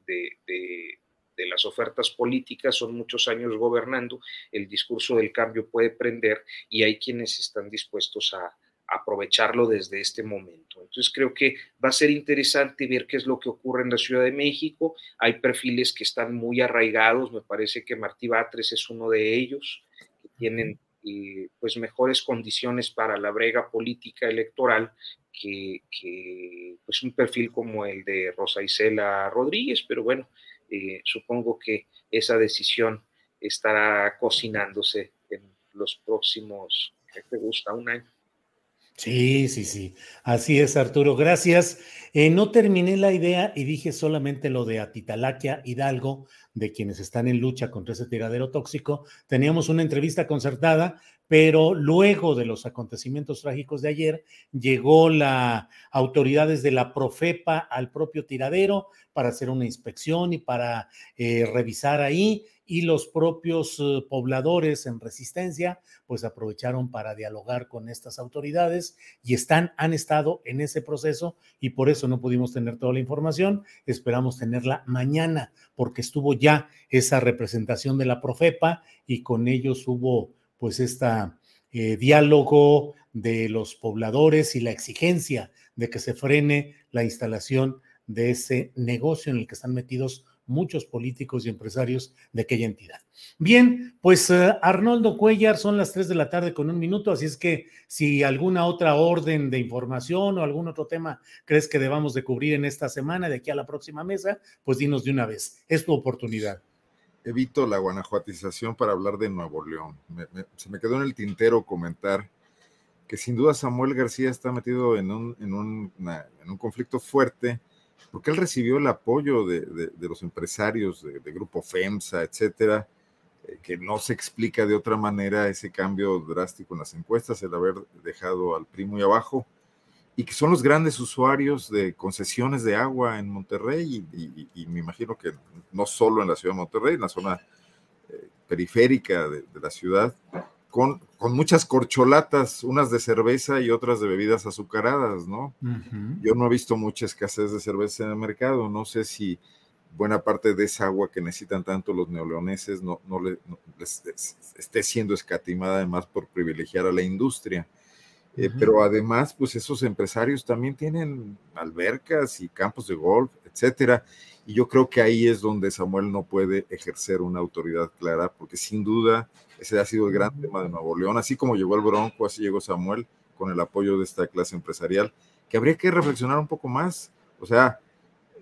S9: de las ofertas políticas, son muchos años gobernando, el discurso del cambio puede prender y hay quienes están dispuestos a, aprovecharlo desde este momento. Entonces creo que va a ser interesante ver qué es lo que ocurre en la Ciudad de México. Hay perfiles que están muy arraigados, me parece que Martí Batres es uno de ellos, que tienen eh, pues mejores condiciones para la brega política electoral que, que, pues un perfil como el de Rosa Isela Rodríguez, pero bueno, eh, supongo que esa decisión estará cocinándose en los próximos, ¿qué te gusta? Un año.
S1: Sí, sí, sí. Así es, Arturo. Gracias. Eh, no terminé la idea y dije solamente lo de Atitalaquia Hidalgo, de quienes están en lucha contra ese tiradero tóxico. Teníamos una entrevista concertada, pero luego de los acontecimientos trágicos de ayer, llegó la autoridades de la Profepa al propio tiradero para hacer una inspección y para eh, revisar ahí y los propios eh, pobladores en resistencia pues aprovecharon para dialogar con estas autoridades y están han estado en ese proceso y por eso no pudimos tener toda la información, esperamos tenerla mañana porque estuvo ya esa representación de la Profepa y con ellos hubo pues esta eh, diálogo de los pobladores y la exigencia de que se frene la instalación de ese negocio en el que están metidos muchos políticos y empresarios de aquella entidad. Bien, pues uh, Arnoldo Cuellar, son las 3 de la tarde con un minuto, así es que si alguna otra orden de información o algún otro tema crees que debamos de cubrir en esta semana, de aquí a la próxima mesa, pues dinos de una vez, es tu oportunidad.
S11: Evito la guanajuatización para hablar de Nuevo León. Se me quedó en el tintero comentar que sin duda Samuel García está metido en un, en un, en un conflicto fuerte porque él recibió el apoyo de, de, los empresarios de, Grupo FEMSA, etcétera, eh, que no se explica de otra manera ese cambio drástico en las encuestas, el haber dejado al PRI muy abajo, y que son los grandes usuarios de concesiones de agua en Monterrey, y, y, y me imagino que no solo en la ciudad de Monterrey, en la zona eh, periférica de la ciudad, con, con, muchas corcholatas, unas de cerveza y otras de bebidas azucaradas, ¿no? Uh -huh. Yo no he visto mucha escasez de cerveza en el mercado, no sé si buena parte de esa agua que necesitan tanto los neoleoneses no, no, le, no les, les, esté siendo escatimada además por privilegiar a la industria. Uh -huh. eh, pero además, pues esos empresarios también tienen albercas y campos de golf, etcétera. Y yo creo que ahí es donde Samuel no puede ejercer una autoridad clara, porque sin duda ese ha sido el gran tema de Nuevo León. Así como llegó el Bronco, así llegó Samuel con el apoyo de esta clase empresarial, que habría que reflexionar un poco más. O sea,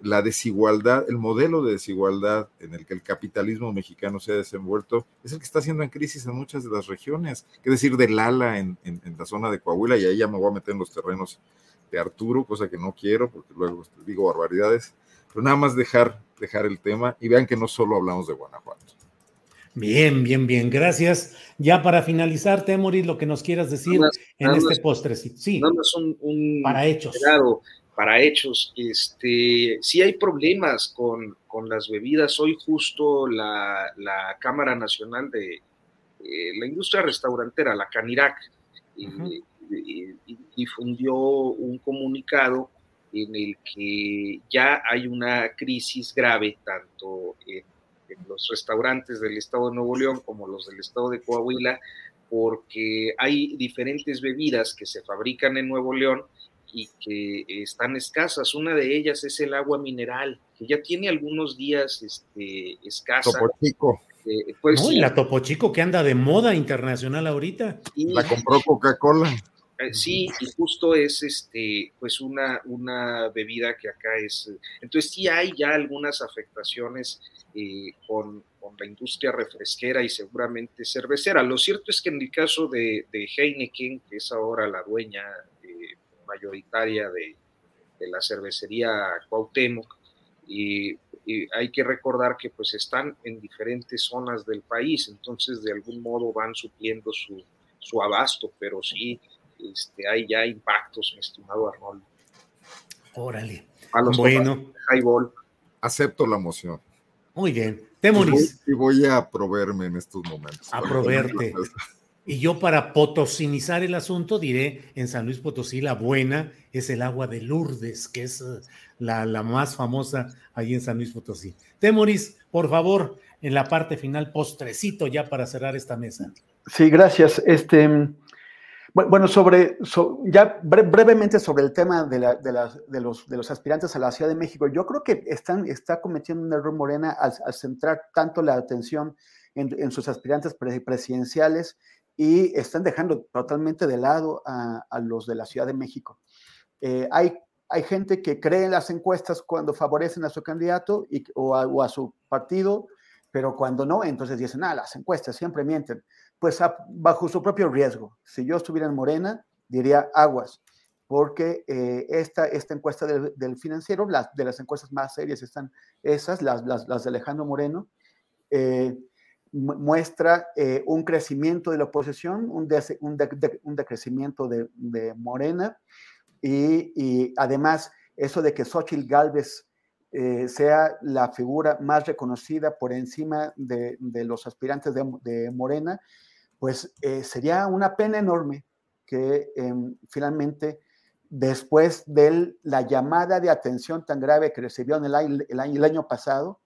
S11: la desigualdad, el modelo de desigualdad en el que el capitalismo mexicano se ha desenvuelto, es el que está haciendo en crisis en muchas de las regiones. Es decir, de Lala en, en, en la zona de Coahuila, y ahí ya me voy a meter en los terrenos de Arturo, cosa que no quiero, porque luego digo barbaridades. Pero nada más dejar, dejar el tema y vean que no solo hablamos de Guanajuato.
S1: Bien, bien, bien, gracias. Ya para finalizar, Temoris, lo que nos quieras decir más, en este más, postre. Sí,
S9: nada más un, un
S1: para hechos.
S9: Claro, para hechos, este, sí hay problemas con, con las bebidas. Hoy justo la, la Cámara Nacional de eh, la Industria Restaurantera, la CANIRAC, uh -huh. eh, difundió un comunicado en el que ya hay una crisis grave tanto en en los restaurantes del estado de Nuevo León como los del estado de Coahuila, porque hay diferentes bebidas que se fabrican en Nuevo León y que están escasas. Una de ellas es el agua mineral, que ya tiene algunos días este, escasa.
S11: Topo Chico.
S1: Eh, pues, no, la Topo Chico que anda de moda internacional ahorita.
S11: Y, la compró Coca-Cola.
S9: Eh, sí, y justo es este, pues una, una bebida que acá es. Entonces sí hay ya algunas afectaciones eh, con, con, la industria refresquera y seguramente cervecera. Lo cierto es que en el caso de, de Heineken, que es ahora la dueña eh, mayoritaria de, de, la cervecería Cuauhtémoc, y, y, hay que recordar que pues están en diferentes zonas del país, entonces de algún modo van supliendo su, su abasto, pero sí este, hay ya impactos, mi estimado Arnold.
S1: Órale.
S9: A los
S1: bueno.
S9: Highball.
S11: Acepto la moción.
S1: Muy bien. Temoris.
S11: Y voy, y voy a proveerme en estos momentos.
S1: A proverte. Y yo para potosinizar el asunto diré, en San Luis Potosí la buena es el agua de Lourdes, que es eh, la, la más famosa allí en San Luis Potosí. Temoris, por favor, en la parte final, postrecito ya para cerrar esta mesa.
S10: Sí, gracias. Este, bueno, sobre, so, ya bre brevemente sobre el tema de, la, de, la, de, los, de, los, aspirantes a la Ciudad de México, yo creo que están, está cometiendo un error Morena al, centrar tanto la atención en, sus aspirantes presidenciales y están dejando totalmente de lado a, los de la Ciudad de México. Eh, hay, hay gente que cree en las encuestas cuando favorecen a su candidato o, a, o a su partido, pero cuando no, entonces dicen, ah, las encuestas siempre mienten pues bajo su propio riesgo. Si yo estuviera en Morena, diría aguas, porque eh, esta, esta encuesta del, del, financiero, las, de las encuestas más serias están esas, las, las, de Alejandro Moreno, eh, muestra eh, un crecimiento de la oposición, un, de, un, de, decrecimiento de, de Morena, y, y, además eso de que Xochitl Galvez sea la figura más reconocida por encima de, de los aspirantes de, de Morena, pues eh, sería una pena enorme que eh, finalmente, después de la llamada de atención tan grave que recibió en el año, el año, pasado,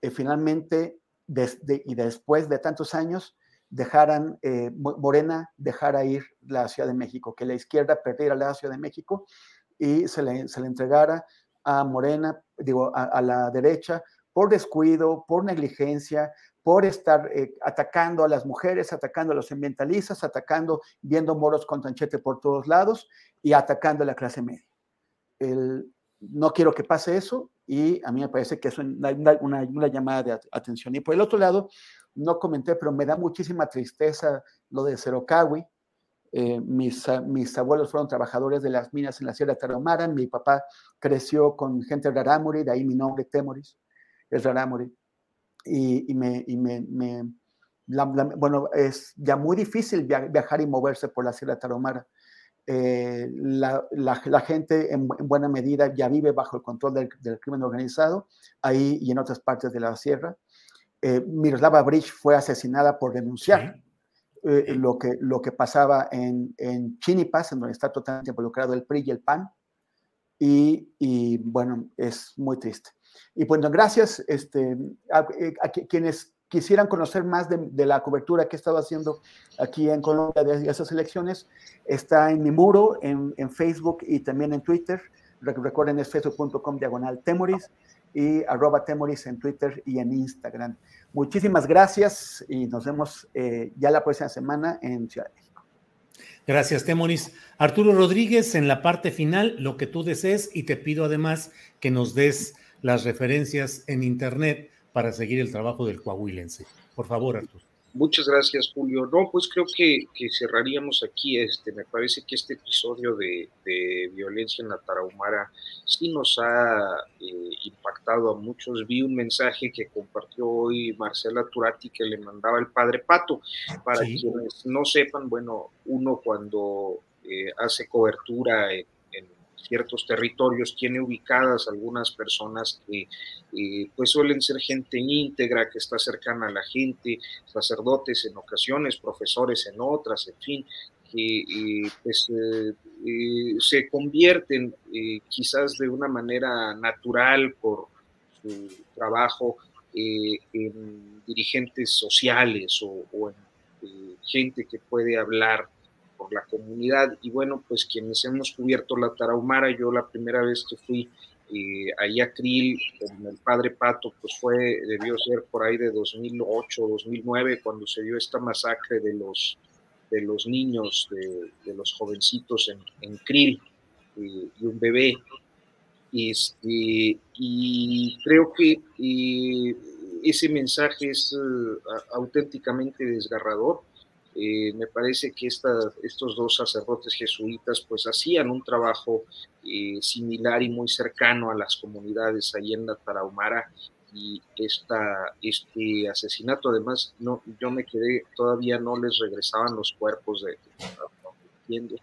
S10: eh, finalmente, y después de tantos años, dejaran, eh, Morena dejara ir la Ciudad de México, que la izquierda perdiera la Ciudad de México y se le, se le entregara a Morena, digo, a, la derecha, por descuido, por negligencia, por estar eh, atacando a las mujeres, atacando a los ambientalistas, atacando, viendo moros con tanchete por todos lados y atacando a la clase media. no quiero que pase eso y a mí me parece que es una, una, llamada de atención. Y por el otro lado, no comenté, pero me da muchísima tristeza lo de Cerocawi, eh, mis, mis, abuelos fueron trabajadores de las minas en la Sierra Tarahumara. Mi papá creció con gente de Rarámuri, de ahí mi nombre, Temoris, es Rarámuri. Y, y, me, y me, me bueno, es ya muy difícil viajar y moverse por la Sierra Tarahumara. Eh, la, la, gente en, buena medida ya vive bajo el control del, del, crimen organizado, ahí y en otras partes de la sierra. Eh, Miroslava Bridge fue asesinada por denunciar. Eh, lo, que, lo que pasaba en, en Chinipas, en donde está totalmente involucrado el PRI y el PAN. Y, y bueno, es muy triste. Y bueno, gracias este, a, eh, quienes quisieran conocer más de, de, la cobertura que he estado haciendo aquí en Colombia de esas elecciones, está en mi muro, en, en Facebook y también en Twitter. Recuerden, es facebook.com diagonal temoris y arroba temoris en Twitter y en Instagram. Muchísimas gracias y nos vemos eh, ya la próxima semana en Ciudad de México.
S1: Gracias, Temoris. Arturo Rodríguez, en la parte final, lo que tú desees y te pido además que nos des las referencias en Internet para seguir el trabajo del coahuilense. Por favor, Arturo.
S9: Muchas gracias, Julio. No, pues creo que, cerraríamos aquí. Este, me parece que este episodio de, violencia en la Tarahumara sí nos ha eh, impactado a muchos. Vi un mensaje que compartió hoy Marcela Turati que le mandaba el padre Pato. Para quienes no sepan, bueno, uno cuando eh, hace cobertura en ciertos territorios, tiene ubicadas algunas personas que eh, pues suelen ser gente íntegra, que está cercana a la gente, sacerdotes en ocasiones, profesores en otras, en fin, que eh, pues eh, se convierten quizás de una manera natural por su trabajo en dirigentes sociales o, o en gente que puede hablar la comunidad. Y bueno, pues quienes hemos cubierto la Tarahumara, yo la primera vez que fui eh, ahí a Krill con el padre Pato, pues fue, debió ser por ahí de 2008, 2009, cuando se dio esta masacre de los, de los niños, de, los jovencitos en, en Krill eh, y un bebé. Este, y creo que eh, ese mensaje es auténticamente desgarrador eh, me parece que estos dos sacerdotes jesuitas pues hacían un trabajo eh, similar y muy cercano a las comunidades ahí en la Tarahumara y esta, este asesinato además no, yo me quedé, todavía no les regresaban los cuerpos de, entiendo,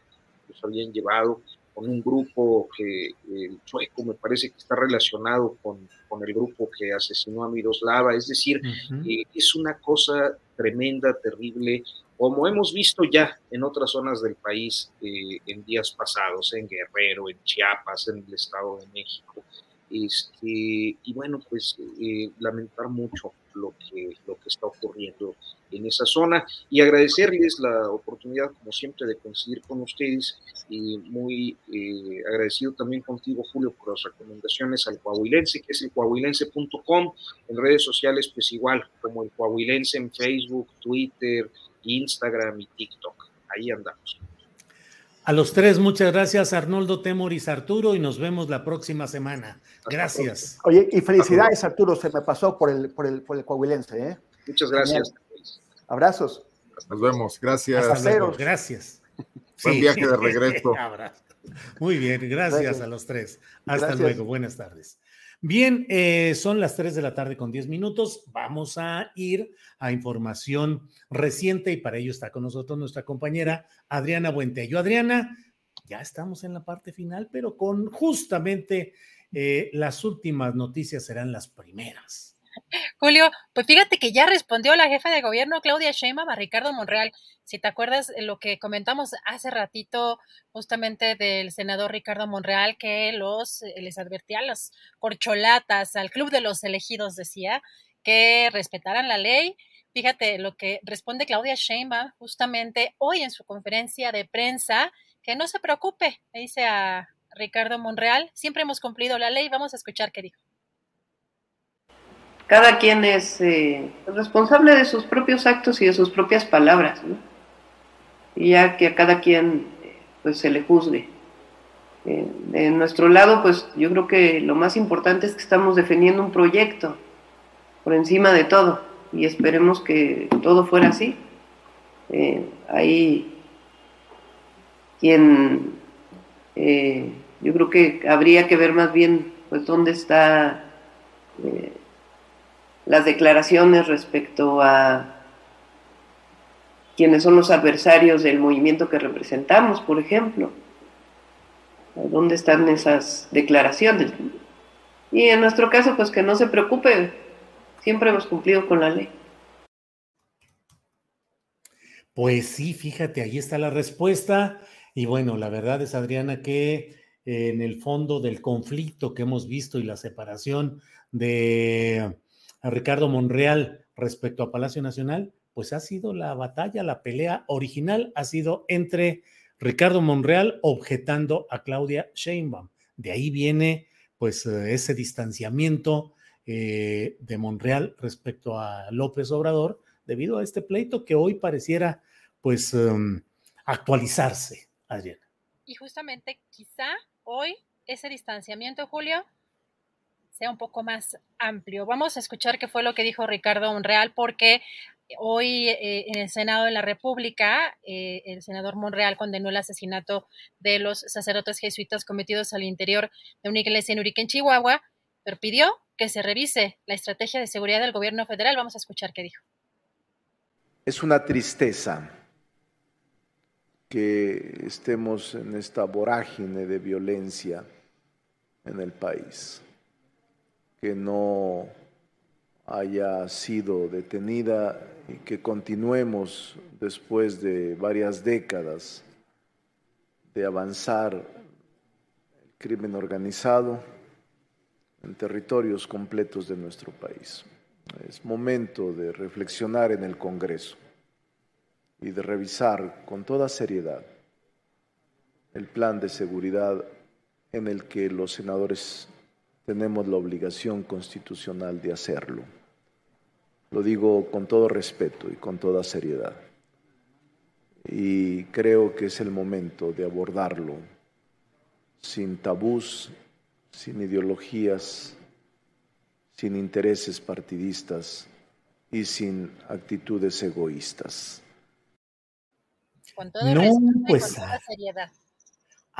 S9: los habían llevado con un grupo que el sueco me parece que está relacionado con, con, el grupo que asesinó a Miroslava, es decir, eh, es una cosa tremenda, terrible, como hemos visto ya en otras zonas del país eh, en días pasados, en Guerrero, en Chiapas, en el Estado de México. Este, y bueno, pues eh, lamentar mucho lo que, lo que está ocurriendo en esa zona y agradecerles la oportunidad, como siempre, de coincidir con ustedes y muy eh, agradecido también contigo, Julio, por las recomendaciones al Coahuilense, que es el coahuilense.com, en redes sociales, pues igual, como el Coahuilense en Facebook, Twitter, Instagram y TikTok. Ahí andamos.
S1: A los tres, muchas gracias, Arnoldo Temoris, Arturo, y nos vemos la próxima semana. Gracias.
S10: Oye, y felicidades, Arturo, se me pasó por el, por el, por el Coahuilense. ¿eh?
S9: Muchas gracias.
S10: Abrazos.
S11: Nos vemos, gracias.
S1: Hasta Gracias.
S11: Buen viaje de regreso.
S1: Muy bien, gracias, a los tres. Hasta luego, buenas tardes. Bien, eh, son las 3 de la tarde con 10 minutos. Vamos a ir a información reciente y para ello está con nosotros nuestra compañera Adriana Buentello. Adriana, ya estamos en la parte final, pero con justamente eh, las últimas noticias serán las primeras.
S3: Julio, pues fíjate que ya respondió la jefa de gobierno Claudia Sheinbaum a Ricardo Monreal. Si te acuerdas lo que comentamos hace ratito justamente del senador Ricardo Monreal que los eh, les advertía a las corcholatas, al club de los elegidos decía que respetaran la ley. Fíjate lo que responde Claudia Sheinbaum justamente hoy en su conferencia de prensa, que no se preocupe, le dice a Ricardo Monreal, siempre hemos cumplido la ley, vamos a escuchar qué dijo.
S12: Cada quien es eh, responsable de sus propios actos y de sus propias palabras, ¿no? Y ya que a cada quien pues se le juzgue. Eh, de nuestro lado, pues yo creo que lo más importante es que estamos defendiendo un proyecto por encima de todo y esperemos que todo fuera así. Eh, ahí quien eh, yo creo que habría que ver más bien pues dónde está las declaraciones respecto a quienes son los adversarios del movimiento que representamos, por ejemplo. ¿Dónde están esas declaraciones? Y en nuestro caso, pues que no se preocupe, Siempre hemos cumplido con la ley.
S1: Pues sí, fíjate, ahí está la respuesta. Y bueno, la verdad es, Adriana, que eh, en el fondo del conflicto que hemos visto y la separación de Ricardo Monreal respecto a Palacio Nacional, pues ha sido la batalla, la pelea original ha sido entre Ricardo Monreal objetando a Claudia Sheinbaum. De ahí viene pues eh, ese distanciamiento eh, de Monreal respecto a López Obrador, debido a este pleito que hoy pareciera pues em, actualizarse, Adriana.
S3: Y justamente quizá hoy ese distanciamiento, Julio, sea un poco más amplio. Vamos a escuchar qué fue lo que dijo Ricardo Monreal, porque hoy eh, en el Senado de la República, eh, el senador Monreal condenó el asesinato de los sacerdotes jesuitas cometidos al interior de una iglesia en Urique, en Chihuahua, pero pidió que se revise la estrategia de seguridad del gobierno federal. Vamos a escuchar qué dijo.
S4: Es una tristeza que estemos en esta vorágine de violencia en el país, que no haya sido detenida y que continuemos después de varias décadas de avanzar el crimen organizado en territorios completos de nuestro país. Es momento de reflexionar en el Congreso y de revisar con toda seriedad el plan de seguridad en el que los senadores tenemos la obligación constitucional de hacerlo. Lo digo con todo respeto y con toda seriedad. Y creo que es el momento de abordarlo sin tabús sin ideologías, sin intereses partidistas y sin actitudes egoístas.
S3: Con todo no, pues, con toda seriedad.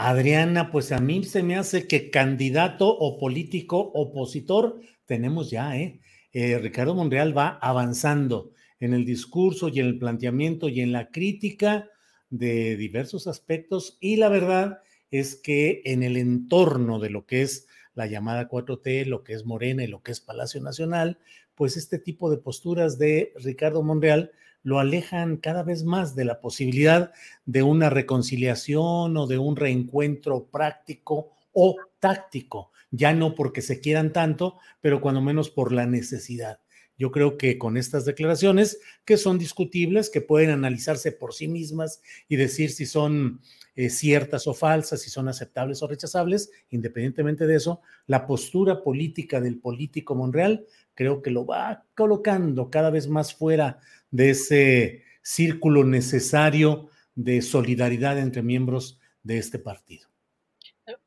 S1: Adriana, pues a mí se me hace que candidato o político opositor tenemos ya, ¿eh? ¿eh? Ricardo Monreal va avanzando en el discurso y en el planteamiento y en la crítica de diversos aspectos y la verdad es que en el entorno de lo que es la llamada 4T, lo que es Morena y lo que es Palacio Nacional, pues este tipo de posturas de Ricardo Monreal lo alejan cada vez más de la posibilidad de una reconciliación o de un reencuentro práctico o táctico, ya no porque se quieran tanto, pero cuando menos por la necesidad. Yo creo que con estas declaraciones, que son discutibles, que pueden analizarse por sí mismas y decir si son eh, ciertas o falsas, si son aceptables o rechazables, independientemente de eso, la postura política del político Monreal creo que lo va colocando cada vez más fuera de ese círculo necesario de solidaridad entre miembros de este partido.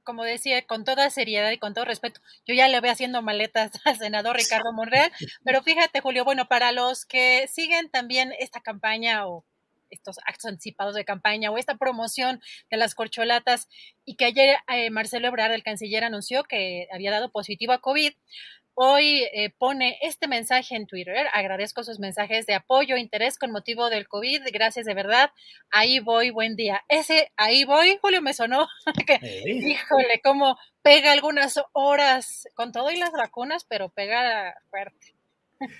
S3: Como decía, con toda seriedad y con todo respeto, yo ya le voy haciendo maletas al senador Ricardo Monreal, pero fíjate, Julio, bueno, para los que siguen también esta campaña o estos actos anticipados de campaña o esta promoción de las corcholatas y que ayer eh, Marcelo Ebrard, el canciller, anunció que había dado positivo a COVID, hoy eh, pone este mensaje en Twitter. Agradezco sus mensajes de apoyo, interés con motivo del COVID. Gracias de verdad. Ahí voy, buen día. Ese ahí voy, Julio, me sonó. Híjole, cómo pega algunas horas con todo y las vacunas, pero pega fuerte.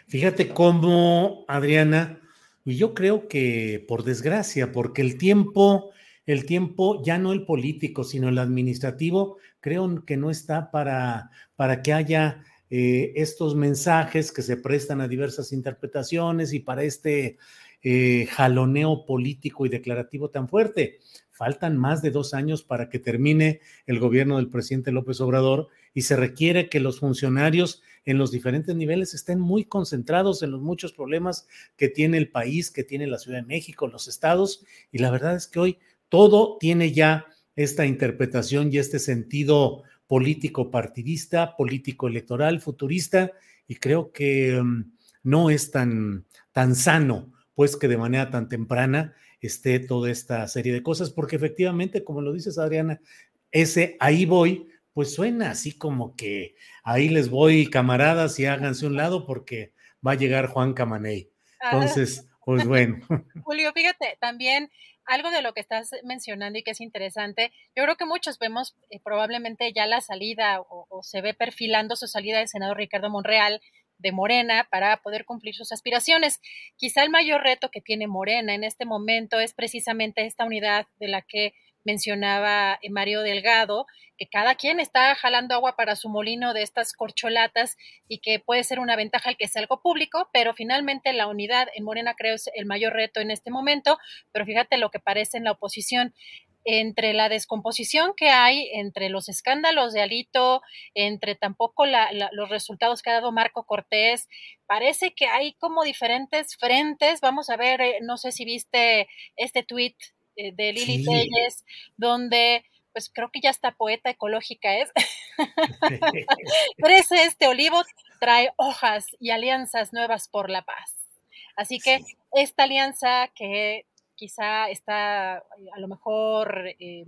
S1: Fíjate cómo, Adriana, y yo creo que por desgracia, porque el tiempo, el tiempo, ya no el político, sino el administrativo, creo que no está para, para que haya eh, estos mensajes que se prestan a diversas interpretaciones y para este eh, jaloneo político y declarativo tan fuerte. Faltan más de dos años para que termine el gobierno del presidente López Obrador y se requiere que los funcionarios en los diferentes niveles estén muy concentrados en los muchos problemas que tiene el país, que tiene la Ciudad de México, los estados. Y la verdad es que hoy todo tiene ya esta interpretación y este sentido político partidista, político electoral, futurista, y creo que um, no es tan, tan sano, pues que de manera tan temprana esté toda esta serie de cosas, porque efectivamente, como lo dices Adriana, ese ahí voy, pues suena así como que ahí les voy, camaradas, y háganse un lado porque va a llegar Juan Camaney. Entonces, pues bueno.
S3: Julio, fíjate, también algo de lo que estás mencionando y que es interesante, yo creo que muchos vemos eh, probablemente ya la salida o, o, se ve perfilando su salida del senador Ricardo Monreal de Morena para poder cumplir sus aspiraciones. Quizá el mayor reto que tiene Morena en este momento es precisamente esta unidad de la que mencionaba eh, Mario Delgado, que cada quien está jalando agua para su molino de estas corcholatas y que puede ser una ventaja el que sea algo público, pero finalmente la unidad en Morena creo es el mayor reto en este momento, pero fíjate lo que parece en la oposición entre la descomposición que hay, entre los escándalos de Alito, entre tampoco la, la, los resultados que ha dado Marco Cortés, parece que hay como diferentes frentes. Vamos a ver, eh, no sé si viste este eh, de Lili sí. Telles, donde pues creo que ya está poeta ecológica es. Crece este olivo, trae hojas y alianzas nuevas por la paz. Así que sí. esta alianza que quizá está a lo mejor eh,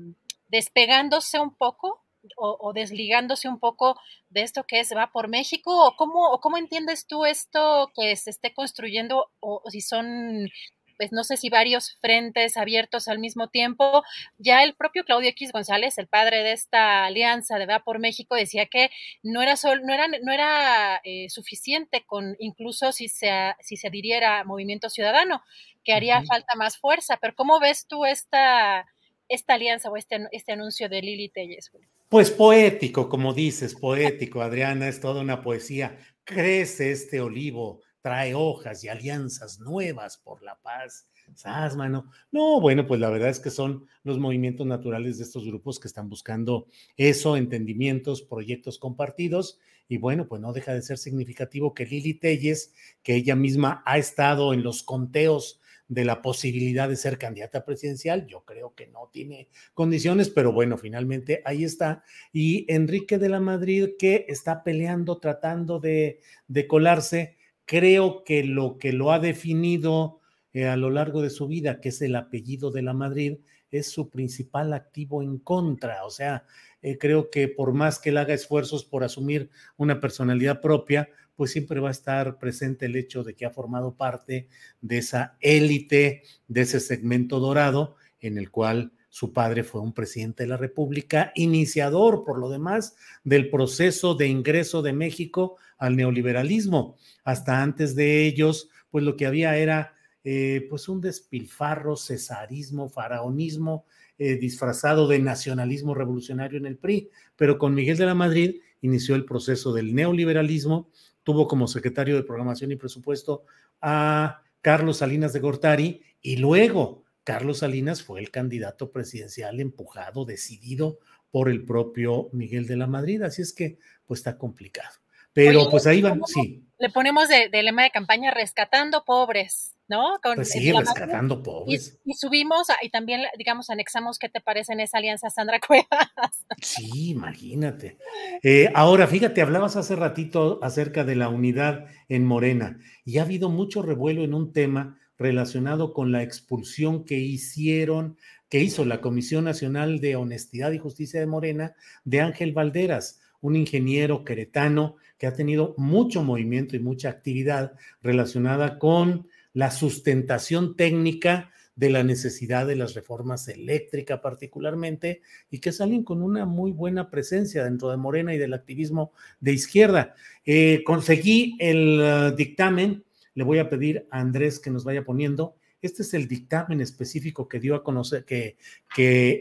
S3: despegándose un poco o, o, desligándose un poco de esto que es va por México o cómo, o cómo entiendes tú esto que se esté construyendo o, o si son pues no sé si varios frentes abiertos al mismo tiempo. Ya el propio Claudio X González, el padre de esta alianza de Va por México, decía que no era, sol, no era, no era eh, suficiente con incluso si se, si se adhiriera Movimiento Ciudadano, que haría uh -huh. falta más fuerza. Pero ¿cómo ves tú esta, esta alianza o este, este anuncio de Lili Telles?
S1: Pues poético, como dices, poético, Adriana, es toda una poesía. Crece este olivo trae hojas y alianzas nuevas por la paz. ¿Sabes, mano? No, bueno, pues la verdad es que son los movimientos naturales de estos grupos que están buscando eso, entendimientos, proyectos compartidos. Y bueno, pues no deja de ser significativo que Lili Telles, que ella misma ha estado en los conteos de la posibilidad de ser candidata presidencial. Yo creo que no tiene condiciones, pero bueno, finalmente ahí está. Y Enrique de la Madrid, que está peleando, tratando de, de colarse creo que lo que lo ha definido eh, a lo largo de su vida, que es el apellido de la Madrid, es su principal activo en contra. O sea, eh, creo que por más que él haga esfuerzos por asumir una personalidad propia, pues siempre va a estar presente el hecho de que ha formado parte de esa élite, de ese segmento dorado en el cual su padre fue un presidente de la República, iniciador, por lo demás, del proceso de ingreso de México al neoliberalismo. Hasta antes de ellos, pues lo que había era eh, pues un despilfarro, cesarismo, faraonismo, eh, disfrazado de nacionalismo revolucionario en el PRI. Pero con Miguel de la Madrid inició el proceso del neoliberalismo, tuvo como secretario de Programación y Presupuesto a Carlos Salinas de Gortari y luego Carlos Salinas fue el candidato presidencial empujado, decidido por el propio Miguel de la Madrid. Así es que, pues está complicado. Pero Oye, pues ahí van, sí.
S3: Le ponemos de, de, lema de campaña rescatando pobres, ¿no?
S1: Con pues sí, rescatando pobres.
S3: Y, y, subimos y también, digamos, anexamos qué te parece en esa alianza Sandra Cuevas.
S1: Sí, imagínate. Eh, ahora, fíjate, hablabas hace ratito acerca de la unidad en Morena y ha habido mucho revuelo en un tema relacionado con la expulsión que hicieron, que hizo la Comisión Nacional de Honestidad y Justicia de Morena de Ángel Valderas, un ingeniero queretano ha tenido mucho movimiento y mucha actividad relacionada con la sustentación técnica de la necesidad de las reformas eléctricas particularmente y que salen con una muy buena presencia dentro de Morena y del activismo de izquierda. Eh, conseguí el uh, dictamen le voy a pedir a Andrés que nos vaya poniendo. Este es el dictamen específico que dio a conocer, que,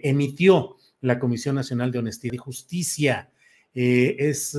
S1: emitió la Comisión Nacional de Honestidad y Justicia. Eh, es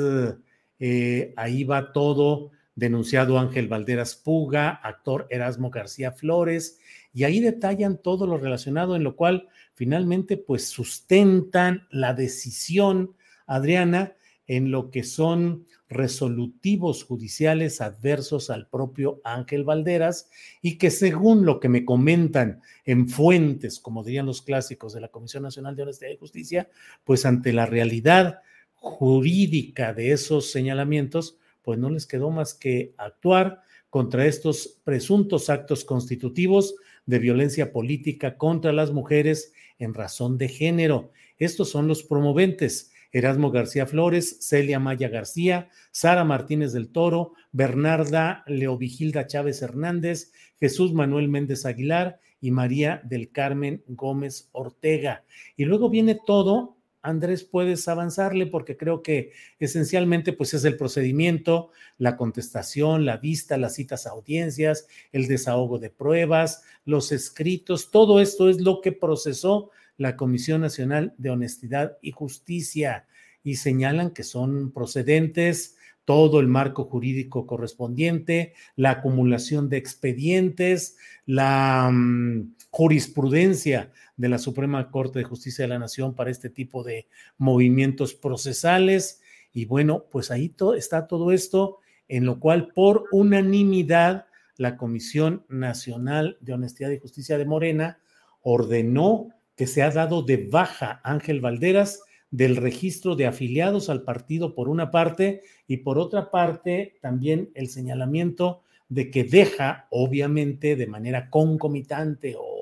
S1: eh, ahí va todo, denunciado Ángel Valderas Puga, actor Erasmo García Flores, y ahí detallan todo lo relacionado, en lo cual finalmente pues sustentan la decisión, Adriana, en lo que son resolutivos judiciales adversos al propio Ángel Valderas y que según lo que me comentan en fuentes, como dirían los clásicos de la Comisión Nacional de Honestidad y Justicia, pues ante la realidad jurídica de esos señalamientos, pues no les quedó más que actuar contra estos presuntos actos constitutivos de violencia política contra las mujeres en razón de género. Estos son los promoventes. Erasmo García Flores, Celia Maya García, Sara Martínez del Toro, Bernarda Leovigilda Chávez Hernández, Jesús Manuel Méndez Aguilar y María del Carmen Gómez Ortega. Y luego viene todo Andrés, puedes avanzarle porque creo que esencialmente pues es el procedimiento, la contestación, la vista, las citas a audiencias, el desahogo de pruebas, los escritos, todo esto es lo que procesó la Comisión Nacional de Honestidad y Justicia y señalan que son procedentes todo el marco jurídico correspondiente, la acumulación de expedientes, la mm, jurisprudencia de la Suprema Corte de Justicia de la Nación para este tipo de movimientos procesales. Y bueno, pues ahí está todo esto, en lo cual por unanimidad la Comisión Nacional de Honestidad y Justicia de Morena ordenó que se ha dado de baja Ángel Valderas del registro de afiliados al partido por una parte y por otra parte también el señalamiento de que deja, obviamente, de manera concomitante o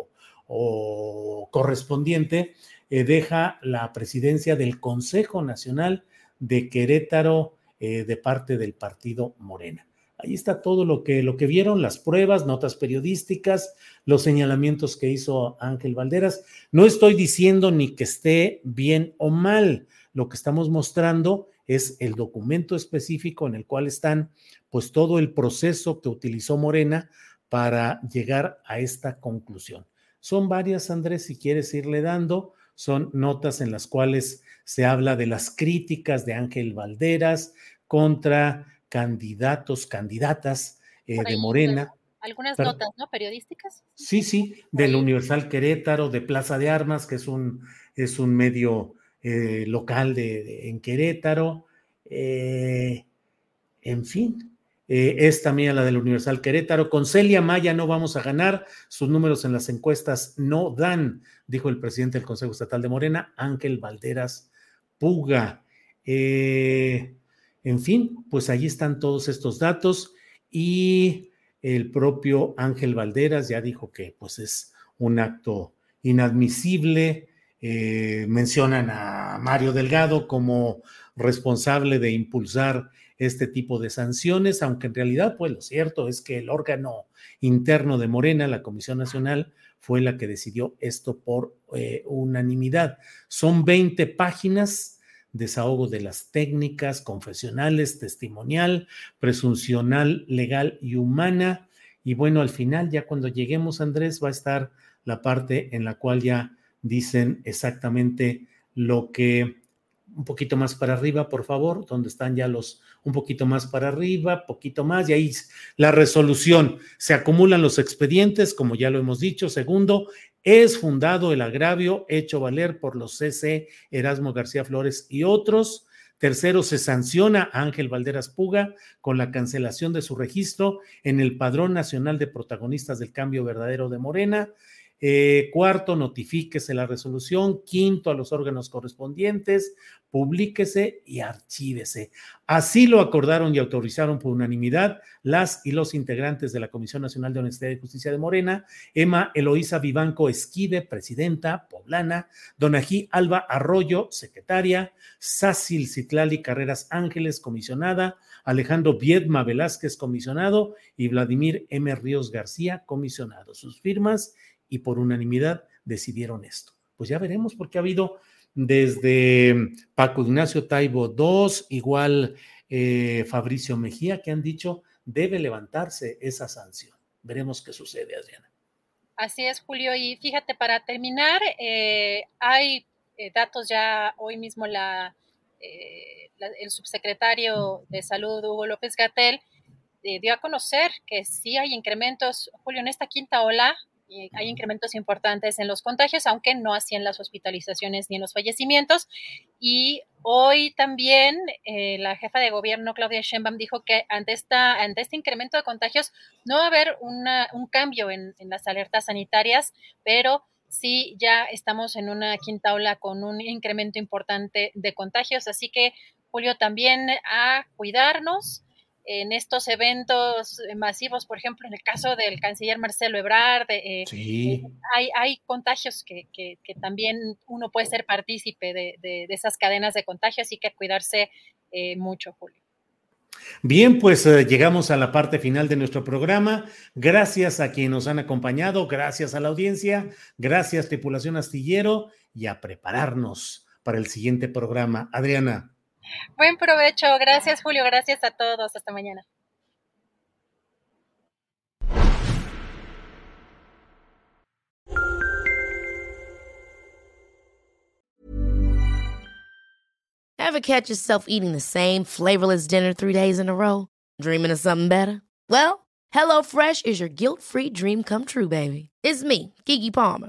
S1: o correspondiente, eh, deja la presidencia del Consejo Nacional de Querétaro eh, de parte del partido Morena. Ahí está todo lo que, lo que vieron, las pruebas, notas periodísticas, los señalamientos que hizo Ángel Valderas. No estoy diciendo ni que esté bien o mal. Lo que estamos mostrando es el documento específico en el cual están pues todo el proceso que utilizó Morena para llegar a esta conclusión. Son varias, Andrés, si quieres irle dando. Son notas en las cuales se habla de las críticas de Ángel Valderas contra candidatos, candidatas eh, de Morena.
S3: Algunas notas, ¿no? Periodísticas.
S1: Sí, sí, del Universal Querétaro, de Plaza de Armas, que es un, es un medio eh, local de, en Querétaro. Eh, en fin, eh, es también la del Universal Querétaro. Con Celia Maya no vamos a ganar, sus números en las encuestas no dan, dijo el presidente del Consejo Estatal de Morena, Ángel Valderas Puga. Eh, en fin, pues allí están todos estos datos y el propio Ángel Valderas ya dijo que pues es un acto inadmisible. Eh, mencionan a Mario Delgado como responsable de impulsar este tipo de sanciones, aunque en realidad, pues lo cierto es que el órgano interno de Morena, la Comisión Nacional, fue la que decidió esto por eh, unanimidad. Son 20 páginas, desahogo de las técnicas confesionales, testimonial, presuncional, legal y humana. Y bueno, al final, ya cuando lleguemos, Andrés, va a estar la parte en la cual ya dicen exactamente lo que un poquito más para arriba, por favor, donde están ya los un poquito más para arriba, poquito más, y ahí la resolución. Se acumulan los expedientes, como ya lo hemos dicho. Segundo, es fundado el agravio hecho valer por los CC Erasmo García Flores y otros. Tercero, se sanciona a Ángel Valderas Puga con la cancelación de su registro en el Padrón Nacional de Protagonistas del Cambio Verdadero de Morena. Eh, cuarto, notifíquese la resolución. Quinto, a los órganos correspondientes, publíquese y archívese. Así lo acordaron y autorizaron por unanimidad las y los integrantes de la Comisión Nacional de Honestidad y Justicia de Morena, Emma Eloísa Vivanco Esquide, presidenta poblana, Donají Alba Arroyo, secretaria, Sácil Citlali Carreras Ángeles, comisionada, Alejandro Viedma Velázquez, comisionado, y Vladimir M. Ríos García, comisionado. Sus firmas y por unanimidad decidieron esto. Pues ya veremos porque ha habido desde Paco Ignacio Taibo II, igual eh, Fabricio Mejía, que han dicho debe levantarse esa sanción. Veremos qué sucede, Adriana.
S3: Así es, Julio. Y fíjate, para terminar, eh, hay eh, datos ya hoy mismo la eh, el subsecretario de Salud, Hugo López Gatel, eh, dio a conocer que sí hay incrementos, Julio, en esta quinta ola hay incrementos importantes en los contagios, aunque no así en las hospitalizaciones ni en los fallecimientos. Y hoy también eh, la jefa de gobierno, Claudia Sheinbaum, dijo que ante, esta, ante este incremento de contagios no va a haber un cambio en, en las alertas sanitarias, pero sí ya estamos en una quinta ola con un incremento importante de contagios. Así que, Julio, también a cuidarnos en estos eventos masivos, por ejemplo, en el caso del canciller Marcelo Ebrard, eh, eh, hay, hay, contagios que, que, también uno puede ser partícipe de, de, esas cadenas de contagios, así que cuidarse eh, mucho, Julio.
S1: Bien, pues llegamos a la parte final de nuestro programa. Gracias a quienes nos han acompañado, gracias a la audiencia, gracias tripulación astillero y a prepararnos para el siguiente programa. Adriana.
S3: Buen provecho. Gracias, Julio. Gracias a todos. Hasta mañana.
S13: Ever catch yourself eating the same flavorless dinner three days in a row? Dreaming of something better? Well, HelloFresh is your guilt-free dream come true, baby. It's me, Kiki Palmer.